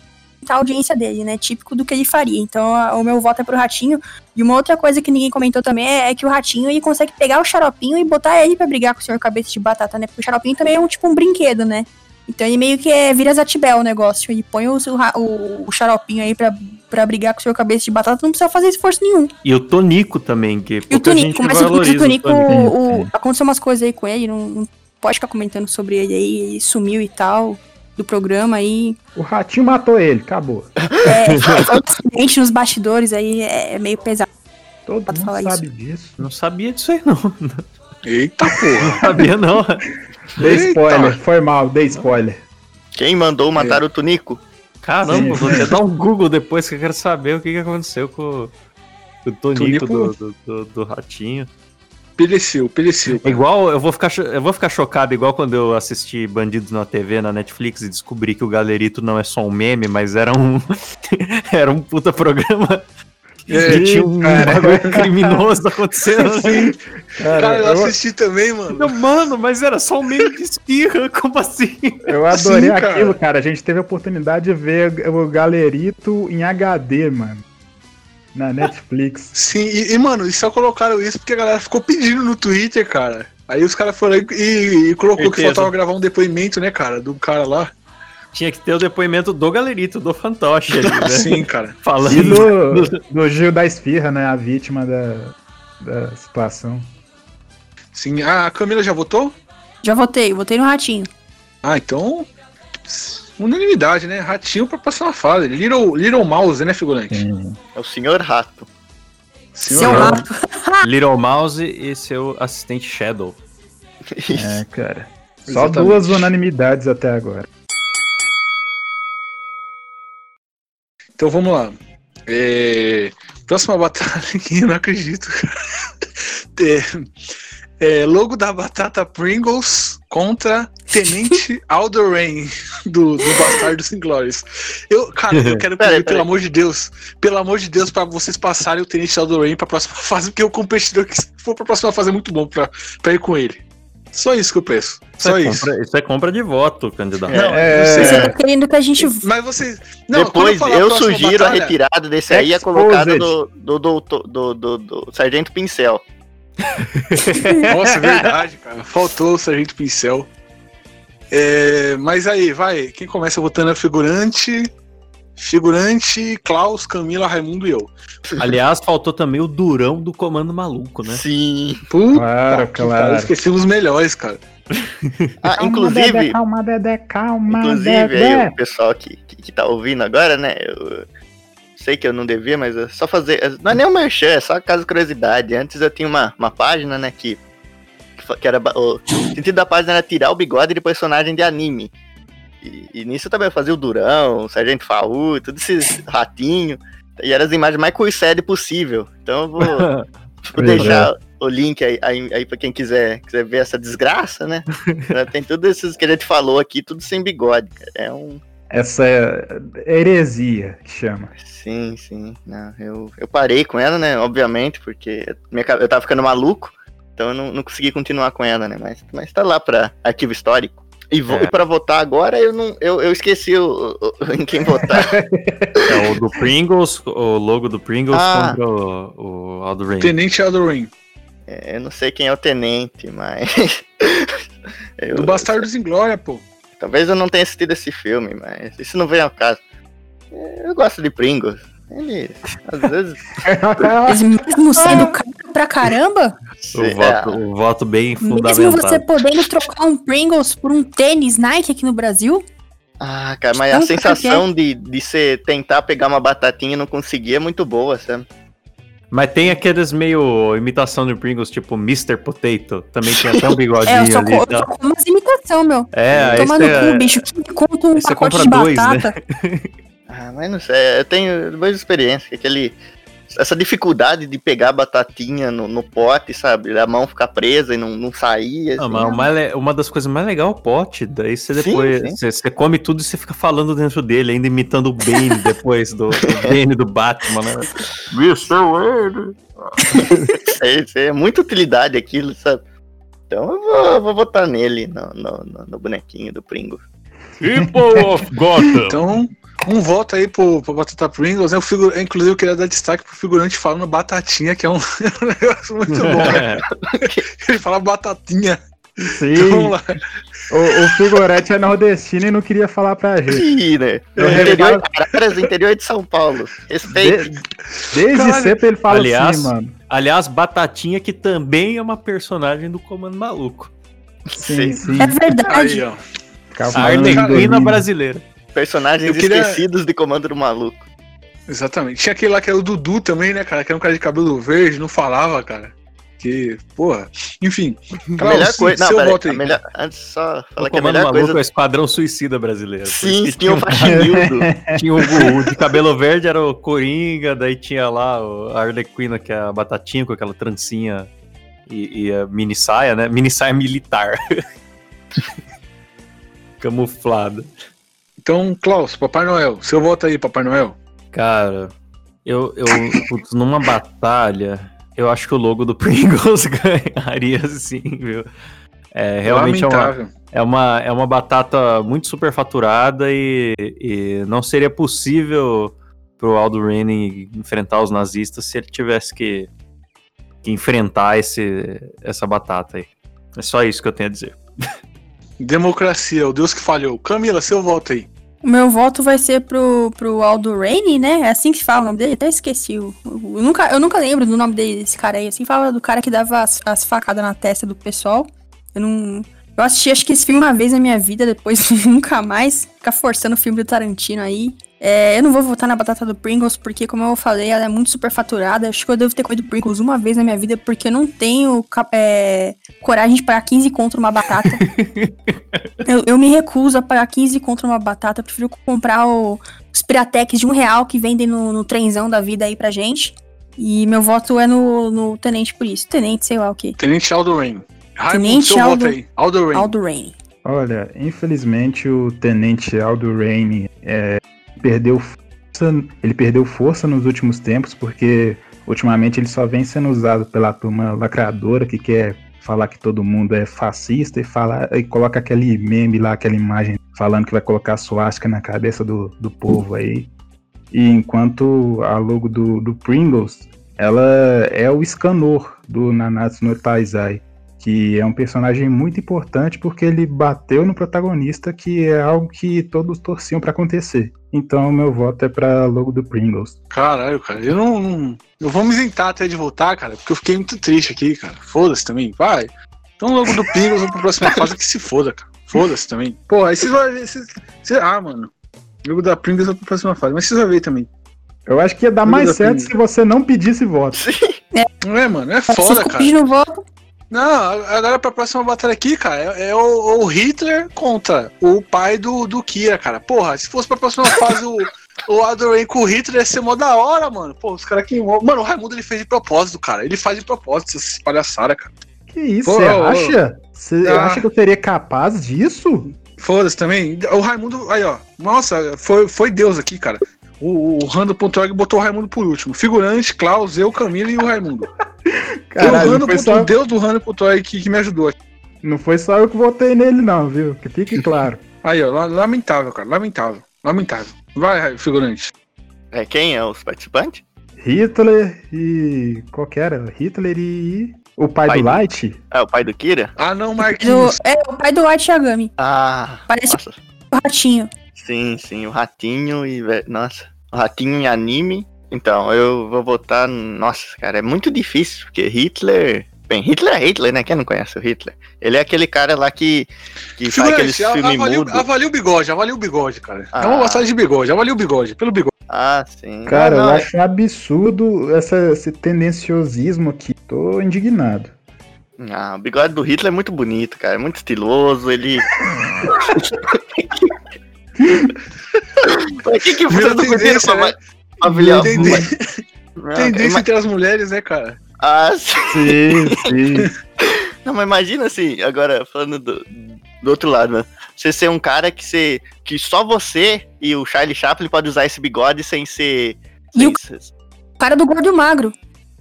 a audiência dele, né, típico do que ele faria. Então a, o meu voto é pro Ratinho. E uma outra coisa que ninguém comentou também é, é que o Ratinho ele consegue pegar o xaropinho e botar ele para brigar com o senhor cabeça de batata, né, porque o xaropinho também é um tipo um brinquedo, né. Então ele meio que é, vira Zatibel o negócio. Ele põe o, o, o xaropinho aí pra, pra brigar com o seu cabeça de batata, não precisa fazer esforço nenhum. E o Tonico também, que E o Tonico, mas o, o Tonico, o, o, aconteceu umas coisas aí com ele, não, não pode ficar comentando sobre ele aí, ele sumiu e tal, do programa aí. O ratinho matou ele, acabou. [laughs] É, foi um acidente nos bastidores aí, é meio pesado. Todo Pode mundo falar sabe isso. disso. Não sabia disso aí, não. Eita porra. Não sabia, não. Dei Eita. spoiler, foi mal, dei spoiler. Quem mandou matar o Tunico? Caramba, Sim. vou até dar um [laughs] Google depois que eu quero saber o que, que aconteceu com o Tonico Tonico- do, do, do- do Ratinho. Pereceu, pereceu. É Igual, eu vou, ficar, eu vou ficar chocado, igual quando eu assisti Bandidos na TV na Netflix e descobri que o Galerito não é só um meme, mas era um. [laughs] era um puta programa. É, e tinha um cara. [laughs] bagulho criminoso acontecendo. Sim. Cara, Cara, eu eu, assisti também, mano. Não, Mano, mas era só um meme de espirra, [laughs] como assim? eu adorei Sim, cara. aquilo, cara. A gente teve a oportunidade de ver o Galerito em HD, mano. Na Netflix. Sim, e, e, mano, e só colocaram isso porque a galera ficou pedindo no Twitter, cara. Aí os caras foram aí e, e colocou que Certeza. faltava gravar um depoimento, né, cara, do cara lá. Tinha que ter o depoimento do Galerito, do fantoche ali, né? [laughs] Sim, cara. Falando. E do, [laughs] do Gil da Esfirra, né? A vítima da, da situação. Sim. Ah, a Camila já votou? Já votei, votei no Ratinho. Ah, então. Unanimidade, né? Ratinho pra próxima fase. Little, Little Mouse, né, figurante? É o Senhor Rato. Senhor Seu Rato. rato. [laughs] Little Mouse e seu assistente Shadow. É, cara. Só Exatamente. duas unanimidades até agora. Então vamos lá. É, Próxima batalha [laughs] aqui, eu não acredito. É, é, logo da batata Pringles contra Tenente [laughs] Aldorain do, do Bastardos Inglórios. Eu, cara, eu quero [laughs] pedir, pelo amor de Deus, pelo amor de Deus, pra vocês passarem o Tenente Aldorain pra próxima fase, porque o competidor que for pra próxima fase é muito bom pra ir com ele. Só isso que eu peço. Só é isso. Compra, isso é compra de voto, candidato. Não, É, eu sei. Você tá querendo que a gente. Mas vocês. Não, Depois, a eu próxima sugiro a batalha- retirada desse aí, a Exposed. colocada do, do, do, do, do, do Sargento Pincel. [laughs] [laughs] Nossa, verdade, cara. Faltou o Sargento Pincel. É, mas aí, vai. Quem começa votando é figurante. Figurante, Klaus, Camila, Raimundo e eu. [laughs] Aliás, faltou também o Durão do Comando Maluco, né? Sim. Puta Claro, que claro. pariu, Esqueci os melhores, cara. [laughs] Ah, Dedé, inclusive, calma, Dedé, calma, inclusive Dedé. aí o pessoal que, que, que tá ouvindo agora, né? Eu sei que eu não devia, mas é só fazer. Não é nem um merchan, é só caso curiosidade. Antes eu tinha uma, uma página, né, que, que era. O sentido da página era tirar o bigode de personagem de anime. E, e nisso eu também fazia o Durão, o Sargento Faú, todos esses ratinhos. E eram as imagens mais cursed possível. Então eu vou, [laughs] vou deixar o link aí, aí, aí pra quem quiser, quiser ver essa desgraça, [laughs] né? Tem tudo esses que a gente falou aqui, tudo sem bigode, cara. É um. Essa é heresia que chama. Sim, sim. Não, eu, eu parei com ela, né? Obviamente, porque minha eu tava ficando maluco, então eu não, não consegui continuar com ela, né? Mas, mas tá lá pra arquivo histórico. E, vo, É. e pra votar agora, eu não eu, eu esqueci o, o- em quem votar. [laughs] É o do Pringles, o logo do Pringles Ah. contra o, o Aldo Tenente Aldorain. É, eu não sei quem é o tenente, mas. [laughs] eu- Do Bastardos em Glória, pô. Talvez eu não tenha assistido esse filme, mas isso não vem ao caso. É, Eu gosto de Pringles. Ele, às vezes. [laughs] Mas mesmo sendo caro pra caramba, O é, voto, o voto bem mesmo você podendo trocar um Pringles por um tênis Nike aqui no Brasil, Ah, cara, mas a sensação de, de você tentar pegar uma batatinha e não conseguir é muito boa, sabe? Mas tem aqueles meio imitação de Pringles, tipo Mr. Potato. Também tem até um [laughs] bigodinho É, eu só, ali. co- eu tal. só como umas imitação, meu. É, aí Toma no você- cu, bicho. Que conta um pacote compra de dois, né? [laughs] Ah, mas não sei, eu tenho boas experiências, aquele. Essa dificuldade de pegar a batatinha no, no pote, sabe? A mão ficar presa e não, não sair. Não, assim, mas o mais le- uma das coisas mais legais é o pote. Daí você depois. sim. Você, você come tudo e você fica falando dentro dele, ainda imitando o Bane [laughs] depois do, do Bane do Batman, né? Mr. Wayne. É, isso é muita utilidade aquilo, sabe? Então eu vou, eu vou botar nele, no, no, no- no bonequinho do Pringo. People of Gotham. Então, um voto aí pro, pro Batata Pringles. Né? O figu... Inclusive, eu queria dar destaque pro figurante falando batatinha, que é um, [laughs] um negócio muito bom, né? [laughs] Ele fala batatinha. Sim. Então. O, o figurante é nordestino e não queria falar pra gente. Ih, né? Eu interior reparo- interior de São Paulo. Respeito. De- desde Caralho. sempre ele fala Aliás, assim, mano. aliás, Batatinha, que também é uma personagem do Comando Maluco. Sim, sim. É verdade. Aí, ó. A Arlequina brasileira. Personagens Eu queria- esquecidos de Comando do Maluco. Exatamente. Tinha aquele lá que era o Dudu também, né, cara? Que era um cara de cabelo verde, não falava, cara. Que, porra. Enfim. A melhor coisa. Não, a aí. melhor, antes só O falar que a Comando melhor Maluco é coisa. o Esquadrão Suicida brasileiro. Sim, tinha o Faxinildo. [laughs] Tinha o, o de cabelo verde, era o Coringa, daí tinha lá o- a Arlequina, que é a batatinha com aquela trancinha e, e a mini saia, né? Mini saia militar. [laughs] Camuflada. Então, Klaus, Papai Noel. Seu voto aí, Papai Noel. Cara, eu, eu putz, numa batalha, eu acho que o logo do [laughs] Pringles ganharia sim, viu? É, realmente é uma, Lamentável. é, uma, é uma batata muito superfaturada e, e não seria possível pro Aldo Raine enfrentar os nazistas se ele tivesse que, que enfrentar esse, essa batata aí. É só isso que eu tenho a dizer. [laughs] Democracia, o Deus que falhou. Camila, seu voto aí. O meu voto vai ser pro, pro Aldo Rainey, né? É assim que se fala o nome dele? Até esqueci. Eu, eu nunca, eu nunca lembro do nome dele, desse cara aí. Assim fala do cara que dava as, as facadas na testa do pessoal. Eu não. Eu assisti acho que esse filme uma vez na minha vida, depois [laughs] nunca mais. Ficar forçando o filme do Tarantino aí. É, eu não vou votar na batata do Pringles, porque, como eu falei, ela é muito superfaturada. Acho que eu devo ter comido Pringles uma vez na minha vida, porque eu não tenho é, coragem de pagar 15 contra uma batata. [laughs] eu, eu me recuso a pagar 15 contra uma batata. Eu prefiro comprar o, os Piratex de um real que vendem no, no trenzão da vida aí pra gente. E meu voto é no, no Tenente por isso. Tenente, sei lá o quê. Tenente Aldo Rain. Raimundo, Tenente seu Aldo- voto aí. Aldo Rain. Olha, infelizmente o tenente Aldo Raine é, perdeu força, ele perdeu força nos últimos tempos porque ultimamente ele só vem sendo usado pela turma lacradora que quer falar que todo mundo é fascista e fala e coloca aquele meme lá, aquela imagem falando que vai colocar suástica na cabeça do, do povo aí. E enquanto a logo do, do Pringles, ela é o Scanor do Nanatsu no Taizai que é um personagem muito importante porque ele bateu no protagonista, que é algo que todos torciam pra acontecer. Então, meu voto é pra logo do Pringles. Caralho, cara. Eu não, não- Eu vou me isentar até de votar, cara, porque eu fiquei muito triste aqui, cara. Foda-se também. Vai. Então logo do Pringles vamos pra próxima fase que se foda, cara. Foda-se também. Pô, aí vocês vão ver. Vocês... Ah, mano. Jogo da Pringles vai pra próxima fase. Mas vocês vão ver também. Eu acho que ia dar Logo mais da certo Pringles. se você não pedisse voto. Não é, mano? É foda, cara. pedindo voto. Não, agora pra próxima batalha aqui, cara, é, é o, o Hitler contra o pai do, do Kira, cara. Porra, se fosse pra próxima fase o, o Adorain com o Hitler ia ser mó da hora, mano. Pô, os caras queimou. Mano, o Raimundo ele fez de propósito, cara. Ele faz de propósito essas palhaçadas, cara. Que isso, você acha? Você Ah. acha que eu seria capaz disso? Foda-se também. O Raimundo, aí ó. Nossa, foi, foi Deus aqui, cara. O, o Rando.org botou o Raimundo por último. Figurante, Klaus, eu, Camila e o Raimundo. O Caralho, Rando, foi, só, o Deus do Rando.org que, que me ajudou. não foi só eu que votei nele, não, viu? Que fique claro. Aí, ó, la- lamentável, cara. Lamentável. Lamentável. Vai, figurante. É, quem é os participantes? Hitler e. Qual que era? Hitler e. O pai, Pai do do- Light? É o pai do Kira? Ah, não, Do, Marquinhos. é o pai do White Yagami. Ah, Parece nossa. o ratinho. Sim, sim, o ratinho e. Nossa, o ratinho em anime. Então, eu vou votar. Nossa, cara, é muito difícil, porque Hitler. Bem, Hitler é Hitler, né? Quem não conhece o Hitler? Ele é aquele cara lá que, que faz aqueles filmes avalia, mudos. avalia o bigode, avalia o bigode, cara. Ah. É uma batalha de bigode, avalia o bigode, pelo bigode. Ah, sim. Cara, Não, eu não, acho um absurdo essa- esse tendenciosismo aqui. Tô indignado. Ah, o bigode do Hitler é muito bonito, cara. É muito estiloso. Ele. [laughs] [laughs] Mas que que não curtiram tendência, pra né? pra avaliar Tendência- entre as mulheres, né, cara? Ah, sim. Sim, sim. [laughs] Não, mas imagina assim, agora falando do, do outro lado, né? Você ser um cara que você. que só você e o Charlie Chaplin pode usar esse bigode sem ser. E sem o ser- cara do gordo e o magro.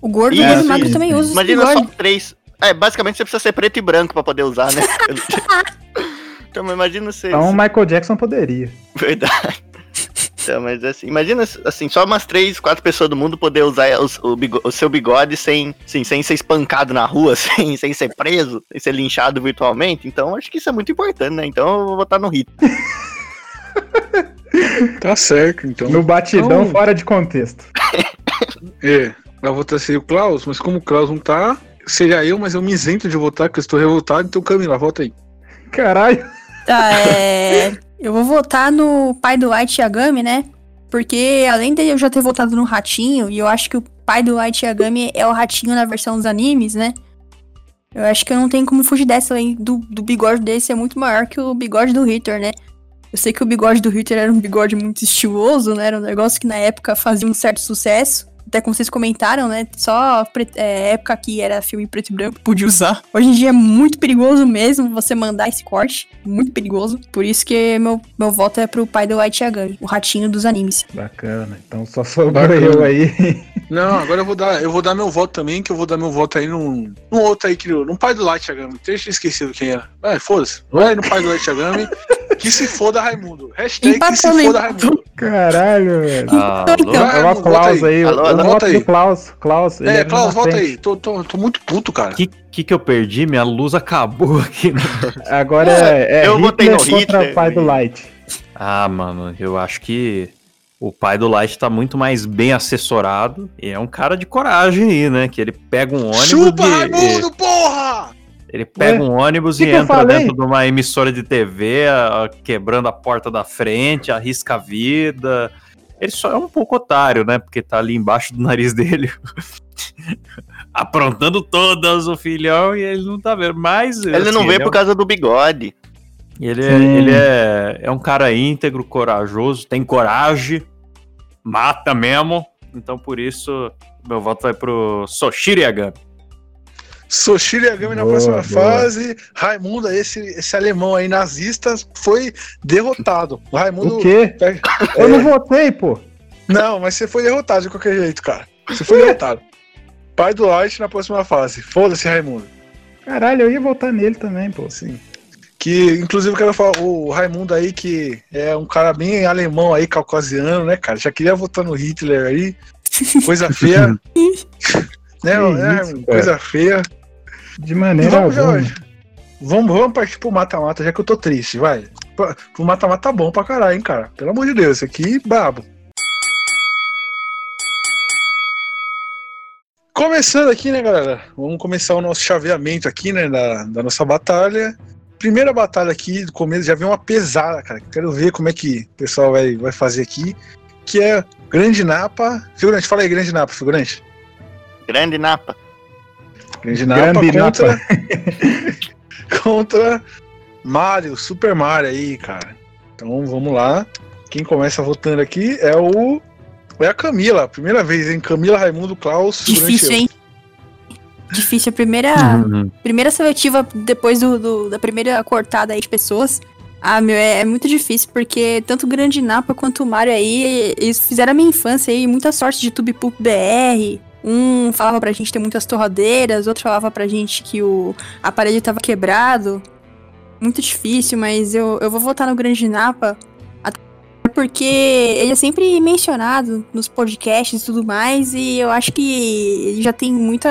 O gordo e o Isso, gordo e o magro sim, também esse Imagina só três. É, basicamente você precisa ser preto e branco pra poder usar, né? [laughs] [laughs] então, imagina você. Então o Michael Jackson poderia. Verdade. Então, mas assim, imagina assim, só umas três, quatro pessoas do mundo poder usar os- o, o seu bigode sem, assim, sem ser espancado na rua, [laughs] sem, sem ser preso, sem ser linchado virtualmente. Então, acho que isso é muito importante, né? Então, eu vou votar no Hit. [laughs] Tá certo, então. No batidão Então- fora de contexto. [laughs] É, vai votar seria o Klaus, mas como o Klaus não tá, seria eu, mas eu me isento de votar, porque eu estou revoltado, então Camila, vota aí. Caralho. Tá, é. Eu vou votar no pai do Light Yagami, né? Porque além de eu já ter votado no Ratinho, e eu acho que o pai do Light Yagami é o Ratinho na versão dos animes, né? Eu acho que eu não tenho como fugir dessa, além do, do bigode desse é muito maior que o bigode do Hitler, né? Eu sei que o bigode do Hitler era um bigode muito estiloso, né? Era um negócio que na época fazia um certo sucesso. Até como vocês comentaram, né? Só é, época que era filme preto e branco podia usar. Hoje em dia é muito perigoso mesmo você mandar esse corte. Muito perigoso. Por isso que meu, meu voto é pro pai do Light Yagami, o ratinho dos animes. Bacana. Então só sobrou eu aí. Não, agora eu vou dar, eu vou dar meu voto também, que eu vou dar meu voto aí num, num outro aí, que, num pai do Light Yagami. Deixa eu esquecido quem era. Vai, foda-se. Vai no pai do Light Yagami, que se foda Raimundo. Hashtag que se Empatou, foda Raimundo. Caralho, velho. Ah, Então, É o Raimundo, Klaus aí. Alô, vota aí. Klaus. Klaus. É, Klaus, volta aí. Tô, tô, tô muito puto, cara. que, que que eu perdi? Minha luz acabou [laughs] aqui. né? Agora é, é eu votei Hitler no contra Hitler, o pai do Light. Ah, mano, eu acho que o pai do Light tá muito mais bem assessorado. E é um cara de coragem aí, né? Que ele pega um ônibus. Chupa, e- Raimundo, porra! Ele pega Ué, um ônibus que e que entra dentro de uma emissora de TV, a- quebrando a porta da frente, arrisca a vida. Ele só é um pouco otário, né? Porque tá ali embaixo do nariz [laughs] dele. aprontando todas o filhão e ele não tá vendo. Mas. Ele assim, não vê é por um- causa do bigode. Ele, é, ele é, é um cara íntegro, corajoso, tem coragem, mata mesmo. Então por isso, meu voto vai pro Soshiro Yagami. Soshiro Yagami na próxima boa. fase. Raimundo, esse, esse alemão aí nazista, foi derrotado. O Raimundo. O quê? É, [laughs] Eu não votei, pô. Não, mas você foi derrotado de qualquer jeito, cara. Você foi derrotado. Pai do Light na próxima fase. Foda-se, Raimundo. Caralho, eu ia votar nele também, pô. Sim. Que, inclusive, eu quero falar, o Raimundo aí, que é um cara bem alemão aí, caucasiano, né, cara? Já queria votar no Hitler aí. Coisa [laughs] feia. [laughs] né, Que né, isso. Coisa feia. De maneira vamos, alguma. Jorge. Vamos, vamos partir pro mata-mata, já que eu tô triste, vai. Pa- O mata-mata tá bom pra caralho, hein, cara. Pelo amor de Deus, isso aqui, brabo. Começando aqui, né, galera? Vamos começar o nosso chaveamento aqui, né, da, da nossa batalha. Primeira batalha aqui, do começo, já veio uma pesada, cara. Quero ver como é que o pessoal vai, vai fazer aqui. Que é Grande Napa. Figurante, fala aí, Grande Napa, figurante. Grande Napa. Grande Napa Grande contra. [laughs] contra Mario, Super Mario aí, cara. Então vamos lá. Quem começa votando aqui é o. É a Camila. Primeira vez, hein? Camila Raimundo Klaus. Difícil, eu. hein? Difícil. A primeira, Uhum. primeira seletiva depois do, do- da primeira cortada aí de pessoas. Ah, meu, é, é muito difícil, porque tanto o Grande Napa quanto o Mario aí, eles fizeram a minha infância aí, muita sorte de TubePup BR. Um falava pra gente ter muitas torradeiras, outro falava pra gente que o aparelho tava quebrado. Muito difícil, mas eu, eu vou votar no Grande Napa. Porque ele é sempre mencionado nos podcasts e tudo mais, e eu acho que ele já tem muita.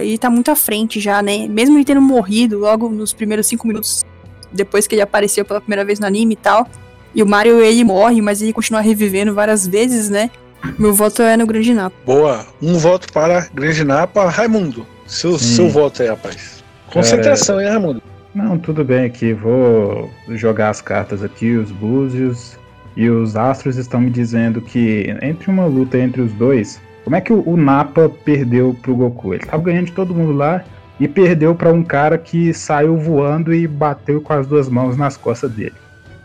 Ele tá muito à frente já, né? Mesmo ele tendo morrido logo nos primeiros cinco minutos depois que ele apareceu pela primeira vez no anime e tal. E o Mario, ele morre, mas ele continua revivendo várias vezes, né? Meu voto é no Grande Napa. Boa. Um voto para Grande Napa. Raimundo, seu, Sim. seu voto aí, rapaz. Concentração, hein, Raimundo? Não, tudo bem aqui. Vou jogar as cartas aqui, os búzios. E os astros estão me dizendo que entre uma luta entre os dois, como é que o, o Napa perdeu pro Goku? Ele tava ganhando de todo mundo lá e perdeu para um cara que saiu voando e bateu com as duas mãos nas costas dele.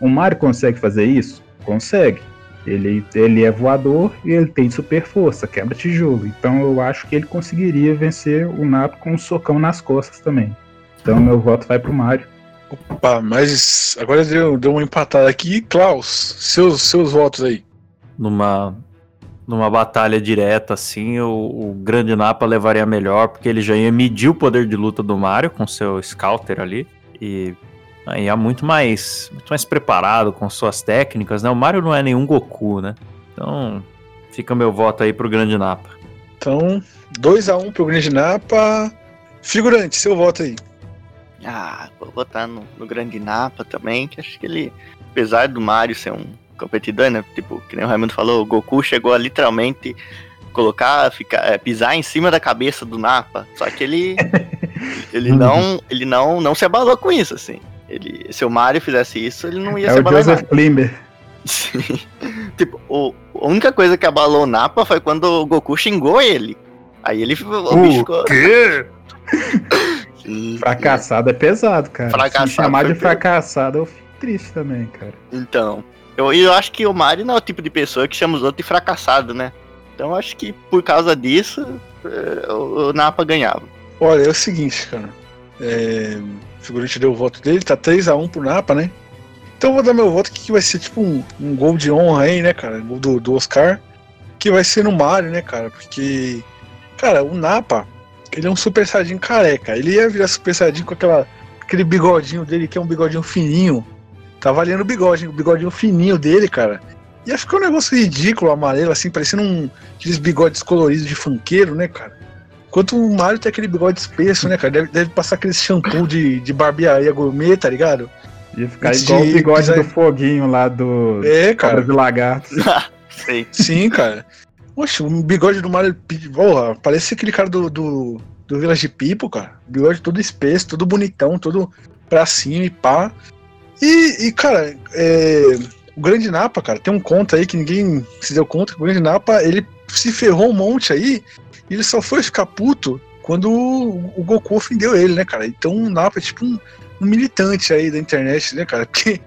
O Mario consegue fazer isso? Consegue. Ele, ele é voador e ele tem super força, quebra tijolo. Então eu acho que ele conseguiria vencer o Napa com um socão nas costas também. Então meu voto vai pro Mario. Opa, mas agora deu, deu uma empatada aqui. Klaus, seus, seus votos aí. Numa, numa batalha direta, assim, o, o Grande Napa levaria melhor, porque ele já ia medir o poder de luta do Mario com seu Scouter ali. E aí é muito mais, muito mais preparado com suas técnicas, né? O Mario não é nenhum Goku, né? Então, fica meu voto aí pro Grande Napa. Então, 2x1 um pro Grande Napa. Figurante, seu voto aí. Ah, vou botar no, no Grande Napa também, que acho que ele, apesar do Mario ser um competidor, né? Tipo, que nem o Raimundo falou, o Goku chegou a literalmente colocar, ficar, é, pisar em cima da cabeça do Napa. Só que ele. [laughs] ele não. Ele não, não se abalou com isso, assim. Ele, se o Mario fizesse isso, ele não ia É se o. Joseph Klimber. [laughs] Sim. tipo, o, a única coisa que abalou o Napa foi quando o Goku xingou ele. Aí ele o bicho ficou. quê? Sim, Fracassado é pesado, cara. Fracassado Se chamar de fracassado, eu fico triste também, cara. Então, eu, eu acho que o Mario não é o tipo de pessoa que chama os outros de fracassado, né? Então eu acho que por causa disso, eh, o, o Napa ganhava. Olha, é o seguinte, cara. É, o figurante deu o voto dele, tá 3x1 pro Napa, né? Então eu vou dar meu voto que vai ser tipo um, um gol de honra aí, né, cara? Gol do, do Oscar. Que vai ser no Mario, né, cara? Porque, cara, o Napa, ele é um super saiyajin careca. Ele ia virar super saiyajin com aquela, aquele bigodinho dele, que é um bigodinho fininho. Tá valendo o bigode, o bigodinho fininho dele, cara. Ia ficar um negócio ridículo, amarelo, assim, parecendo um, aqueles bigodes coloridos de funkeiro, né, cara? Enquanto o Mario tem aquele bigode espesso, né, cara? Deve, deve passar aquele shampoo de, de barbearia gourmet, tá ligado? Ia ficar Antes igual de o bigode do foguinho lá do É, cara. do Lagarto. [laughs] Sei. Sim, cara. Poxa, o bigode do Mario. Porra, parece aquele cara do, do, do Village People, cara. Bigode todo espesso, todo bonitão, todo pra cima e pá. E, e, cara, é, o Grande Napa, cara, tem um conto aí que ninguém se deu conta que o Grande Napa, ele se ferrou um monte aí e ele só foi ficar puto quando o, Goku ofendeu ele, né, cara? Então o Napa é tipo um, um militante aí da internet, né, cara? [laughs] Porque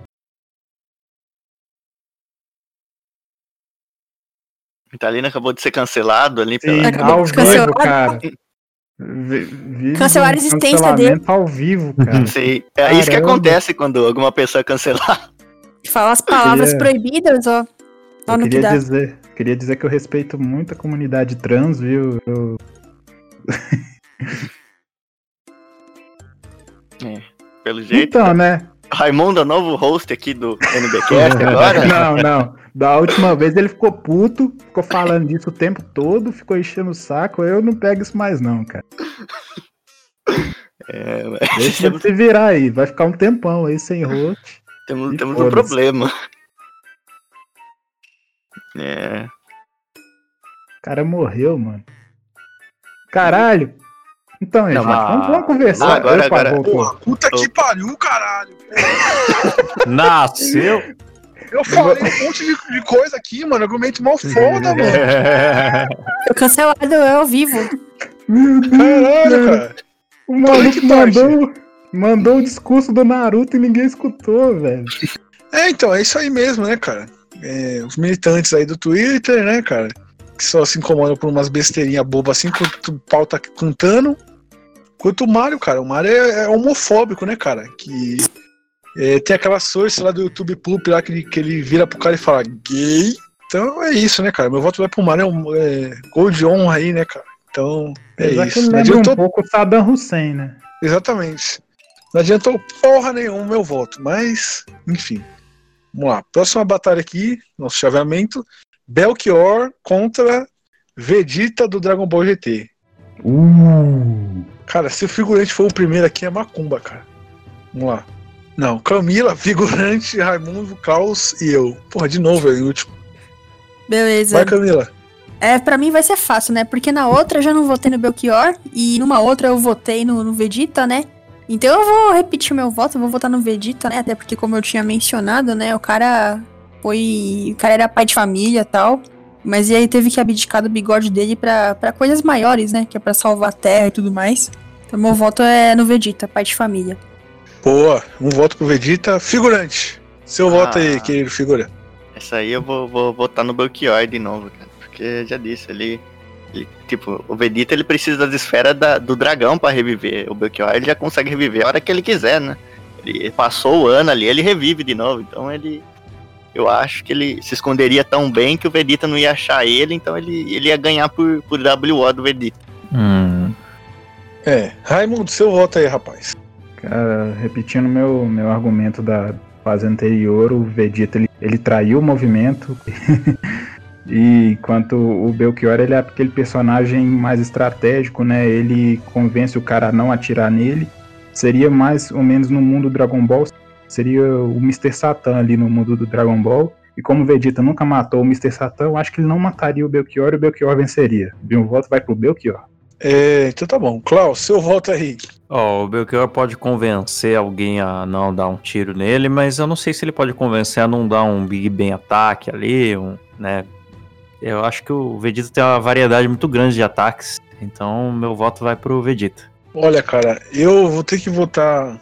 O Italino acabou de ser cancelado ali Sim, pela. Acabou ao de vivo, cancelar. cara. Cancelaram a existência dele. ao vivo, cara. Sei. É isso que Caramba. acontece quando alguma pessoa é cancelada. Falar as palavras queria- proibidas, ó. Ó Eu no que queria dá. dizer, queria dizer que eu respeito muito a comunidade trans, viu? Eu- Pelo jeito. Então, né? Raimundo é novo host aqui do NBcast [laughs] agora. Não, não. Da última vez ele ficou puto, ficou falando disso o tempo todo, ficou enchendo o saco. Eu não pego isso mais, não, cara. É, mas Deixa [laughs] ele se virar aí. Vai ficar um tempão aí sem host. temos, temos um problema. É. O cara morreu, mano. Caralho. Então, gente, Não, vamos, vamos conversar. Não, agora- agora-. Porra, puta que pariu, caralho. [laughs] Nasceu. Eu falei um monte de, de coisa aqui, mano. Argumento mal foda, mano. [laughs] Eu cancelado é ao vivo. Caralho, cara. O maluco mandou, mandou o discurso do Naruto e ninguém escutou, velho. É, então, é isso aí mesmo, né, cara? É, os militantes aí do Twitter, né, cara? Que só se incomodam por umas besteirinhas bobas assim, quanto o pau tá cantando. Quanto o Mario, cara. O Mario é, é homofóbico, né, cara? Que é, tem aquela source lá do YouTube Poop lá que ele, que ele vira pro cara e fala gay. Então é isso, né, cara? Meu voto vai pro Mario, é, um, é gol de honra aí, né, cara? Então é que isso. lembra adiantou um pouco o Saddam Hussein, né? Exatamente. Não adiantou porra nenhuma o meu voto, mas, enfim. Vamos lá. Próxima batalha aqui, nosso chaveamento: Belchior contra Vegeta do Dragon Ball GT. Uh. Cara, se o figurante for o primeiro aqui, é Macumba, cara. Vamos lá. Não, Camila, figurante, Raimundo, Caos e eu. Porra, de novo, é o último. Beleza. Vai, Camila. É, pra mim vai ser fácil, né? Porque na outra eu já não votei no Belchior e numa outra eu votei no, no Vegeta, né? Então eu vou repetir o meu voto, eu vou votar no Vegeta, né? Até porque, como eu tinha mencionado, né? O cara Foi. O cara era pai de família e tal. Mas e aí teve que abdicar do bigode dele pra, pra coisas maiores, né? Que é pra salvar a terra e tudo mais. Então meu voto é no Vegeta, pai de família. Boa, um voto pro Vegeta. Figurante. Seu Ah. voto aí, querido figura. Essa aí eu vou, vou votar no Belchior de novo, cara. Porque já disse, ele- Tipo, o Vegeta ele precisa das esferas da- do dragão pra reviver. O Belchior ele já consegue reviver a hora que ele quiser, né? Ele passou o ano ali, ele revive de novo. Então ele. Eu acho que ele se esconderia tão bem que o Vegeta não ia achar ele, então ele, ele ia ganhar por, por WO do Vegeta. Hum. É, Raimundo, seu voto aí, rapaz. Cara, repetindo meu, meu argumento da fase anterior, o Vegeta ele, ele traiu o movimento. [laughs] e enquanto o Belchior ele é aquele personagem mais estratégico, né? Ele convence o cara a não atirar nele. Seria mais ou menos no mundo do Dragon Ball, seria o Mr. Satan ali no mundo do Dragon Ball. E como o Vegeta nunca matou o Mr. Satan, eu acho que ele não mataria o Belchior e o Belchior venceria. Meu voto vai pro Belchior. É, então tá bom. Klaus, seu voto aí. Ó, o Belchior pode convencer alguém a não dar um tiro nele, mas eu não sei se ele pode convencer a não dar um Big Bang ataque ali, um, né? Eu acho que o Vegeta tem uma variedade muito grande de ataques, então meu voto vai pro Vegeta. Olha, cara, eu vou ter que votar.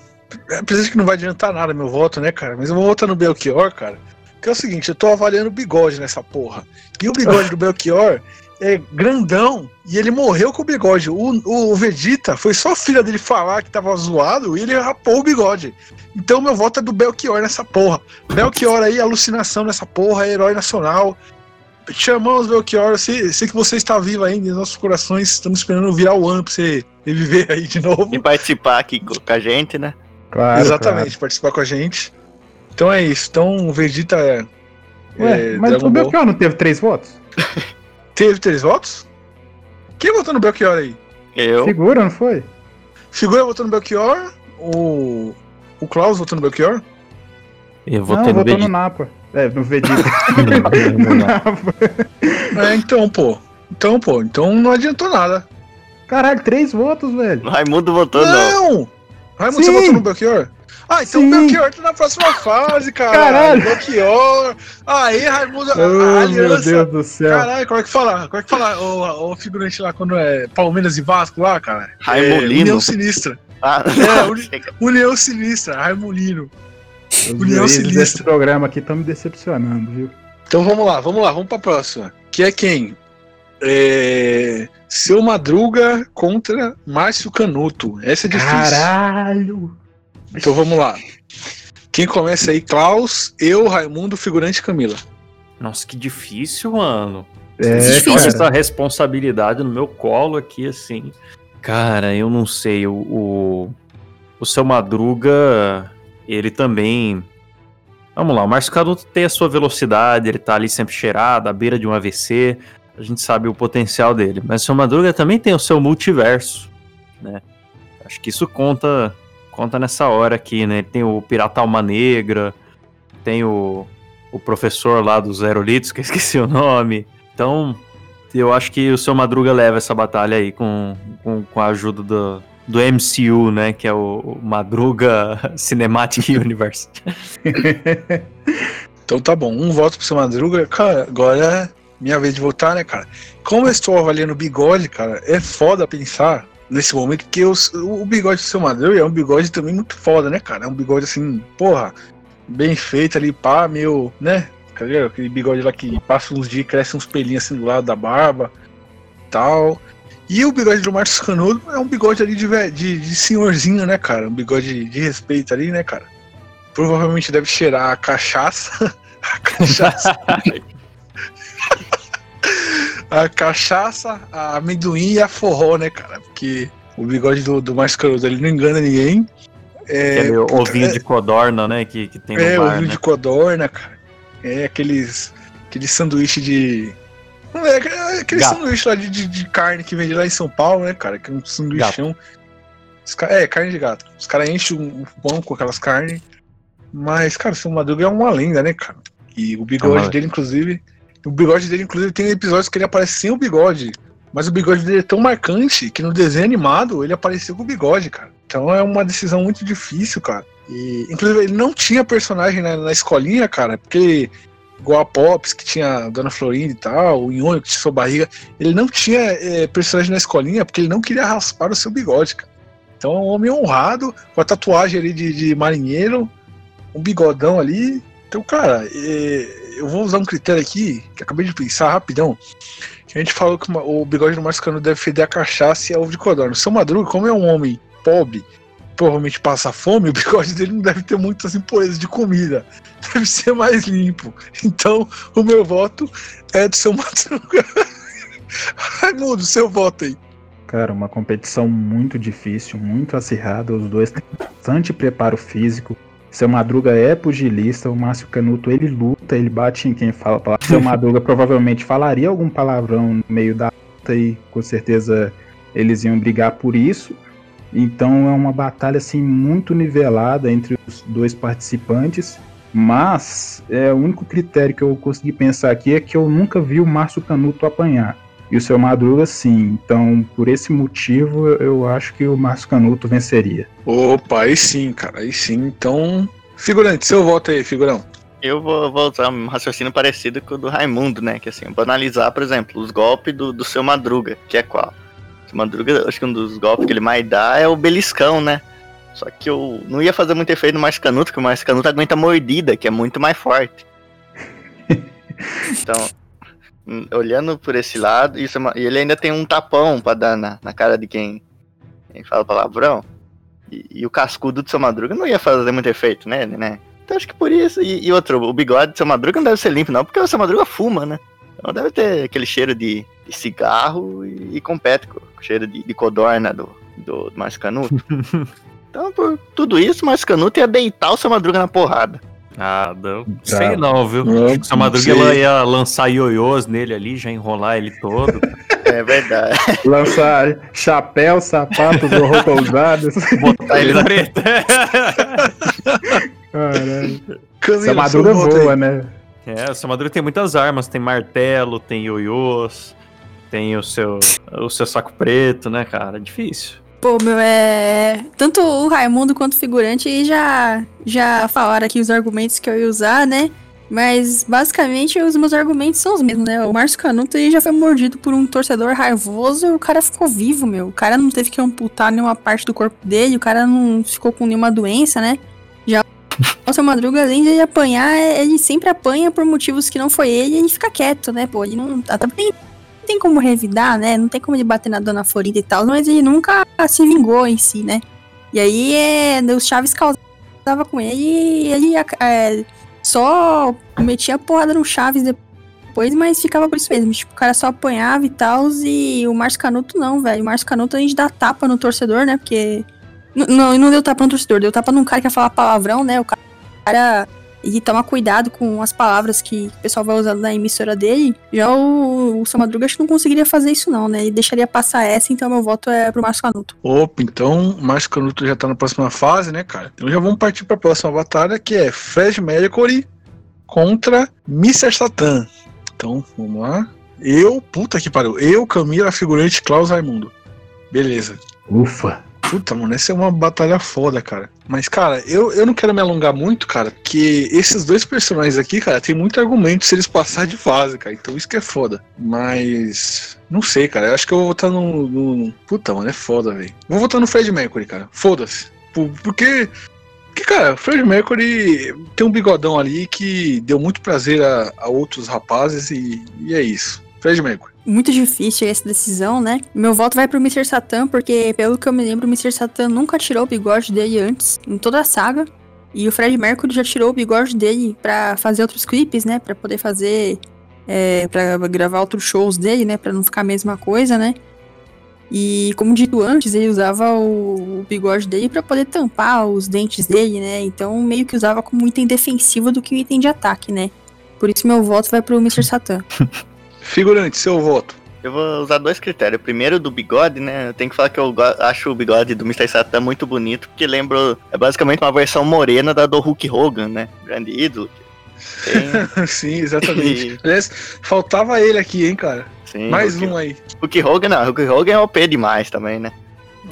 Apesar de que não vai adiantar nada meu voto, né, cara? Mas eu vou votar no Belchior, cara. Que é o seguinte, eu tô avaliando o bigode nessa porra. E o bigode do Belchior [laughs] é grandão e ele morreu com o bigode. O, o Vegeta foi só a filha dele falar que tava zoado e ele rapou o bigode. Então meu voto é do Belchior nessa porra. Belchior aí, alucinação nessa porra, é herói nacional. Chamamos Belchior, sei, sei que você está vivo ainda em nossos corações. Estamos esperando virar o ano pra você reviver aí de novo. E participar aqui co- com a gente, né? Claro, Exatamente, participar com a gente. Então é isso. Então o Vegeta é. Ué, é mas Dragon o Ball. Belchior não teve três votos? [laughs] Teve três votos? Quem votou no Belchior aí? Eu. Figura, não foi? Figura votou no Belchior? O. O Klaus votou no Belchior? Eu não, votei no votou no. Napa. É, no Vegeta. [laughs] [laughs] É, então, pô. Então, pô. Então não adiantou nada. Caralho, três votos, velho. O Raimundo votou não. Não! Raimundo, você Sim. votou no Belchior? Ah, então Sim. o Belchior tá na próxima fase, caralho. Caralho. Belchior. Aí, Raimundo, Oh, meu aliança. Deus do céu. Caralho, como é que fala? Como é que fala o, o figurante lá quando é Palmeiras e Vasco lá, cara? Raimolino. É, União Sinistra. Ah, É. [laughs] União Sinistra, Raimolino. União Sinistra. programa aqui estão me decepcionando, viu? Então vamos lá, vamos lá, vamos pra próxima. Que é quem? É... Seu Madruga contra Márcio Canuto. Essa é difícil. Caralho! Então vamos lá. Quem começa aí? Klaus, eu, Raimundo, figurante Camila. Nossa, que difícil, mano. É, difícil. Olha cara. essa responsabilidade no meu colo aqui, assim. Cara, eu não sei. O, o, o seu Madruga, ele também. Vamos lá, o Márcio Canuto tem a sua velocidade, ele tá ali sempre cheirado, à beira de um AVC. A gente sabe o potencial dele. Mas o seu Madruga também tem o seu multiverso, né? Acho que isso conta conta nessa hora aqui, né? Tem o Pirata Alma Negra, tem o, o professor lá dos Aerolitos, que eu [laughs] esqueci o nome. Então, eu acho que o seu Madruga leva essa batalha aí com, com, com a ajuda do, do MCU, né? Que é o, Madruga [laughs] Cinematic [laughs] Universe. [laughs] Então tá bom, um voto pro seu Madruga. Cara, agora é minha vez de votar, né, cara? Como eu estou avaliando o bigode, cara, é foda pensar nesse momento, porque os- o, bigode do seu Madruga é um bigode também muito foda, né, cara? É um bigode assim, porra, bem feito ali, pá, meio, né? Tá? Aquele bigode lá que passa uns dias cresce uns pelinhos assim do lado da barba tal. E o bigode do Márcio Canudo é um bigode ali de, de, de senhorzinho, né, cara? Um bigode de respeito ali, né, cara? Provavelmente deve cheirar a cachaça. [laughs] a cachaça. a cachaça, a amendoim e a forró, né, cara? Porque o bigode do, do Márcio Canudo ele não engana ninguém. É, Aquele ovinho é- de codorna, né? Que, que tem no é, bar, ovinho né? de codorna, cara. É aqueles. Aqueles sanduíche de. É, é aquele Gato. sanduíche lá de, de, de carne que vende lá em São Paulo, né, cara? Que é um sanduíchão. É, carne de gato. Os caras enchem o o pão com aquelas carnes. Mas, cara, o seu Madruga é uma lenda, né, cara? E o bigode Ah, dele, inclusive. O bigode dele, inclusive, tem episódios que ele aparece sem o bigode. Mas o bigode dele é tão marcante que no desenho animado ele apareceu com o bigode, cara. Então é uma decisão muito difícil, cara. E, inclusive, ele não tinha personagem na, na escolinha, cara, porque igual a Pops, que tinha a Dona Florinda e tal, o Nhonho que tinha sua barriga. Ele não tinha é, personagem na escolinha porque ele não queria raspar o seu bigode, cara. Então é um homem honrado, com a tatuagem ali de, de marinheiro, um bigodão ali. Então, cara, é, eu vou usar um critério aqui, que acabei de pensar rapidão. Que a gente falou que o bigode do Márcio Canuto deve feder a cachaça e a ovo de codorna. Seu Madruga, como é um homem pobre, provavelmente passa fome, o bigode dele não deve ter muitas impurezas de comida. Deve ser mais limpo. Então, o meu voto é do seu Madruga. [laughs] Raimundo, seu voto aí. Cara, uma competição muito difícil, muito acirrada. Os dois têm bastante preparo físico. Seu Madruga é pugilista, o Márcio Canuto ele luta, ele bate em quem fala palavra. Seu [laughs] Madruga provavelmente falaria algum palavrão no meio da luta e com certeza eles iam brigar por isso. Então é uma batalha assim muito nivelada entre os dois participantes. Mas é, o único critério que eu consegui pensar aqui é que eu nunca vi o Márcio Canuto apanhar. E o seu Madruga sim. Então, por esse motivo, eu- acho que o Márcio Canuto venceria. Opa, aí sim, cara, aí sim. Então, figurante, seu voto aí, figurão. Eu vou, vou usar um raciocínio parecido com o do Raimundo, né? Que assim, analisar, por exemplo, os golpes do, do seu Madruga, que é qual? Seu Madruga, acho que um dos golpes que ele mais dá é o beliscão, né? Só que eu não ia fazer muito efeito no Márcio Canuto, porque o Márcio Canuto aguenta mordida, que é muito mais forte. Então, olhando por esse lado, isso é uma- e ele ainda tem um tapão pra dar na, na cara de quem, quem fala palavrão. E, e o cascudo do seu Madruga não ia fazer muito efeito, né? né? Então acho que por isso. E, e outro, o bigode do seu Madruga não deve ser limpo, não, porque o seu Madruga fuma, né? Então deve ter aquele cheiro de, de cigarro e, e compete com cheiro de, de codorna do, do, do Márcio Canuto. [laughs] então, por tudo isso, o Márcio Canuto ia deitar o seu Madruga na porrada. Ah, não sei não, viu? Não, Acho que o Madruga sei. ela ia lançar ioiôs nele ali, já enrolar ele todo. [laughs] É verdade. Lançar chapéu, sapatos [laughs] ou roupa usadas. botar ele na treta. Caralho. Essa Madruga seu voto aí. voa, né? É, o seu Madruga tem muitas armas, tem martelo, tem ioiôs, tem o seu, o seu saco preto, né, cara? É difícil. Pô, meu, é. Tanto o Raimundo quanto o figurante já, já falaram aqui os argumentos que eu ia usar, né? Mas basicamente os meus argumentos são os mesmos, né? O Márcio Canuto aí já foi mordido por um torcedor raivoso e o cara ficou vivo, meu. O cara não teve que amputar nenhuma parte do corpo dele, o cara não ficou com nenhuma doença, né? Já o seu Madruga, além de ele apanhar, é- ele sempre apanha por motivos que não foi ele e ele fica quieto, né? Pô, ele não. Até não tem como revidar, né? Não tem como ele bater na dona Florinda e tal, mas ele nunca se vingou em si, né? E aí é, os Chaves causava com ele e ele é, só metia porrada no Chaves depois, mas ficava por isso mesmo. Tipo, o cara só apanhava e tal, e o Márcio Canuto não, velho. O Márcio Canuto a gente dá tapa no torcedor, né? Porque. Não, não deu tapa no torcedor, deu tapa num cara que ia falar palavrão, né? O cara. E toma cuidado com as palavras que o pessoal vai usando na emissora dele. Já o, o seu Madruga acho que não conseguiria fazer isso, não, né? Ele deixaria passar essa, então meu voto é pro Márcio Canuto. Opa, então o Márcio Canuto já tá na próxima fase, né, cara? Então já vamos partir pra próxima batalha, que é Fred Mercury contra Mr. Satan. Então, vamos lá. Eu, puta que pariu. Eu, Camila, figurante Klaus Raimundo. Beleza. Ufa. Puta, mano, essa é uma batalha foda, cara. Mas, cara, eu, eu não quero me alongar muito, cara, porque esses dois personagens aqui, cara, tem muito argumento se eles passarem de fase, cara. Então isso que é foda. Mas. Não sei, cara. Eu acho que eu vou votar no. no... Puta, mano, é foda, velho. Vou votar no Fred Mercury, cara. Foda-se. Por- Porque. Porque, cara, o Fred Mercury tem um bigodão ali que deu muito prazer a, a outros rapazes e, e é isso. Fred Mercury. Muito difícil essa decisão, né? Meu voto vai pro Mr. Satan, porque pelo que eu me lembro, o Mr. Satan nunca tirou o bigode dele antes, em toda a saga. E o Fred Mercury já tirou o bigode dele pra fazer outros clipes, né? Pra poder fazer. É, pra gravar outros shows dele, né? Pra não ficar a mesma coisa, né? E como dito antes, ele usava o, bigode dele pra poder tampar os dentes dele, né? Então meio que usava como item defensivo do que um item de ataque, né? Por isso meu voto vai pro Mr. Satan. [laughs] Figurante, seu voto. Eu vou usar dois critérios. Primeiro, do bigode, né? Eu tenho que falar que eu acho o bigode do Mr. Satan muito bonito, porque lembra. É basicamente uma versão morena da do Hulk Hogan, né? Grande ídolo. [laughs] Sim, exatamente. [laughs] Aliás, faltava ele aqui, hein, cara. Sim, Mais Hulk, um aí. Hulk Hogan, não. Hulk Hogan é OP demais também, né?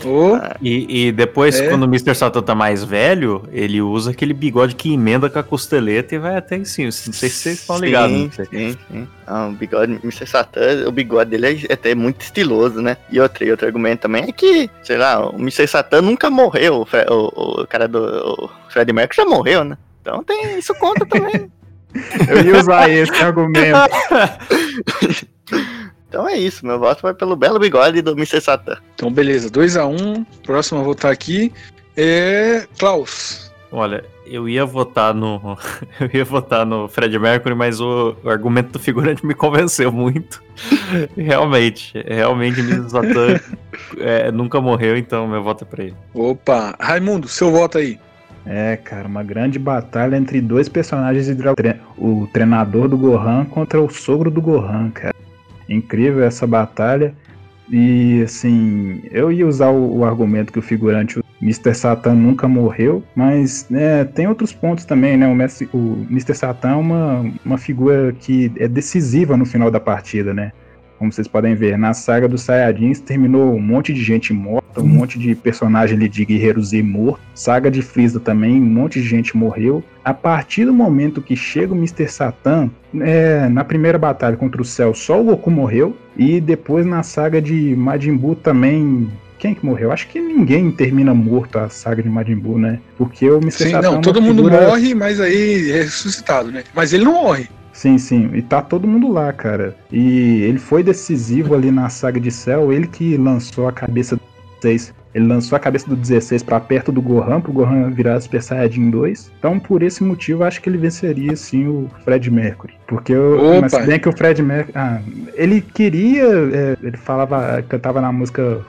Ô, E, e depois, É. quando o Mr. Satan tá mais velho, ele usa aquele bigode que emenda com a costeleta e vai até em cima. Não sei se vocês estão ligados. Sim, sim, sim. Ah, o bigode, Mr. Satan, o bigode dele é até muito estiloso, né? E outro, e outro argumento também é que, sei lá, o Mr. Satan nunca morreu. O, Fre- o, o cara do o Fred Mercury já morreu, né? Então tem, isso conta também. [laughs] Eu ia usar esse argumento. [laughs] então é isso, meu voto vai pelo belo bigode do Mr. Satan. então beleza, 2x1. Próximo a votar aqui é Klaus. Olha, eu ia votar no. [laughs] Eu ia votar no Fred Mercury, mas o, o argumento do figurante me convenceu muito. [laughs] realmente, realmente, Mr. Satan [laughs] é, nunca morreu, então meu voto é pra ele. Opa, Raimundo, seu voto aí. É, cara, uma grande batalha entre dois personagens de O treinador do Gohan contra o sogro do Gohan, cara. Incrível essa batalha. E, assim, eu ia usar o, o argumento que o figurante, Mr. Satan, nunca morreu, mas né, tem outros pontos também, né? O, mestre, o Mr. Satan é uma, uma figura que é decisiva no final da partida, né? Como vocês podem ver, na saga dos Saiyajins terminou um monte de gente morta, um monte de personagem ali de Guerreiro Z morto. Saga de Freeza também, um monte de gente morreu. A partir do momento que chega o Mr. Satan, é, na primeira batalha contra o Cell, só o Goku morreu. E depois na saga de Majin Buu também. Quem que morreu? Acho que ninguém termina morto a saga de Majin Buu, né? Porque o Mr. Sim, Satan é não, uma todo mundo figura- morre, mas aí é ressuscitado, né? Mas ele não morre. Sim, sim. E tá todo mundo lá, cara. E ele foi decisivo ali na saga de Cell. Ele que lançou a cabeça do 16. Ele lançou a cabeça do 16 pra perto do Gohan, pro Gohan virar Super Saiyajin 2. Então, por esse motivo, acho que ele venceria, sim, o Fred Mercury. Porque eu, mas se bem que o Fred Mercury... Ah, ele queria... é, ele falava... Cantava na música...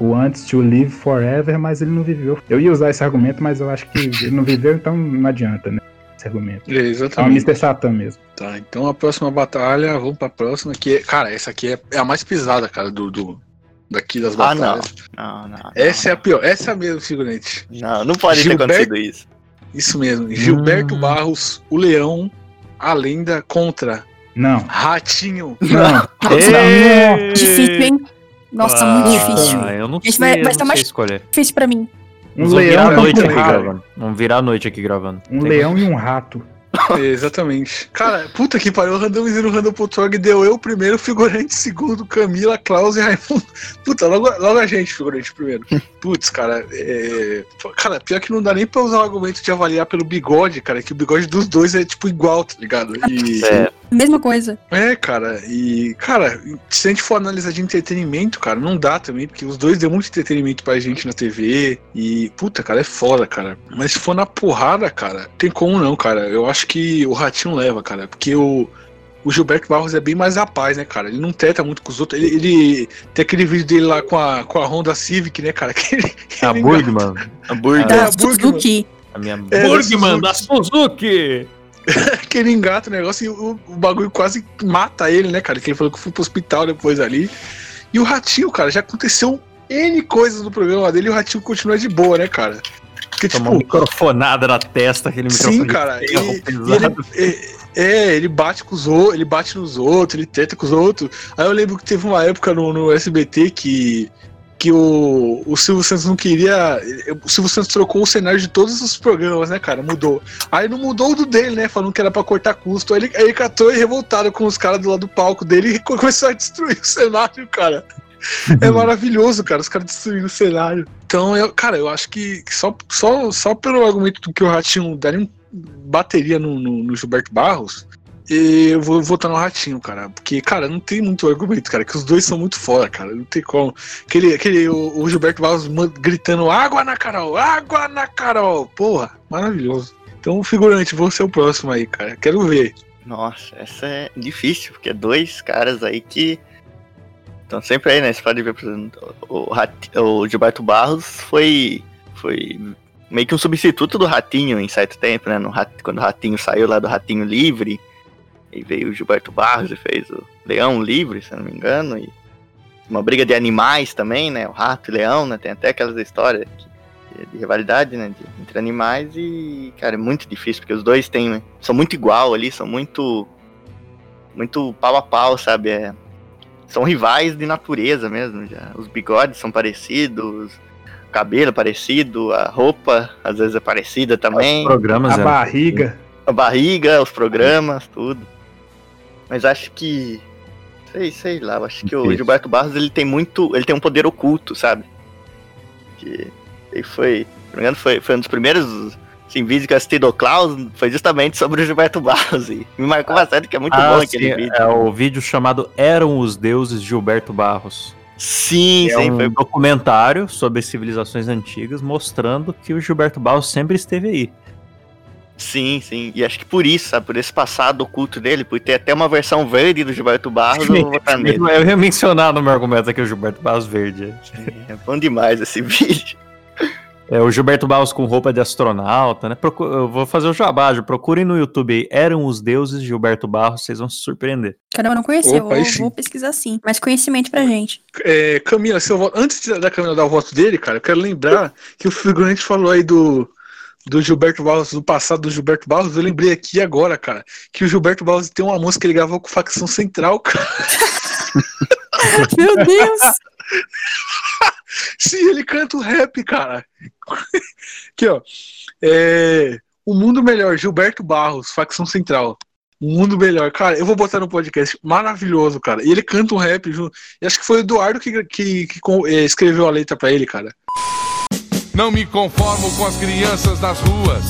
O Antes to Live Forever, mas ele não viveu. Eu ia usar esse argumento, mas eu acho que ele não viveu, então não adianta, né? Esse argumento. É, É o exatamente. Mr. Satan mesmo. Tá, então a próxima batalha, vamos pra próxima, que é, cara, essa aqui é, é a mais pesada, cara, do, do daqui das Ah, não. batalhas. Não, não. Essa é a pior, essa é a mesmo, figurante. Não, não pode Gilberto- ter acontecido isso. Isso mesmo, Gilberto Barros, o Leão, a lenda contra Não. Ratinho. [laughs] Não. Difícil, hein? Nossa, muito difícil. Ah, eu não sei, vai- eu vai não ser mais- sei escolher. Difícil pra mim. Um vamos virar leão a noite aqui gravando. Vamos virar a noite aqui gravando. Um Tem- leão e um rato. É, [laughs] exatamente. Cara, puta que pariu, o randomizando o Random Potrog deu eu primeiro, figurante segundo, Camila, Klaus e Raimundo. Puta, logo, logo a gente, figurante primeiro. Putz, cara, é... Cara, pior que não dá nem pra usar o argumento de avaliar pelo bigode, cara, que o bigode dos dois é tipo igual, tá ligado? E... É, Mesma coisa. É, cara, e, cara, se a gente for analisar de entretenimento, cara, não dá também, porque os dois deu muito entretenimento pra gente na TV, e, puta, cara, é foda, cara. Mas se for na porrada, cara, tem como não, cara. Eu acho que o Ratinho leva, cara, porque o, o Gilberto Barros é bem mais rapaz, né, cara? Ele não treta muito com os outros. Ele, ele- tem aquele vídeo dele lá com a, com a Honda Civic, né, cara? [laughs] Que ele, a ele Burgman. A Burger. É, Da a Burgman. Suzuki. A minha É, Burgman da Suzuki. [laughs] que ele engata o negócio e o, o bagulho quase mata ele, né, cara? Que ele falou que foi pro hospital depois ali. E o Ratinho, cara, já aconteceu N coisas no programa dele e o Ratinho continua de boa, né, cara? Porque, Tomar uma tipo, microfonada na testa, aquele microfone. sim, cara. E, e ele, é, é, ele bate com os outros, ele bate nos outros, ele treta com os outros. Aí eu lembro que teve uma época no, no SBT que. Que o, o Silvio Santos não queria. O Silvio Santos trocou o cenário de todos os programas, né, cara? Mudou. Aí não mudou o do dele, né? Falando que era pra cortar custo. Aí ele, aí ele catou e revoltado com os caras do lado do palco dele e [laughs] começou a destruir o cenário, cara. É [laughs] maravilhoso, cara, os caras destruindo o cenário. Então, eu, cara, eu acho que, só, só, só pelo argumento do que o Ratinho daria um bateria no, no, no Gilberto Barros, eu vou votar no Ratinho, cara. Porque, cara, não tem muito argumento, cara, que os dois são muito foda, cara. Não tem como. Aquele, aquele o, o Gilberto Barros gritando água na Carol, água na Carol. Porra, maravilhoso. Então, figurante, vou ser o próximo aí, cara. Quero ver. Nossa, essa é difícil, porque é dois caras aí que estão sempre aí, né? Você pode ver, por exemplo, o, Rat- o Gilberto Barros foi, foi meio que um substituto do Ratinho em certo tempo, né? No Rat- quando o Ratinho saiu lá do Ratinho Livre, e veio o Gilberto Barros e fez o Leão Livre, se eu não me engano, e uma briga de animais também, né? O rato e leão, né? Tem até aquelas histórias que- de rivalidade, né? de- entre animais e, cara, é muito difícil, porque os dois têm, são muito igual ali, são muito, muito pau a pau, sabe? É, são rivais de natureza mesmo, já. Os bigodes são parecidos, cabelo parecido, a roupa às vezes é parecida também. Os programas A barriga. A barriga, os programas, tudo. Mas acho que. Sei, sei lá, acho que o Difícil. Gilberto Barros ele tem muito. Ele tem um poder oculto, sabe? Que ele foi. Se não me engano, foi, foi um dos primeiros assim, vídeos que eu assisti do Klaus, foi justamente sobre o Gilberto Barros. E me marcou bastante, que é muito Ah, bom sim, aquele vídeo. É o vídeo chamado Eram os Deuses Gilberto Barros. Sim, é sim, um foi. documentário sobre civilizações antigas mostrando que o Gilberto Barros sempre esteve aí. Sim, sim. E acho que por isso, sabe? Por esse passado oculto dele, por ter até uma versão verde do Gilberto Barros, eu vou votar nele. [laughs] Eu ia mencionar no meu argumento aqui o Gilberto Barros verde. É bom demais esse [laughs] vídeo. É o Gilberto Barros com roupa de astronauta, né? Procu- Eu vou fazer o jabá, procurem no YouTube aí. Eram os deuses de Gilberto Barros, vocês vão se surpreender. Caramba, eu não conhecia. Opa, aí vou, pesquisar sim. Mais conhecimento pra gente. É, Camila, seu voto, antes de- da Camila dar o voto dele, cara, eu quero lembrar que o figurante falou aí do, do Gilberto Barros, do passado do Gilberto Barros. Eu lembrei aqui agora, cara, que o Gilberto Barros tem uma música que ele gravou com facção central, cara. [laughs] Meu Deus! [laughs] Sim, ele canta o rap, cara. Aqui, ó. É, o Mundo Melhor, Gilberto Barros, facção central. O Mundo Melhor. Cara, eu vou botar no podcast. Maravilhoso, cara. E ele canta um rap junto. E acho que foi o Eduardo que, que, que eh, escreveu a letra pra ele, cara. Não me conformo com as crianças nas ruas,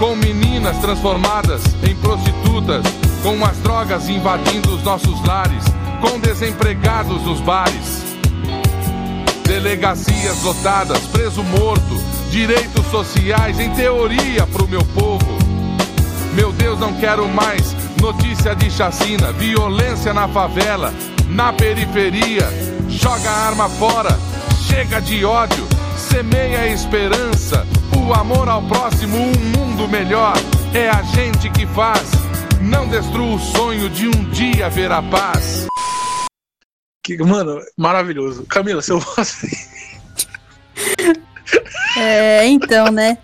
com meninas transformadas em prostitutas, com as drogas invadindo os nossos lares, com desempregados nos bares. Delegacias lotadas, preso morto, direitos sociais em teoria pro meu povo. Meu Deus, não quero mais notícia de chacina, violência na favela, na periferia. Joga a arma fora, chega de ódio, semeia a esperança, o amor ao próximo, um mundo melhor. É a gente que faz, não destrua o sonho de um dia ver a paz. Que, mano, maravilhoso. Camila, seu voto. É, então, né?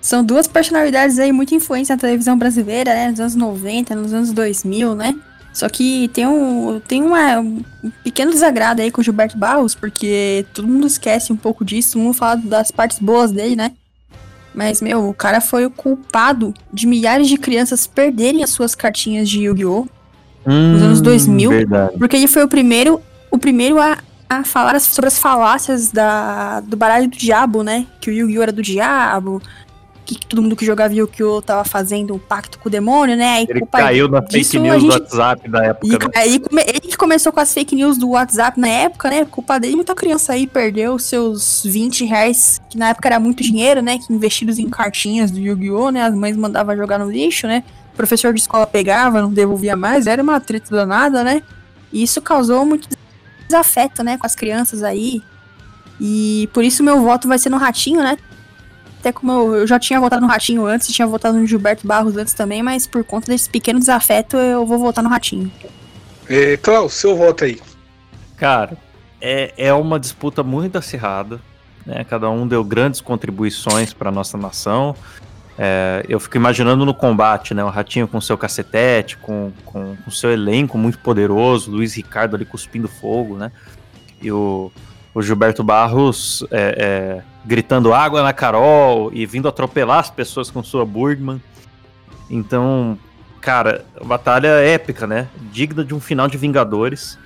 São duas personalidades aí muito influentes na televisão brasileira, né? Nos anos 90, nos anos 2000, né? Só que tem um, tem uma, um pequeno desagrado aí com o Gilberto Barros, porque todo mundo esquece um pouco disso, todo mundo fala das partes boas dele, né? Mas, meu, o cara foi o culpado de milhares de crianças perderem as suas cartinhas de Yu-Gi-Oh! nos anos 2000, Hum, Verdade. porque ele foi o primeiro, o primeiro a, a falar sobre as falácias da, do baralho do diabo, né? Que o Yu-Gi-Oh! era do diabo, que todo mundo que jogava Yu-Gi-Oh! tava fazendo um pacto com o demônio, né? Aí, Ele caiu na disso, fake news gente- do WhatsApp da época. e né? aí ele que começou com as fake news do WhatsApp na época, né? Culpa dele, muita criança aí perdeu seus 20 reais, que na época era muito dinheiro, né? Que investidos em cartinhas do Yu-Gi-Oh!, né? As mães mandavam jogar no lixo, né? O professor de escola pegava, não devolvia mais, era uma treta danada, né? E isso causou muito desafeto, né? Com as crianças aí. E por isso meu voto vai ser no Ratinho, né? Até como eu, eu já tinha votado no Ratinho antes, tinha votado no Gilberto Barros antes também, mas por conta desse pequeno desafeto eu vou votar no Ratinho. É, Klaus, seu voto aí. Cara, é, é uma disputa muito acirrada. Né? Cada um deu grandes contribuições para nossa nação. É, eu fico imaginando no combate, né? O Ratinho com seu cacetete, com, com, com seu elenco muito poderoso, Luiz Ricardo ali cuspindo fogo, né? E o, o Gilberto Barros é, é, gritando água na Carol e vindo atropelar as pessoas com sua Burgman. Então, cara, batalha épica, né? Digna de um final de Vingadores.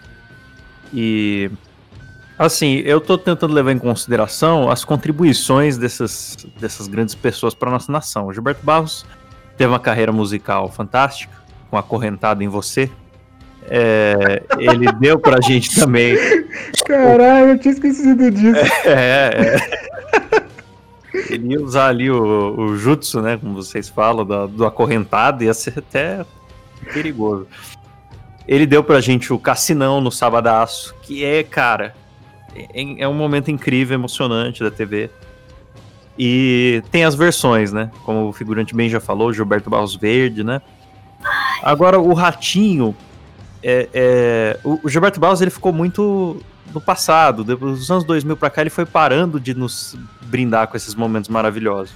E assim, eu tô tentando levar em consideração as contribuições dessas, dessas grandes pessoas para nossa nação. O Gilberto Barros teve uma carreira musical fantástica, com Acorrentado em Você. É, ele deu pra gente também. Caralho, eu tinha esquecido disso. É, é. Ele ia usar ali o, o jutsu, né? Como vocês falam, da- do acorrentado, ia ser até perigoso. Ele deu pra gente o Cassinão no Sabadaço, que é, cara, é, é um momento incrível, emocionante da TV. E tem as versões, né? Como o figurante bem já falou, Gilberto Barros Verde, né? Agora, o Ratinho, é, é, o, Gilberto Barros ele ficou muito no passado, depois dos anos 2000 pra cá ele foi parando de nos brindar com esses momentos maravilhosos.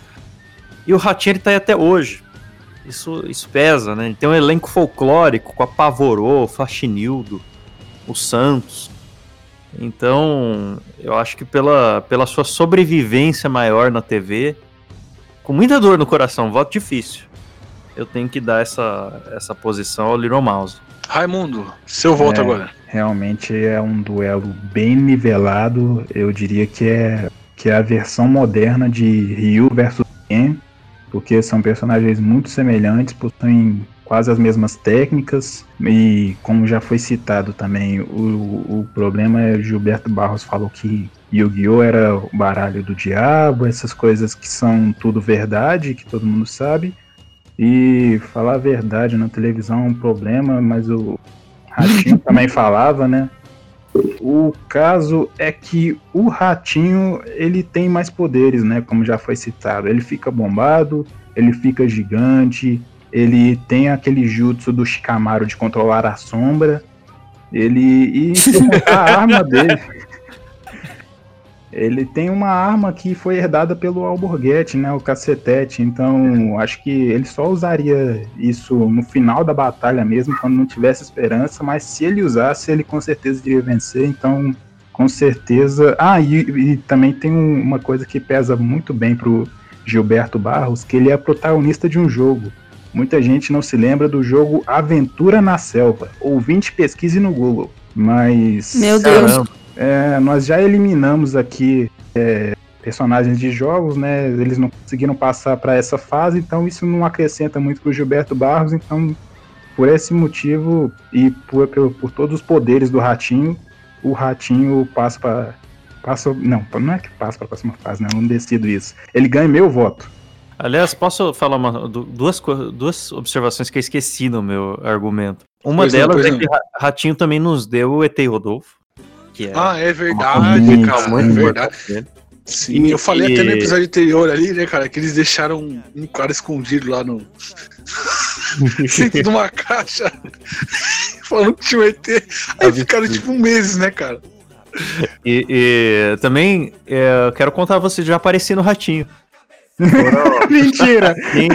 E o Ratinho ele tá aí até hoje. Isso, isso pesa, né? Ele tem um elenco folclórico com a Pavorô, o Faxinildo, o Santos. Então, eu acho que pela, pela sua sobrevivência maior na TV, com muita dor no coração, voto difícil, eu tenho que dar essa, essa posição ao Little Mouse. Raimundo, seu voto É, agora. Realmente é um duelo bem nivelado. Eu diria que é, que é a versão moderna de Ryu versus Ken, porque são personagens muito semelhantes, possuem quase as mesmas técnicas. E como já foi citado também, o, o problema é Gilberto Barros falou que Yu-Gi-Oh! era o baralho do diabo, essas coisas que são tudo verdade, que todo mundo sabe. E falar a verdade na televisão é um problema, mas o Ratinho [laughs] também falava, né? O caso é que o Ratinho, ele tem mais poderes, né? Como já foi citado. Ele fica bombado, ele fica gigante, ele tem aquele jutsu do Shikamaru de controlar a sombra. Ele. E [laughs] contar a arma dele. Ele tem uma arma que foi herdada pelo Alborguete, né? O cacetete. Então, acho que ele só usaria isso no final da batalha mesmo, quando não tivesse esperança. Mas se ele usasse, ele com certeza iria vencer. Então, com certeza. Ah, e, e também tem um- uma coisa que pesa muito bem pro Gilberto Barros, que ele é protagonista de um jogo. Muita gente não se lembra do jogo Aventura na Selva. Ouvinte pesquise no Google. Mas. Meu Deus. Caramba. É, nós já eliminamos aqui é, personagens de jogos, né? Eles não conseguiram passar para essa fase, então isso não acrescenta muito pro Gilberto Barros. Então, por esse motivo e por, por, por todos os poderes do Ratinho, o Ratinho passa para passa, não, não é que passa para a próxima fase, né? Eu não decido isso. Ele ganha meu voto. Aliás, posso falar uma- du- duas, duas observações que eu esqueci no meu argumento. Uma Pois não, delas é não. que Ra- Ratinho também nos deu o ET Rodolfo. Que é Ah, é uma verdade, muito, cara. É verdade. importante dele. Sim, E- eu falei e- até no episódio anterior ali, né, cara, que eles deixaram um, cara escondido lá no. [laughs] dentro de uma caixa. falando que tinha um ET. Aí ficaram tipo meses, né, cara? E, e também é, eu quero contar a você já apareci no Ratinho. [laughs] Mentira! Sim,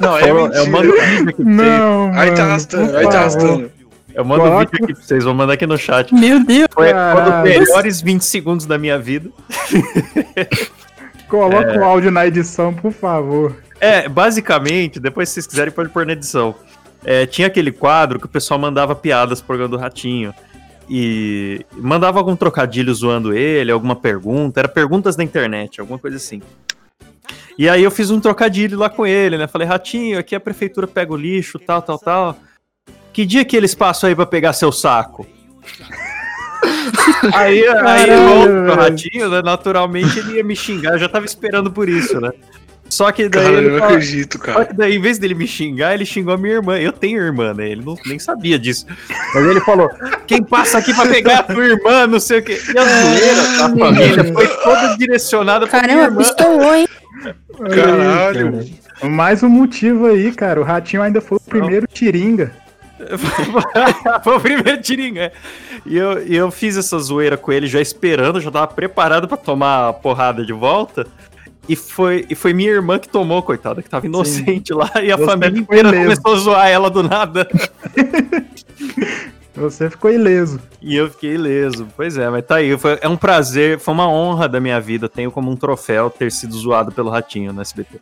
Não, é mentira. eu mando vídeo aqui pra vocês. Não, Aí tá arrastando, aí tá arrastando. Eu mando Coloca- vídeo aqui pra vocês, vou mandar aqui no chat. Meu Deus. Foi um dos melhores 20 segundos da minha vida. [laughs] Coloca o áudio na edição, por favor. É, basicamente, depois se vocês quiserem pode pôr na edição. É, tinha aquele quadro que o pessoal mandava piadas por do Ratinho. E mandava algum trocadilho zoando ele, alguma pergunta. Era perguntas na internet, alguma coisa assim. E aí eu fiz um trocadilho lá com ele, né? Falei, Ratinho, aqui a prefeitura pega o lixo, tal, tal, tal. Que dia que eles passam aí pra pegar seu saco? [laughs] aí, aí volta pro velho. Ratinho, né? Naturalmente ele ia me xingar, eu já tava esperando por isso, né? Só que daí Cara, eu não fala- acredito, só cara. que daí, em vez dele me xingar, ele xingou a minha irmã. Eu tenho irmã, né? Ele não, nem sabia disso. Mas ele falou: quem passa aqui pra pegar a tua irmã, não sei o quê. E a zoeira da família foi toda direcionada pra minha Caramba, irmã. pistolou, hein? Caralho. Mais um motivo aí, cara. O Ratinho ainda foi o primeiro tiringa. [laughs] foi o primeiro tiringa. é. E eu, e eu fiz essa zoeira com ele já esperando, já tava preparado pra tomar a porrada de volta. E foi, e foi minha irmã que tomou, coitada, que tava inocente lá, e a Você família inteira ileso. começou a zoar ela do nada. [laughs] Você ficou ileso. E eu fiquei ileso. Pois é, mas tá aí. Foi, é um prazer, foi uma honra da minha vida. Tenho como um troféu ter sido zoado pelo Ratinho no SBT.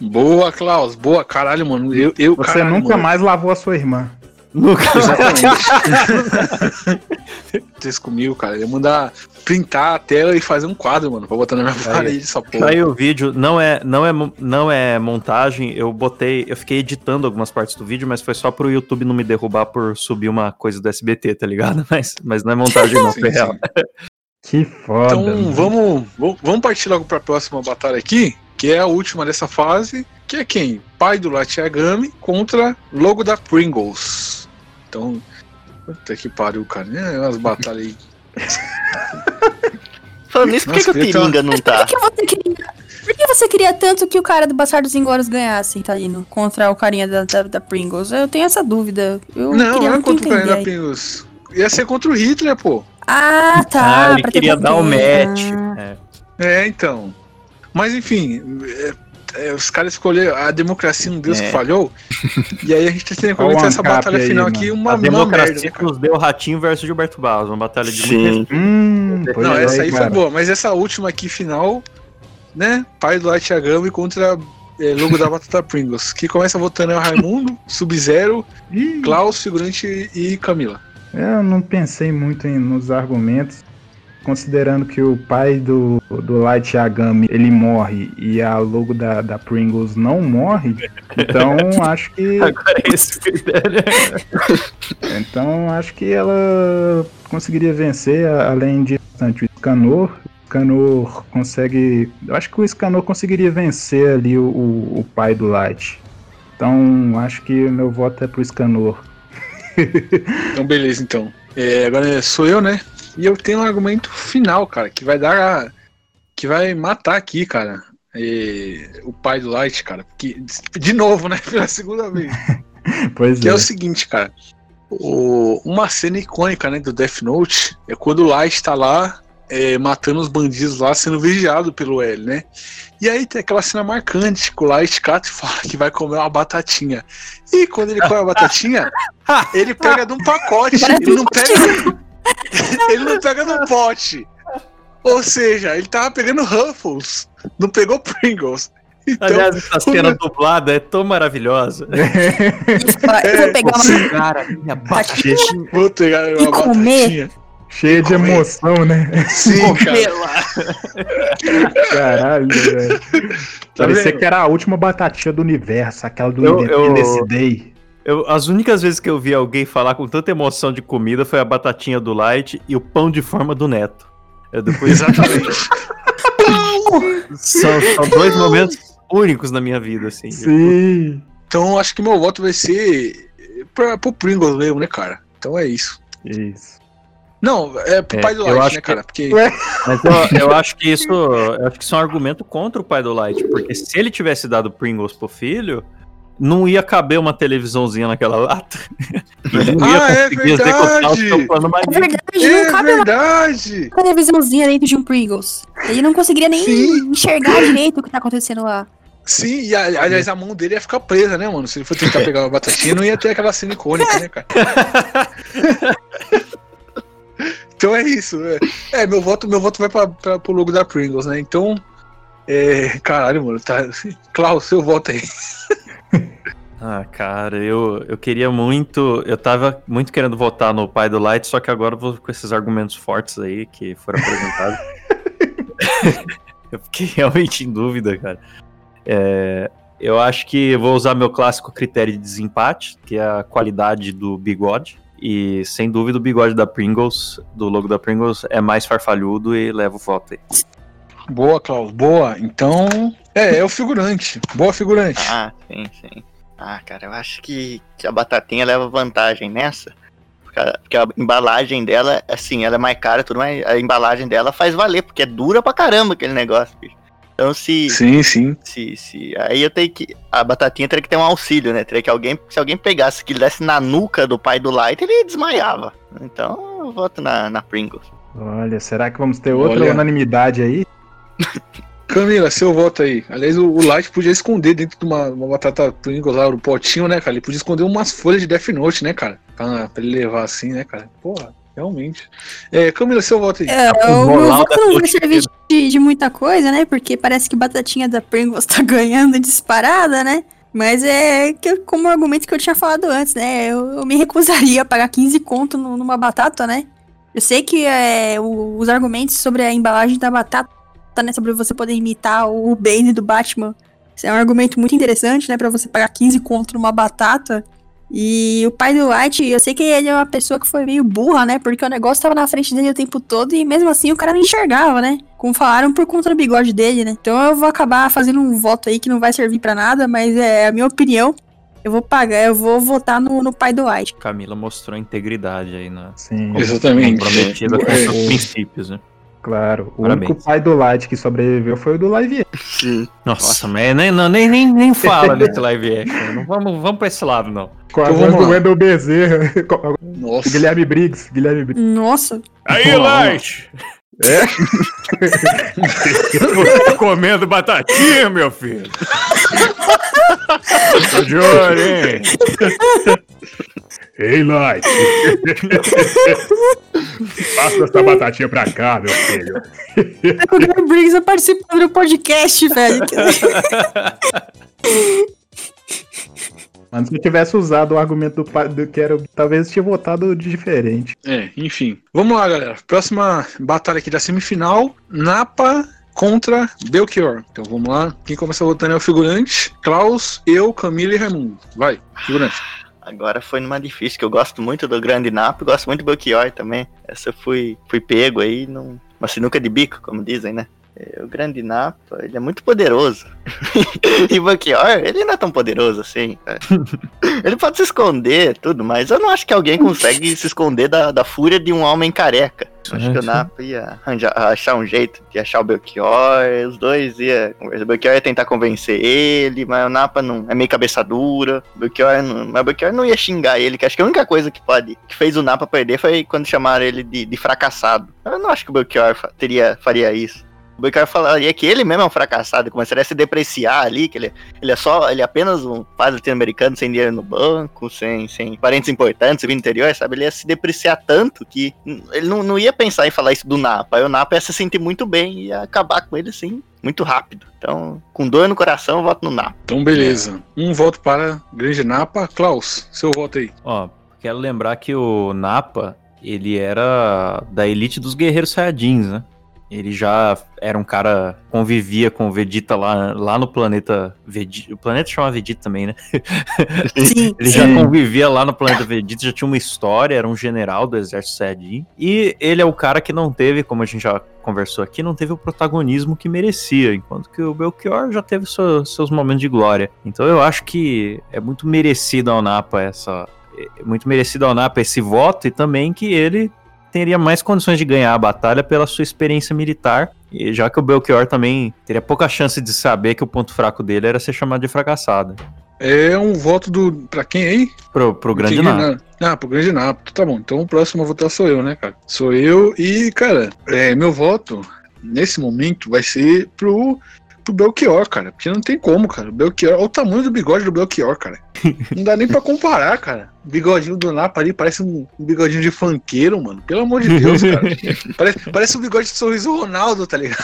Boa, Klaus. Boa, caralho, mano. Eu, eu Você caralho, nunca mano. mais lavou a sua irmã. Nunca Vocês [laughs] comigo, cara. Eu ia mandar printar a tela e fazer um quadro, mano, pra botar na minha parede essa porra. aí o vídeo, não é, não, é, não é montagem, eu botei, eu fiquei editando algumas partes do vídeo, mas foi só pro YouTube não me derrubar por subir uma coisa do SBT, tá ligado? [laughs] Mas, mas não é montagem não, Sim, foi sim. real. Que foda. Então mano. vamos, vamos- partir logo pra próxima batalha aqui, que é a última dessa fase, que é quem? Pai do Light Yagami contra Logo da Pringles. Então, puta que pariu, cara. É umas batalhas aí. [laughs] Falando nisso, por que, que o Tiringa não tá? Por que você queria, por que você queria tanto que o cara do Bastardos Inglórios ganhasse, Italino, contra o carinha da, da, da Pringles? Eu tenho essa dúvida. Eu não, queria não é muito contra o. Carinha da. Pringles. Ia ser contra o Hitler, pô. Ah, tá. ah, ele queria dar o contexto. match. Ah. É. É, então. Mas enfim, é, é, os caras escolheram a democracia, um Deus É. que falhou. E aí a gente tem que comentar essa batalha aí, final mano. aqui, A uma, uma democracia merda, né, que cara? nos deu Ratinho versus Gilberto Barros, uma batalha de Sim. muito Hum, pois Não, é, essa aí foi boa, mas essa última aqui final, né? Pai do Light Yagami contra é, logo da Batata Pringles. Que começa votando é o Raimundo, Sub-Zero, Klaus, figurante e Camila. Eu não pensei muito em- nos argumentos, considerando que o pai do, do Light Yagami ele morre e a logo da, da Pringles não morre, então [laughs] acho que Agora é esse critério. [laughs] então acho que ela conseguiria vencer, a- além de bastante o Scanor. O Scanor consegue. Eu acho que o Scanor conseguiria vencer ali o, o, o pai do Light. Então acho que o meu voto é pro Scanor. Então, beleza, então. É, agora sou eu, né? E eu tenho um argumento final, cara, que vai dar. a- que vai matar aqui, cara. é, o pai do Light, cara. Porque, de novo, né? [laughs] Pela segunda vez. [laughs] Pois Que é é. o seguinte, cara. O- uma cena icônica, né, do Death Note é quando o Light tá lá é, matando os bandidos lá, sendo vigiado pelo L, né? E aí tem aquela cena marcante que o Light cata e fala que vai comer uma batatinha. E quando ele come a batatinha, [laughs] ele pega de um pacote, ele não pega. [laughs] ele não pega no pote. Ou seja, ele tava pegando Ruffles, não pegou Pringles. Então, Aliás, essa cena dublada é tão maravilhosa. [laughs] Eu vou pegar uma. Cara, minha Batatinha. vou pegar E uma comer. batatinha. Cheia de Comer. emoção, né? Sim, cara. Caralho, velho. Tá Parecia vendo? que era a última batatinha do universo, aquela do Eu- Independence eu- Day. Eu- as únicas vezes que eu vi alguém falar com tanta emoção de comida foi a batatinha do Light e o pão de forma do Neto. Eu depois Exatamente. são, são dois momentos únicos na minha vida, assim. Sim. Então acho que meu voto vai ser pra, pro Pringles mesmo, né, cara? Então é isso. Isso. Não, é pro É, pai do eu Light, acho né, que- cara? Porque. [laughs] Mas eu, eu acho que isso, eu acho que isso é um argumento contra o pai do Light, porque se ele tivesse dado Pringles pro filho, não ia caber uma televisãozinha naquela lata. [laughs] Não ia Ah, é verdade! É verdade, É não cabe uma verdade! televisãozinha dentro de um Pringles. Ele não conseguiria nem Sim. enxergar direito o que tá acontecendo lá. Sim, e a- aliás, a mão dele ia ficar presa, né, mano? Se ele for tentar pegar uma batatinha, não ia ter aquela cena icônica, né, cara? [laughs] então é isso. É, É, meu voto, meu voto vai pra, pra, pro logo da Pringles, né? Então. É, caralho, mano, tá. Klaus, seu voto aí. Ah, cara, eu, eu queria muito. Eu tava muito querendo votar no pai do Light, só que agora eu vou com esses argumentos fortes aí que foram apresentados. [laughs] eu fiquei realmente em dúvida, cara. É, eu acho que eu vou usar meu clássico critério de desempate, que é a qualidade do bigode. E sem dúvida o bigode da Pringles, do logo da Pringles, é mais farfalhudo e leva o voto aí. Boa, Klaus, boa. Então. É, é o figurante. Boa figurante. Ah, sim, sim. Ah, cara, eu acho que, que a batatinha leva vantagem nessa. Porque a, porque a embalagem dela, assim, ela é mais cara, tudo, mas a embalagem dela faz valer, porque é dura pra caramba aquele negócio, bicho. Então se. Sim, sim. se, se aí eu tenho que. A batatinha teria que ter um auxílio, né? Teria que alguém. Se alguém pegasse que ele desse na nuca do pai do Light, ele desmaiava. Então eu voto na, na Pringles. Olha, será que vamos ter outra Olha. unanimidade aí? [laughs] Camila, seu voto aí. Aliás, o, o Light podia esconder dentro de uma, uma batata Pringles lá, o potinho, né, cara? Ele podia esconder umas folhas de Death Note, né, cara? Pra, pra ele levar assim, né, cara? Porra, realmente. É, Camila, seu voto aí. É, o meu voto não vai servir de, de muita coisa, né? Porque parece que batatinha da Pringles [laughs] tá ganhando disparada, né? Mas é que, como argumento que eu tinha falado antes, né? Eu, eu me recusaria a pagar 15 conto nu- numa batata, né? Eu sei que é, o- os argumentos sobre a embalagem da batata, né? Sobre você poder imitar o Bane do Batman. Isso é um argumento muito interessante, né? Pra você pagar 15 conto numa batata. E o pai do White, eu sei que ele é uma pessoa que foi meio burra, né? Porque o negócio tava na frente dele o tempo todo e mesmo assim o cara não enxergava, né? Como falaram por conta do bigode dele, né? Então eu vou acabar fazendo um voto aí que não vai servir pra nada, mas é a minha opinião. Eu vou pagar, eu vou votar no, no pai do White. Camila mostrou integridade aí na Sim, Exatamente. comprometida com É. seus princípios, né? Claro. O Parabéns. único pai do Light que sobreviveu foi o do Live Action. Sim. Nossa, mas nem, não, nem, nem, nem [laughs] fala desse live action. Não vamos, vamos pra esse lado, não. Com a Então voz do. Wendel Bezerra. [laughs] Nossa. Guilherme Briggs. Guilherme Briggs. Nossa, Aí, Light! É? Você comendo batatinha, meu filho. Tô de olho, hein? Ei, Light. Passa essa batatinha pra cá, meu filho. O Guilherme Briggs tá participando do podcast, velho. [laughs] Mas se eu tivesse usado o argumento do, do que era, talvez eu tinha votado de diferente. É, enfim. Vamos lá, galera. Próxima batalha aqui da semifinal: Napa contra Belchior. Então vamos lá. Quem começa votando é o figurante. Klaus, eu, Camila e Raimundo. Vai, figurante. Agora foi numa difícil, que eu gosto muito do Grande Napa gosto muito do Belchior também. Essa eu fui, fui pego aí numa sinuca de bico, como dizem, né? É, O Grande Napa, ele é muito poderoso. [laughs] e o Belchior, ele não é tão poderoso assim. [laughs] ele pode se esconder, tudo, mas eu não acho que alguém consegue se esconder da, da fúria de um homem careca. Acho que o Napa ia arranjar- achar um jeito de achar o Belchior, os dois ia conversar. O Belchior ia tentar convencer ele, mas o Napa não é meio cabeça dura. O Belchior não, mas o Belchior não ia xingar ele, que acho que a única coisa que pode que fez o Napa perder foi quando chamaram ele de, de fracassado. Eu não acho que o Belchior teria, faria isso. O Belchior falaria que ele mesmo é um fracassado, começaria a se depreciar ali, que ele, ele é só, ele é apenas um pai latino-americano sem dinheiro no banco, sem, sem parentes importantes, vindo do interior, sabe? Ele ia se depreciar tanto que ele não, não ia pensar em falar isso do Napa. Aí o Napa ia se sentir muito bem e ia acabar com ele assim, muito rápido. Então, com dor no coração, eu voto no Napa. Então, beleza. Um voto para Grande Napa. Klaus, seu voto aí. Ó, quero lembrar que o Napa, ele era da elite dos guerreiros saiyajins, né? Ele já era um cara, convivia com o Vegeta lá, lá no planeta Vegeta. O planeta chama Vegeta também, né? [laughs] Sim, Ele já convivia lá no planeta Vegeta, já tinha uma história, era um general do exército Saiyajin. E ele é o cara que não teve, como a gente já conversou aqui, não teve o protagonismo que merecia, enquanto que o Belchior já teve seu- seus momentos de glória. Então eu acho que é muito merecido ao Napa essa. É muito merecido ao Napa esse voto e também que ele teria mais condições de ganhar a batalha pela sua experiência militar, e já que o Belchior também teria pouca chance de saber que o ponto fraco dele era ser chamado de fracassado. É um voto do. Pra quem aí? Pro, pro grande Napa. Ah, pro Grande Napa. Tá bom. Então o próximo a votar sou eu, né, cara? Sou eu e, cara, é, meu voto nesse momento vai ser pro, pro Belchior, cara. Porque não tem como, cara. O Belchior, olha o tamanho do bigode do Belchior, cara. Não dá nem pra comparar, cara. O bigodinho do Napa ali parece um, bigodinho de funkeiro, mano. Pelo amor de Deus, cara. Parece, parece um bigode de sorriso Ronaldo, tá ligado?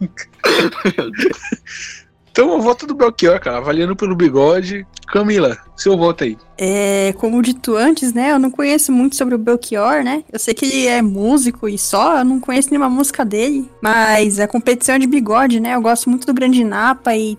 [laughs] Então eu voto do Belchior, cara. Avaliando pelo bigode. Camila, seu voto aí. É, como dito antes, né? Eu não conheço muito sobre o Belchior, né? Eu sei que ele é músico e só, eu não conheço nenhuma música dele. Mas a competição é de bigode, né? Eu gosto muito do Grande Napa e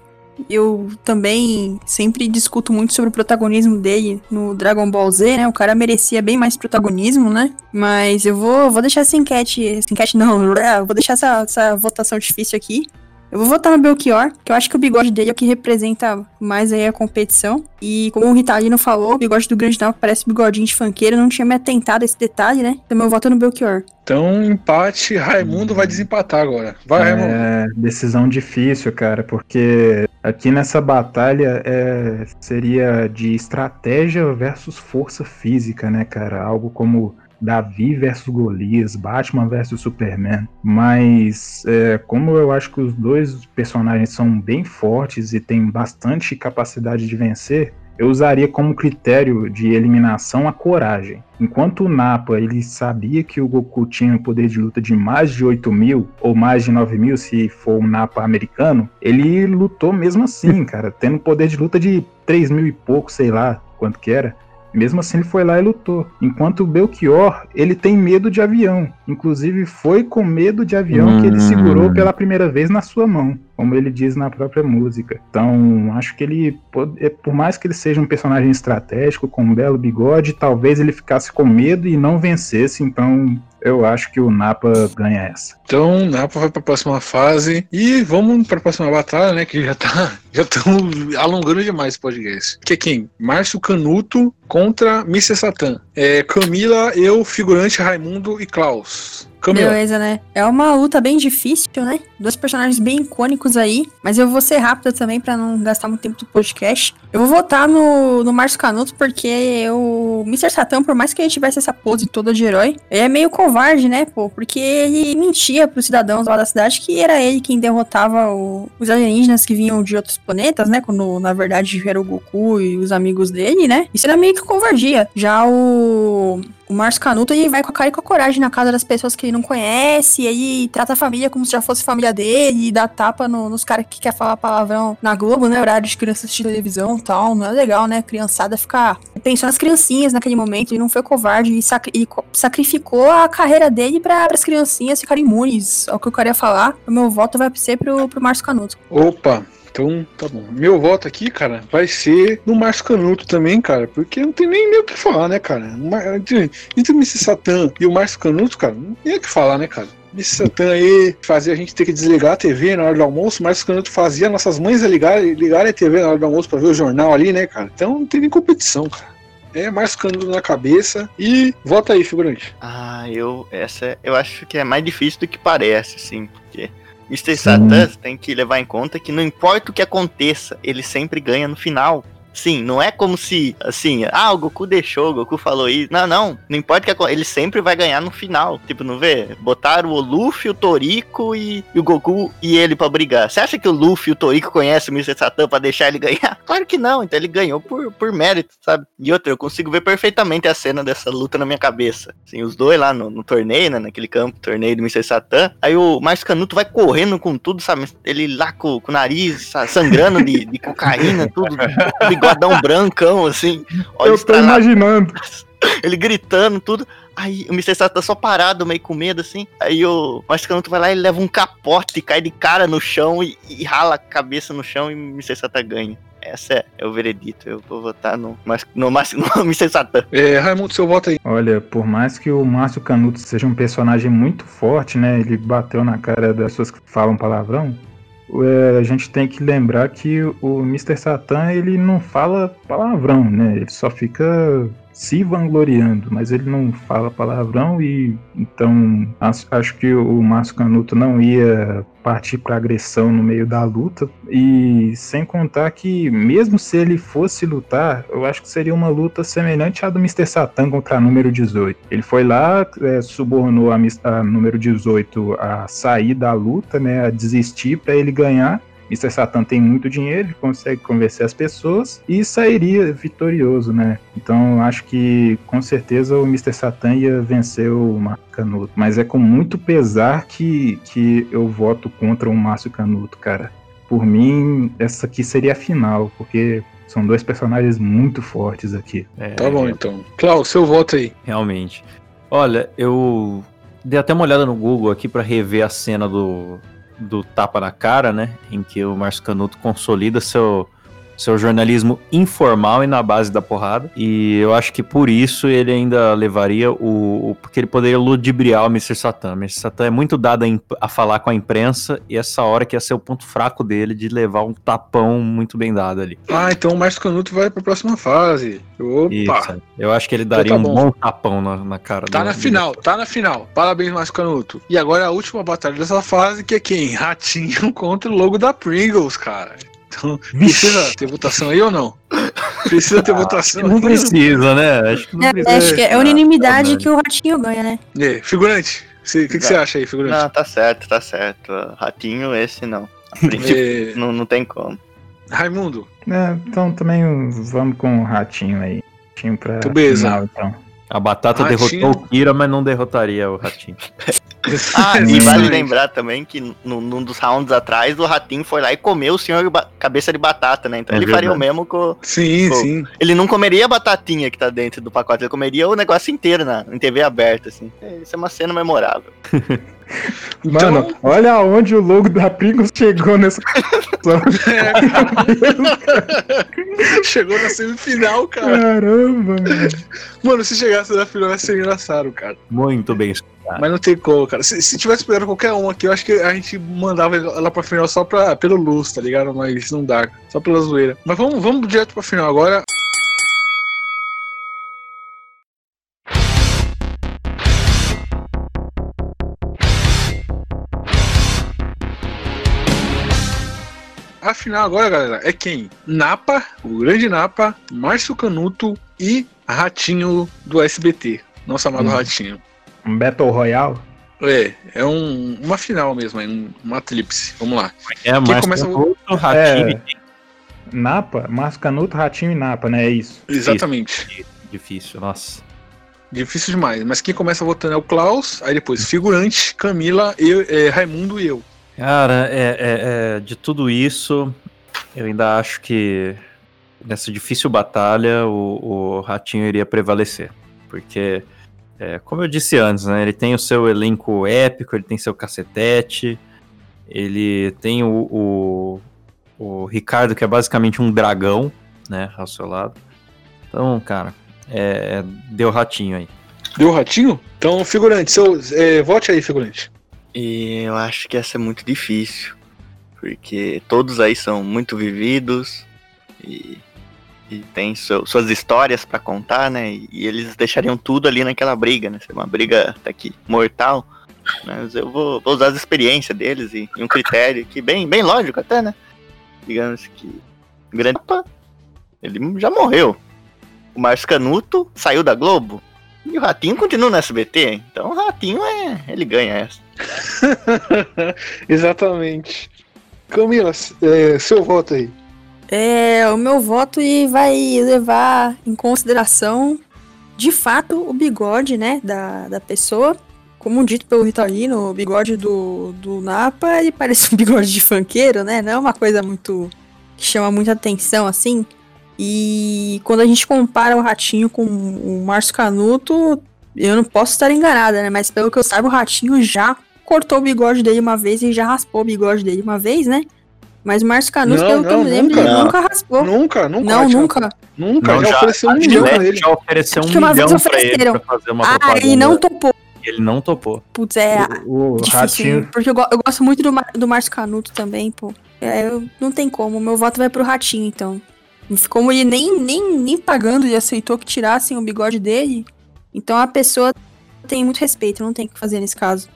eu também sempre discuto muito sobre o protagonismo dele no Dragon Ball Z, né? O cara merecia bem mais protagonismo, né? Mas eu vou, vou deixar essa enquete. Essa enquete não, [laughs] vou deixar essa, essa votação difícil aqui. Eu vou votar no Belchior, que eu acho que o bigode dele é o que representa mais aí a competição. E como o Ritalino falou, o bigode do Grande Napa parece bigodinho de funkeiro, eu não tinha me atentado a esse detalhe, né? Então meu voto é no Belchior. Então, empate, Raimundo vai desempatar agora. Vai, Raimundo. É decisão difícil, cara, porque aqui nessa batalha é, seria de estratégia versus força física, né, cara? Algo como Davi versus Golias, Batman versus Superman. Mas é, como eu acho que os dois personagens são bem fortes e têm bastante capacidade de vencer, eu usaria como critério de eliminação a coragem. Enquanto o Napa ele sabia que o Goku tinha um poder de luta de mais de 8 mil, ou mais de 9 mil, se for um Napa americano, ele lutou mesmo assim, [laughs] cara, tendo poder de luta de 3 mil e pouco, sei lá quanto que era. Mesmo assim, ele foi lá e lutou. Enquanto o Belchior, ele tem medo de avião. Inclusive, foi com medo de avião que ele Hum. segurou pela primeira vez na sua mão, como ele diz na própria música. Então, acho que ele, é, por mais que ele seja um personagem estratégico, com um belo bigode, talvez ele ficasse com medo e não vencesse. Então, eu acho que o Napa ganha essa. Então, Napa vai pra próxima fase. E vamos pra próxima batalha, né? Que já tá. [laughs] Já estamos alongando demais esse podcast. Que é quem? Márcio Canuto contra Mr. Satan. É, Camila, eu, figurante Raimundo e Klaus. Camila. Beleza, né? É uma luta bem difícil, né? Dois personagens bem icônicos aí, mas eu vou ser rápida também pra não gastar muito tempo do podcast. Eu vou votar no, no Márcio Canuto porque o Mr. Satan, por mais que ele tivesse essa pose toda de herói, ele é meio covarde, né, pô? Porque ele mentia pros cidadãos lá da cidade que era ele quem derrotava o- os alienígenas que vinham de outros planetas, né? Quando na verdade era o Goku e os amigos dele, né? Isso era meio que covardia. Já o o Márcio Canuto, ele vai com a cara e com a coragem na casa das pessoas que ele não conhece, e ele trata a família como se já fosse família dele, e dá tapa no- nos caras que quer falar palavrão na Globo, né? Horário de criança assistir televisão e tal. Não é legal, né? Criançada ficar pensando nas criancinhas naquele momento. Ele não foi covarde e, sacri- e co- sacrificou a carreira dele para as criancinhas ficarem imunes. É o que eu queria falar. O meu voto vai ser pro, pro Márcio Canuto. Opa, então tá bom. Meu voto aqui, cara, vai ser no Márcio Canuto também, cara, porque não tem nem, nem o que falar, né, cara? Entre, o Mr. Satan e o Márcio Canuto, cara, não tem o que falar, né, cara? Mr. Satan aí fazia a gente ter que desligar a TV na hora do almoço, Márcio Canuto fazia nossas mães ligarem, ligarem a TV na hora do almoço pra ver o jornal ali, né, cara? Então não tem nem competição, cara. É Márcio Canuto na cabeça e vota aí, figurante. Ah, eu. Essa eu acho que é mais difícil do que parece, assim, porque. Mr. Satan tem que levar em conta que não importa o que aconteça, ele sempre ganha no final. Sim, não é como se, assim, ah, o Goku deixou, o Goku falou isso. Não, não. Não importa que ele sempre vai ganhar no final. Tipo, não vê? Botaram o Luffy, o Toriko e, e o Goku e ele pra brigar. Você acha que o Luffy e o Toriko conhecem o Mr. Satan pra deixar ele ganhar? [laughs] Claro que não. Então ele ganhou por, por mérito, sabe? E outra, eu consigo ver perfeitamente a cena dessa luta na minha cabeça. Assim, os dois lá no, no torneio, né? Naquele campo, torneio do Mr. Satan. Aí o Márcio Canuto vai correndo com tudo, sabe? Ele lá com, com o nariz sa- sangrando de, de cocaína, tudo. Bigodão brancão, assim. Olha Eu tô imaginando. [laughs] ele gritando, tudo. Aí o Mr. Satan tá só parado, meio com medo, assim. Aí o Márcio Canuto vai lá e leva um capote, cai de cara no chão e, e rala a cabeça no chão e o Mr. Satan ganha. Essa é, é o veredito. Eu vou votar no, Mas- no, Mas- [laughs] no Mr. Satan. É, Raimundo, seu voto aí. Olha, por mais que o Márcio Canuto seja um personagem muito forte, né? Ele bateu na cara das pessoas que falam palavrão. É, a gente tem que lembrar que o Mr. Satan ele não fala palavrão, né? Ele só fica se vangloriando, mas ele não fala palavrão e então acho, que o Márcio Canuto não ia partir para agressão no meio da luta e sem contar que mesmo se ele fosse lutar, eu acho que seria uma luta semelhante à do Mr. Satan contra a número 18. Ele foi lá, é, subornou a, a número 18 a sair da luta, né, a desistir para ele ganhar. Mr. Satan tem muito dinheiro, ele consegue convencer as pessoas e sairia vitorioso, né? Então acho que com certeza o Mr. Satan ia vencer o Márcio Canuto. Mas é com muito pesar que, que eu voto contra o Márcio Canuto, cara. Por mim, essa aqui seria a final, porque são dois personagens muito fortes aqui. É, Tá bom, então. Klaus, seu voto aí. Realmente. Olha, eu dei até uma olhada no Google aqui pra rever a cena do, do tapa na cara, né? Em que o Márcio Canuto consolida seu, seu jornalismo informal e na base da porrada. E eu acho que por isso ele ainda levaria o. o- porque ele poderia ludibriar o Mr. Satan. O Mr. Satan é muito dado a, a falar com a imprensa e essa hora que ia ser o ponto fraco dele de levar um tapão muito bem dado ali. Ah, então o Márcio Canuto vai pra próxima fase. Opa! Isso. Eu acho que ele Então daria tá um bom. bom tapão na, na cara Tá do- na do- final, tá na final. Parabéns, Márcio Canuto. E agora a última batalha dessa fase, que é quem? Ratinho [laughs] contra o logo da Pringles, cara. Então, precisa ter votação aí ou não? Precisa ter votação Não precisa, né? Acho que não É, precisa. acho que é Ah, unanimidade tá que o Ratinho ganha, né? É, figurante, o que, que você acha aí, figurante? Não, tá certo, tá certo. Ratinho, esse não. É, não, não tem como. Raimundo, É, então também vamos com o Ratinho aí. Ratinho pra final, então. A Batata Ratinho. derrotou o Kira, mas não derrotaria o Ratinho. [laughs] Ah, e vale lembrar também que no- num dos rounds atrás, o Ratinho foi lá e comeu o senhor cabeça de batata, né? Então É ele faria o verdade. mesmo com. Sim, Pô. sim. Ele não comeria a batatinha que tá dentro do pacote, ele comeria o negócio inteiro na, em TV aberta, assim. É, Isso é uma cena memorável. [laughs] Então, Mano, olha aonde o logo da Pringles chegou nessa. [laughs] chegou na semifinal, cara. Caramba, mano. Mano, se chegasse na final ia ser engraçado, cara. Muito bem. Mas não tem como, cara. Se, se tivesse pegado qualquer um aqui, eu acho que a gente mandava ela pra final só pra, pelo luz, tá ligado? Mas não dá, só pela zoeira. Mas vamos, vamos direto pra final agora. A final agora, galera, é quem? Napa, o grande Napa, Márcio Canuto e Ratinho do SBT. Nosso amado Hum. Ratinho. Um Battle Royale? É, é um- uma final mesmo, é um- uma tríplice. Vamos lá. É, Quem mas começa outro ratinho. É. Napa, Márcio Canuto, Ratinho e Napa, né? É isso. Exatamente. Difícil, nossa. Difícil demais. Mas quem começa votando é o Klaus, aí depois figurante, Camila, eu, é, Raimundo e eu. Cara, é, é- é, de tudo isso, eu ainda acho que nessa difícil batalha o, o Ratinho iria prevalecer. Porque, é, como eu disse antes, né, ele tem o seu elenco épico, ele tem seu cacetete, ele tem o, o, o Ricardo, que é basicamente um dragão, né, ao seu lado. Então, cara, é, deu Ratinho aí. Deu Ratinho? Então, figurante, seu, é, vote aí, figurante. E eu acho que essa é muito difícil. Porque todos aí são muito vividos e, e seu- suas histórias pra contar, né? E, e eles deixariam tudo ali naquela briga, né? Uma briga até que mortal. Mas eu vou, vou usar as experiências deles e, e um critério que bem, bem lógico até, né? Digamos que grande ele já morreu. O Márcio Canuto saiu da Globo. E o Ratinho continua no SBT. Então o Ratinho é. ele ganha essa. [laughs] Exatamente. Camila, é, seu voto aí. É, o meu voto e vai levar em consideração, de fato, o bigode, né, da, da pessoa. Como dito pelo Ritalino, o bigode do, do Napa, ele parece um [laughs] bigode de funkeiro, né? Não é uma coisa muito... que chama muita atenção, assim. E quando a gente compara o Ratinho com o Márcio Canuto, eu não posso estar enganada, né? Mas pelo que eu saiba, o Ratinho já cortou o bigode dele uma vez e já raspou o bigode dele uma vez, né? Mas o Márcio Canuto, Não, pelo que eu não, me lembro, nunca. ele nunca raspou. Nunca, nunca. Não, Ratinho. nunca. Nunca, Não, já, já- ofereceu um a milhão pra Gillette ele. já ofereceu um Acho que uma vez milhão pra ele ofereceram. pra fazer uma Ah, propaganda. ele não topou. Ele não topou. Putz, é O, o difícil. Ratinho. Porque eu, go- eu gosto muito do, do Márcio Canuto também, pô. É, eu- não tem como. Meu voto vai pro Ratinho, então. Como ele nem, nem, nem pagando, ele aceitou que tirassem o bigode dele. Então a pessoa tem muito respeito, não tem o que fazer nesse caso.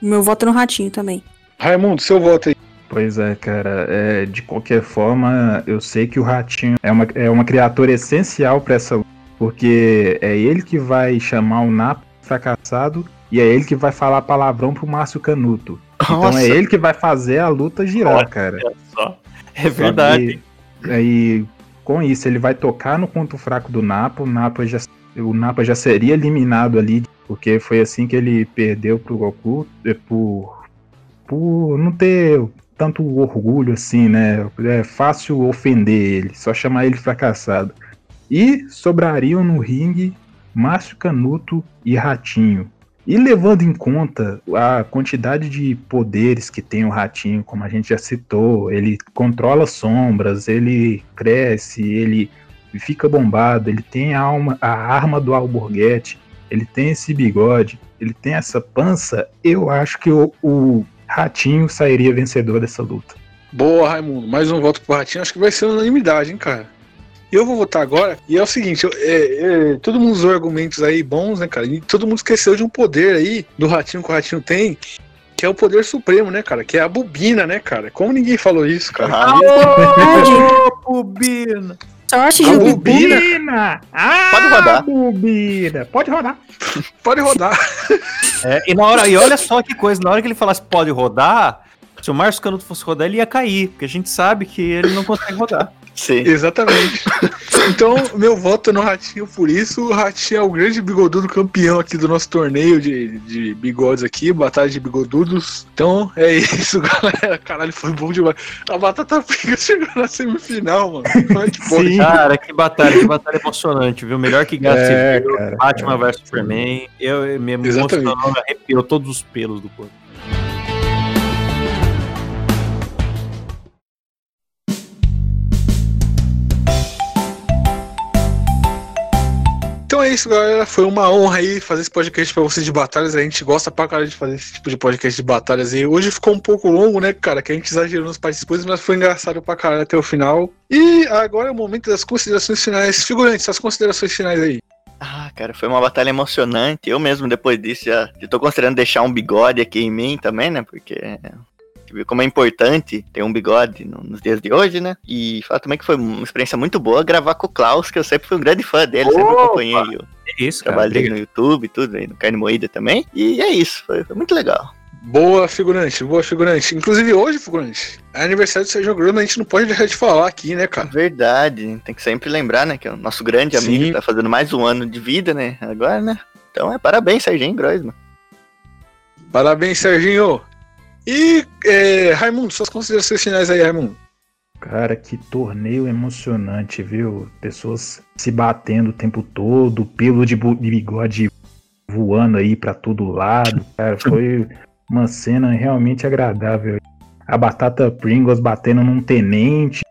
Meu voto é no Ratinho também. Raimundo, seu voto aí. Pois é, cara. é, de qualquer forma, eu sei que o Ratinho é uma, é uma criatura essencial pra essa luta, porque é ele que vai chamar o Napa fracassado e é ele que vai falar palavrão pro Márcio Canuto. Então Nossa. é ele que vai fazer a luta girar, cara. Olha só. É verdade. Aí, com isso, ele vai tocar no ponto fraco do Napa. O Napa já, o Napa já seria eliminado ali, porque foi assim que ele perdeu pro Goku, é, por, por não ter tanto orgulho assim, né? É fácil ofender ele, só chamar ele fracassado. E sobrariam no ringue Márcio Canuto e Ratinho. E levando em conta a quantidade de poderes que tem o Ratinho, como a gente já citou, ele controla sombras, ele cresce, ele fica bombado, ele tem a, alma, a arma do alborguete, ele tem esse bigode, ele tem essa pança, eu acho que o, o Ratinho sairia vencedor dessa luta. Boa, Raimundo. Mais um voto pro Ratinho. Acho que vai ser unanimidade, hein, cara. Eu vou votar agora. E é o seguinte: eu- é, é, todo mundo usou argumentos aí bons, né, cara? E todo mundo esqueceu de um poder aí do Ratinho que o Ratinho tem. Que é o poder supremo, né, cara? Que é a bobina, né, cara? Como ninguém falou isso, cara? Ah, [laughs] Bobina. Sorte, A Gil. bobina Ah, Pode rodar. bobina! Pode rodar. [laughs] pode rodar. É, e, na hora, e olha só que coisa, na hora que ele falasse pode rodar, se o Márcio Canuto fosse rodar, ele ia cair, porque a gente sabe que ele não consegue rodar. Sim. Exatamente. Então, meu voto é no Ratinho por isso. O Ratinho é o grande bigodudo campeão aqui do nosso torneio de, de bigodes aqui, batalha de bigodudos. Então, é isso, [laughs] galera. Caralho, foi bom demais. A Batata Frita chegou na semifinal, mano. Que? Sim. Cara, que batalha, que batalha emocionante, viu? Melhor que Gato É, Civil, cara, Batman vs Superman. Eu, eu me Exatamente. emocionou, arrepiou todos os pelos do corpo. Então é isso, galera. Foi uma honra aí fazer esse podcast pra vocês de batalhas. A gente gosta pra caralho de fazer esse tipo de podcast de batalhas. E hoje ficou um pouco longo, né, cara? Que a gente exagerou nos participantes, mas foi engraçado pra caralho até o final. E agora é o momento das considerações finais. Figurantes, as considerações finais aí. Ah, cara, foi uma batalha emocionante. Eu mesmo, depois disso, já, tô considerando deixar um bigode aqui em mim também, né? Porque viu como é importante ter um bigode no- nos dias de hoje, né? E fala também que foi uma experiência muito boa gravar com o Klaus, que eu sempre fui um grande fã dele, sempre Opa! acompanhei o É isso, cara. trabalho dele no YouTube e tudo, aí no Carne Moída também. E é isso, foi, foi muito legal. Boa, figurante, boa, figurante. Inclusive hoje, figurante, é aniversário do Sérgio Grama, a gente não pode deixar de falar aqui, né, cara? Verdade, tem que sempre lembrar, né, que é o nosso grande amigo Sim. tá fazendo mais um ano de vida, né, agora, né? Então é parabéns, Serginho Groisman. Parabéns, Serginho. E, é, Raimundo, suas considerações finais aí, Raimundo. Cara, que torneio emocionante, viu? Pessoas se batendo o tempo todo, pelo de bigode voando aí pra todo lado. Cara, foi [laughs] uma cena realmente agradável. A batata Pringles batendo num tenente,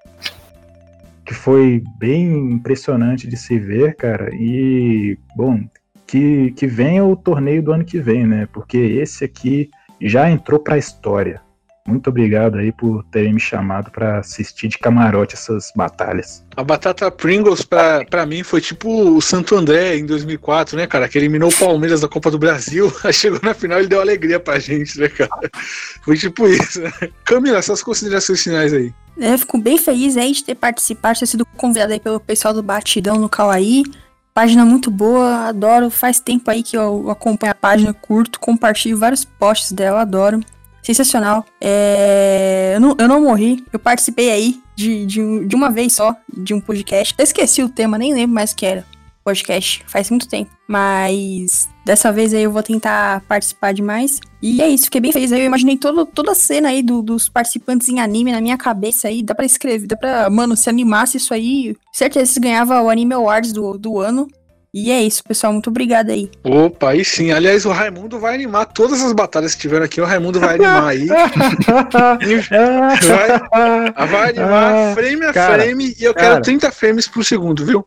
que foi bem impressionante de se ver, cara. E, bom, que, que venha o torneio do ano que vem, né? Porque esse aqui já entrou pra história. Muito obrigado aí por terem me chamado pra assistir de camarote essas batalhas. A batata Pringles, pra, pra mim, foi tipo o Santo André em 2004, né, cara? Que eliminou o Palmeiras da Copa do Brasil. [laughs] Aí chegou na final e deu alegria pra gente, né, cara? Foi tipo isso, né? Camila, suas considerações finais aí. É, Eu fico bem feliz aí de ter participado, de ter sido convidado aí pelo pessoal do Batidão no Kawaii. Página muito boa, adoro. Faz tempo aí que eu acompanho a página, curto, compartilho vários posts dela, adoro. Sensacional. É, Eu, não, eu não morri, eu participei aí de, de, de uma vez só, de um podcast. Eu esqueci o tema, nem lembro mais o que era. Podcast, faz muito tempo. Mas dessa vez aí eu vou tentar participar demais. E é isso, fiquei bem feliz aí. Eu imaginei todo, toda a cena aí do- dos participantes em anime na minha cabeça aí. Dá pra escrever, dá pra. Mano, se animasse isso aí, certeza que ganhava o Anime Awards do, do ano. E é isso, pessoal. Muito obrigada aí. Opa, aí sim. Aliás, o Raimundo vai animar todas as batalhas que tiveram aqui. O Raimundo vai animar aí. [laughs] Vai, vai animar Ah, frame a cara, frame. E eu cara. quero 30 frames por segundo, viu?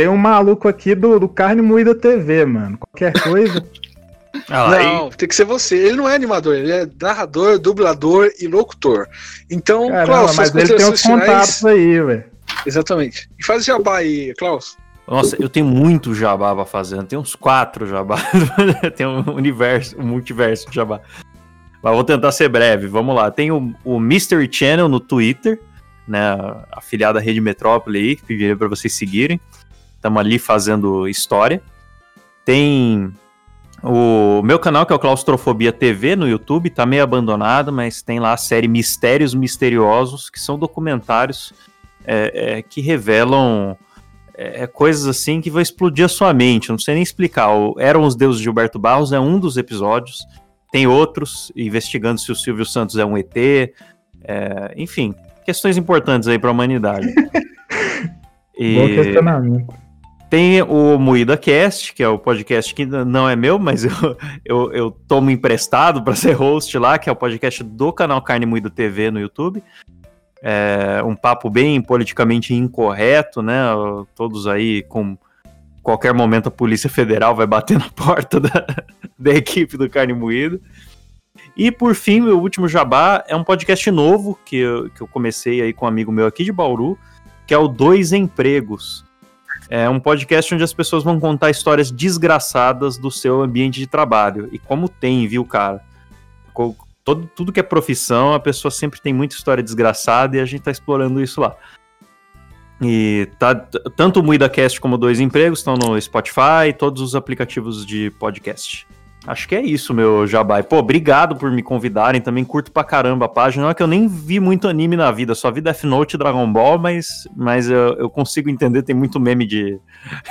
Tem um maluco aqui do, do Carne Moída TV, mano. Qualquer coisa. [laughs] não, tem que ser você. Ele não é animador, ele é narrador, dublador e locutor. Então, Caramba, Klaus, mas ele tem os contatos aí, velho. Exatamente. E faz jabá aí, Klaus. Nossa, eu tenho muito jabá pra fazer. Eu tenho uns quatro jabá. [laughs] tem um universo, um multiverso de jabá. Mas vou tentar ser breve. Vamos lá. Tem o, o Mystery Channel no Twitter, né? Afiliada à Rede Metrópole aí, que pediria pra vocês seguirem. Estamos ali fazendo história. Tem o meu canal, que é o Claustrofobia TV no YouTube, tá meio abandonado, mas tem lá a série Mistérios Misteriosos, que são documentários é, é, que revelam é, coisas assim que vão explodir a sua mente. Eu não sei nem explicar. O Eram os Deuses de Gilberto Barros é um dos episódios. Tem outros investigando se o Silvio Santos é um ET. é, enfim, questões importantes aí para a humanidade. [laughs] Bom questionamento. Tem o Moída Cast, que é o podcast que não é meu, mas eu, [laughs] eu, eu tomo emprestado para ser host lá, que é o podcast do canal Carne Moída TV no YouTube. É um papo bem politicamente incorreto, né? Todos aí com qualquer momento a Polícia Federal vai bater na porta da, [laughs] da equipe do Carne Moída. E por fim, meu último jabá é um podcast novo que eu, que eu comecei aí com um amigo meu aqui de Bauru, que é o Dois Empregos. É um podcast onde as pessoas vão contar histórias desgraçadas do seu ambiente de trabalho. E como tem, viu, cara? Todo, tudo que é profissão, a pessoa sempre tem muita história desgraçada e a gente tá explorando isso lá. E tá, tanto o MuidaCast como Dois Empregos estão no Spotify e todos os aplicativos de podcast. Acho que é isso, meu jabai. Pô, obrigado por me convidarem. Também curto pra caramba a página. Não é que eu nem vi muito anime na vida, só vi Death Note e Dragon Ball, mas, mas eu, eu consigo entender. Tem muito meme de.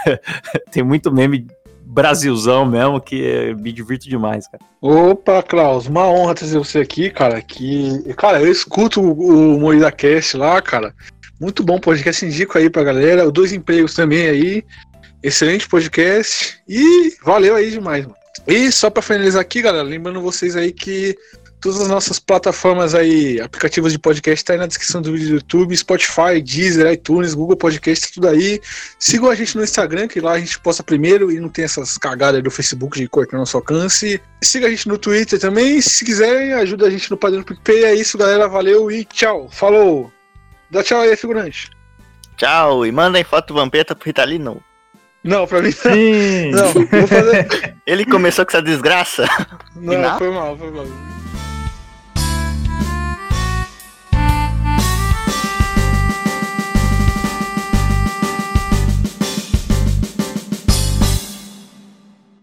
[laughs] tem muito meme Brasilzão mesmo que me divirto demais, cara. Opa, Klaus, uma honra trazer você aqui, cara. Que, cara, eu escuto o, o Cast lá, cara. Muito bom podcast, indico aí pra galera. Dois Empregos também aí. Excelente podcast. E valeu aí demais, mano. E só pra finalizar aqui, galera, lembrando vocês aí que todas as nossas plataformas aí, aplicativos de podcast, tá aí na descrição do vídeo do YouTube, Spotify, Deezer, iTunes, Google Podcast, tudo aí. Sigam a gente no Instagram, que lá a gente posta primeiro e não tem essas cagadas do Facebook de cortar nosso alcance. Siga a gente no Twitter também. Se quiserem, ajuda a gente no Padrão PicPay. É isso, galera. Valeu e tchau. Falou. Dá tchau aí, figurante. Tchau, e mandem foto vampeta pro Ritalino. Não, pra mim Sim. não. Vou fazer. [laughs] Ele começou com essa desgraça. Não, foi mal, foi mal.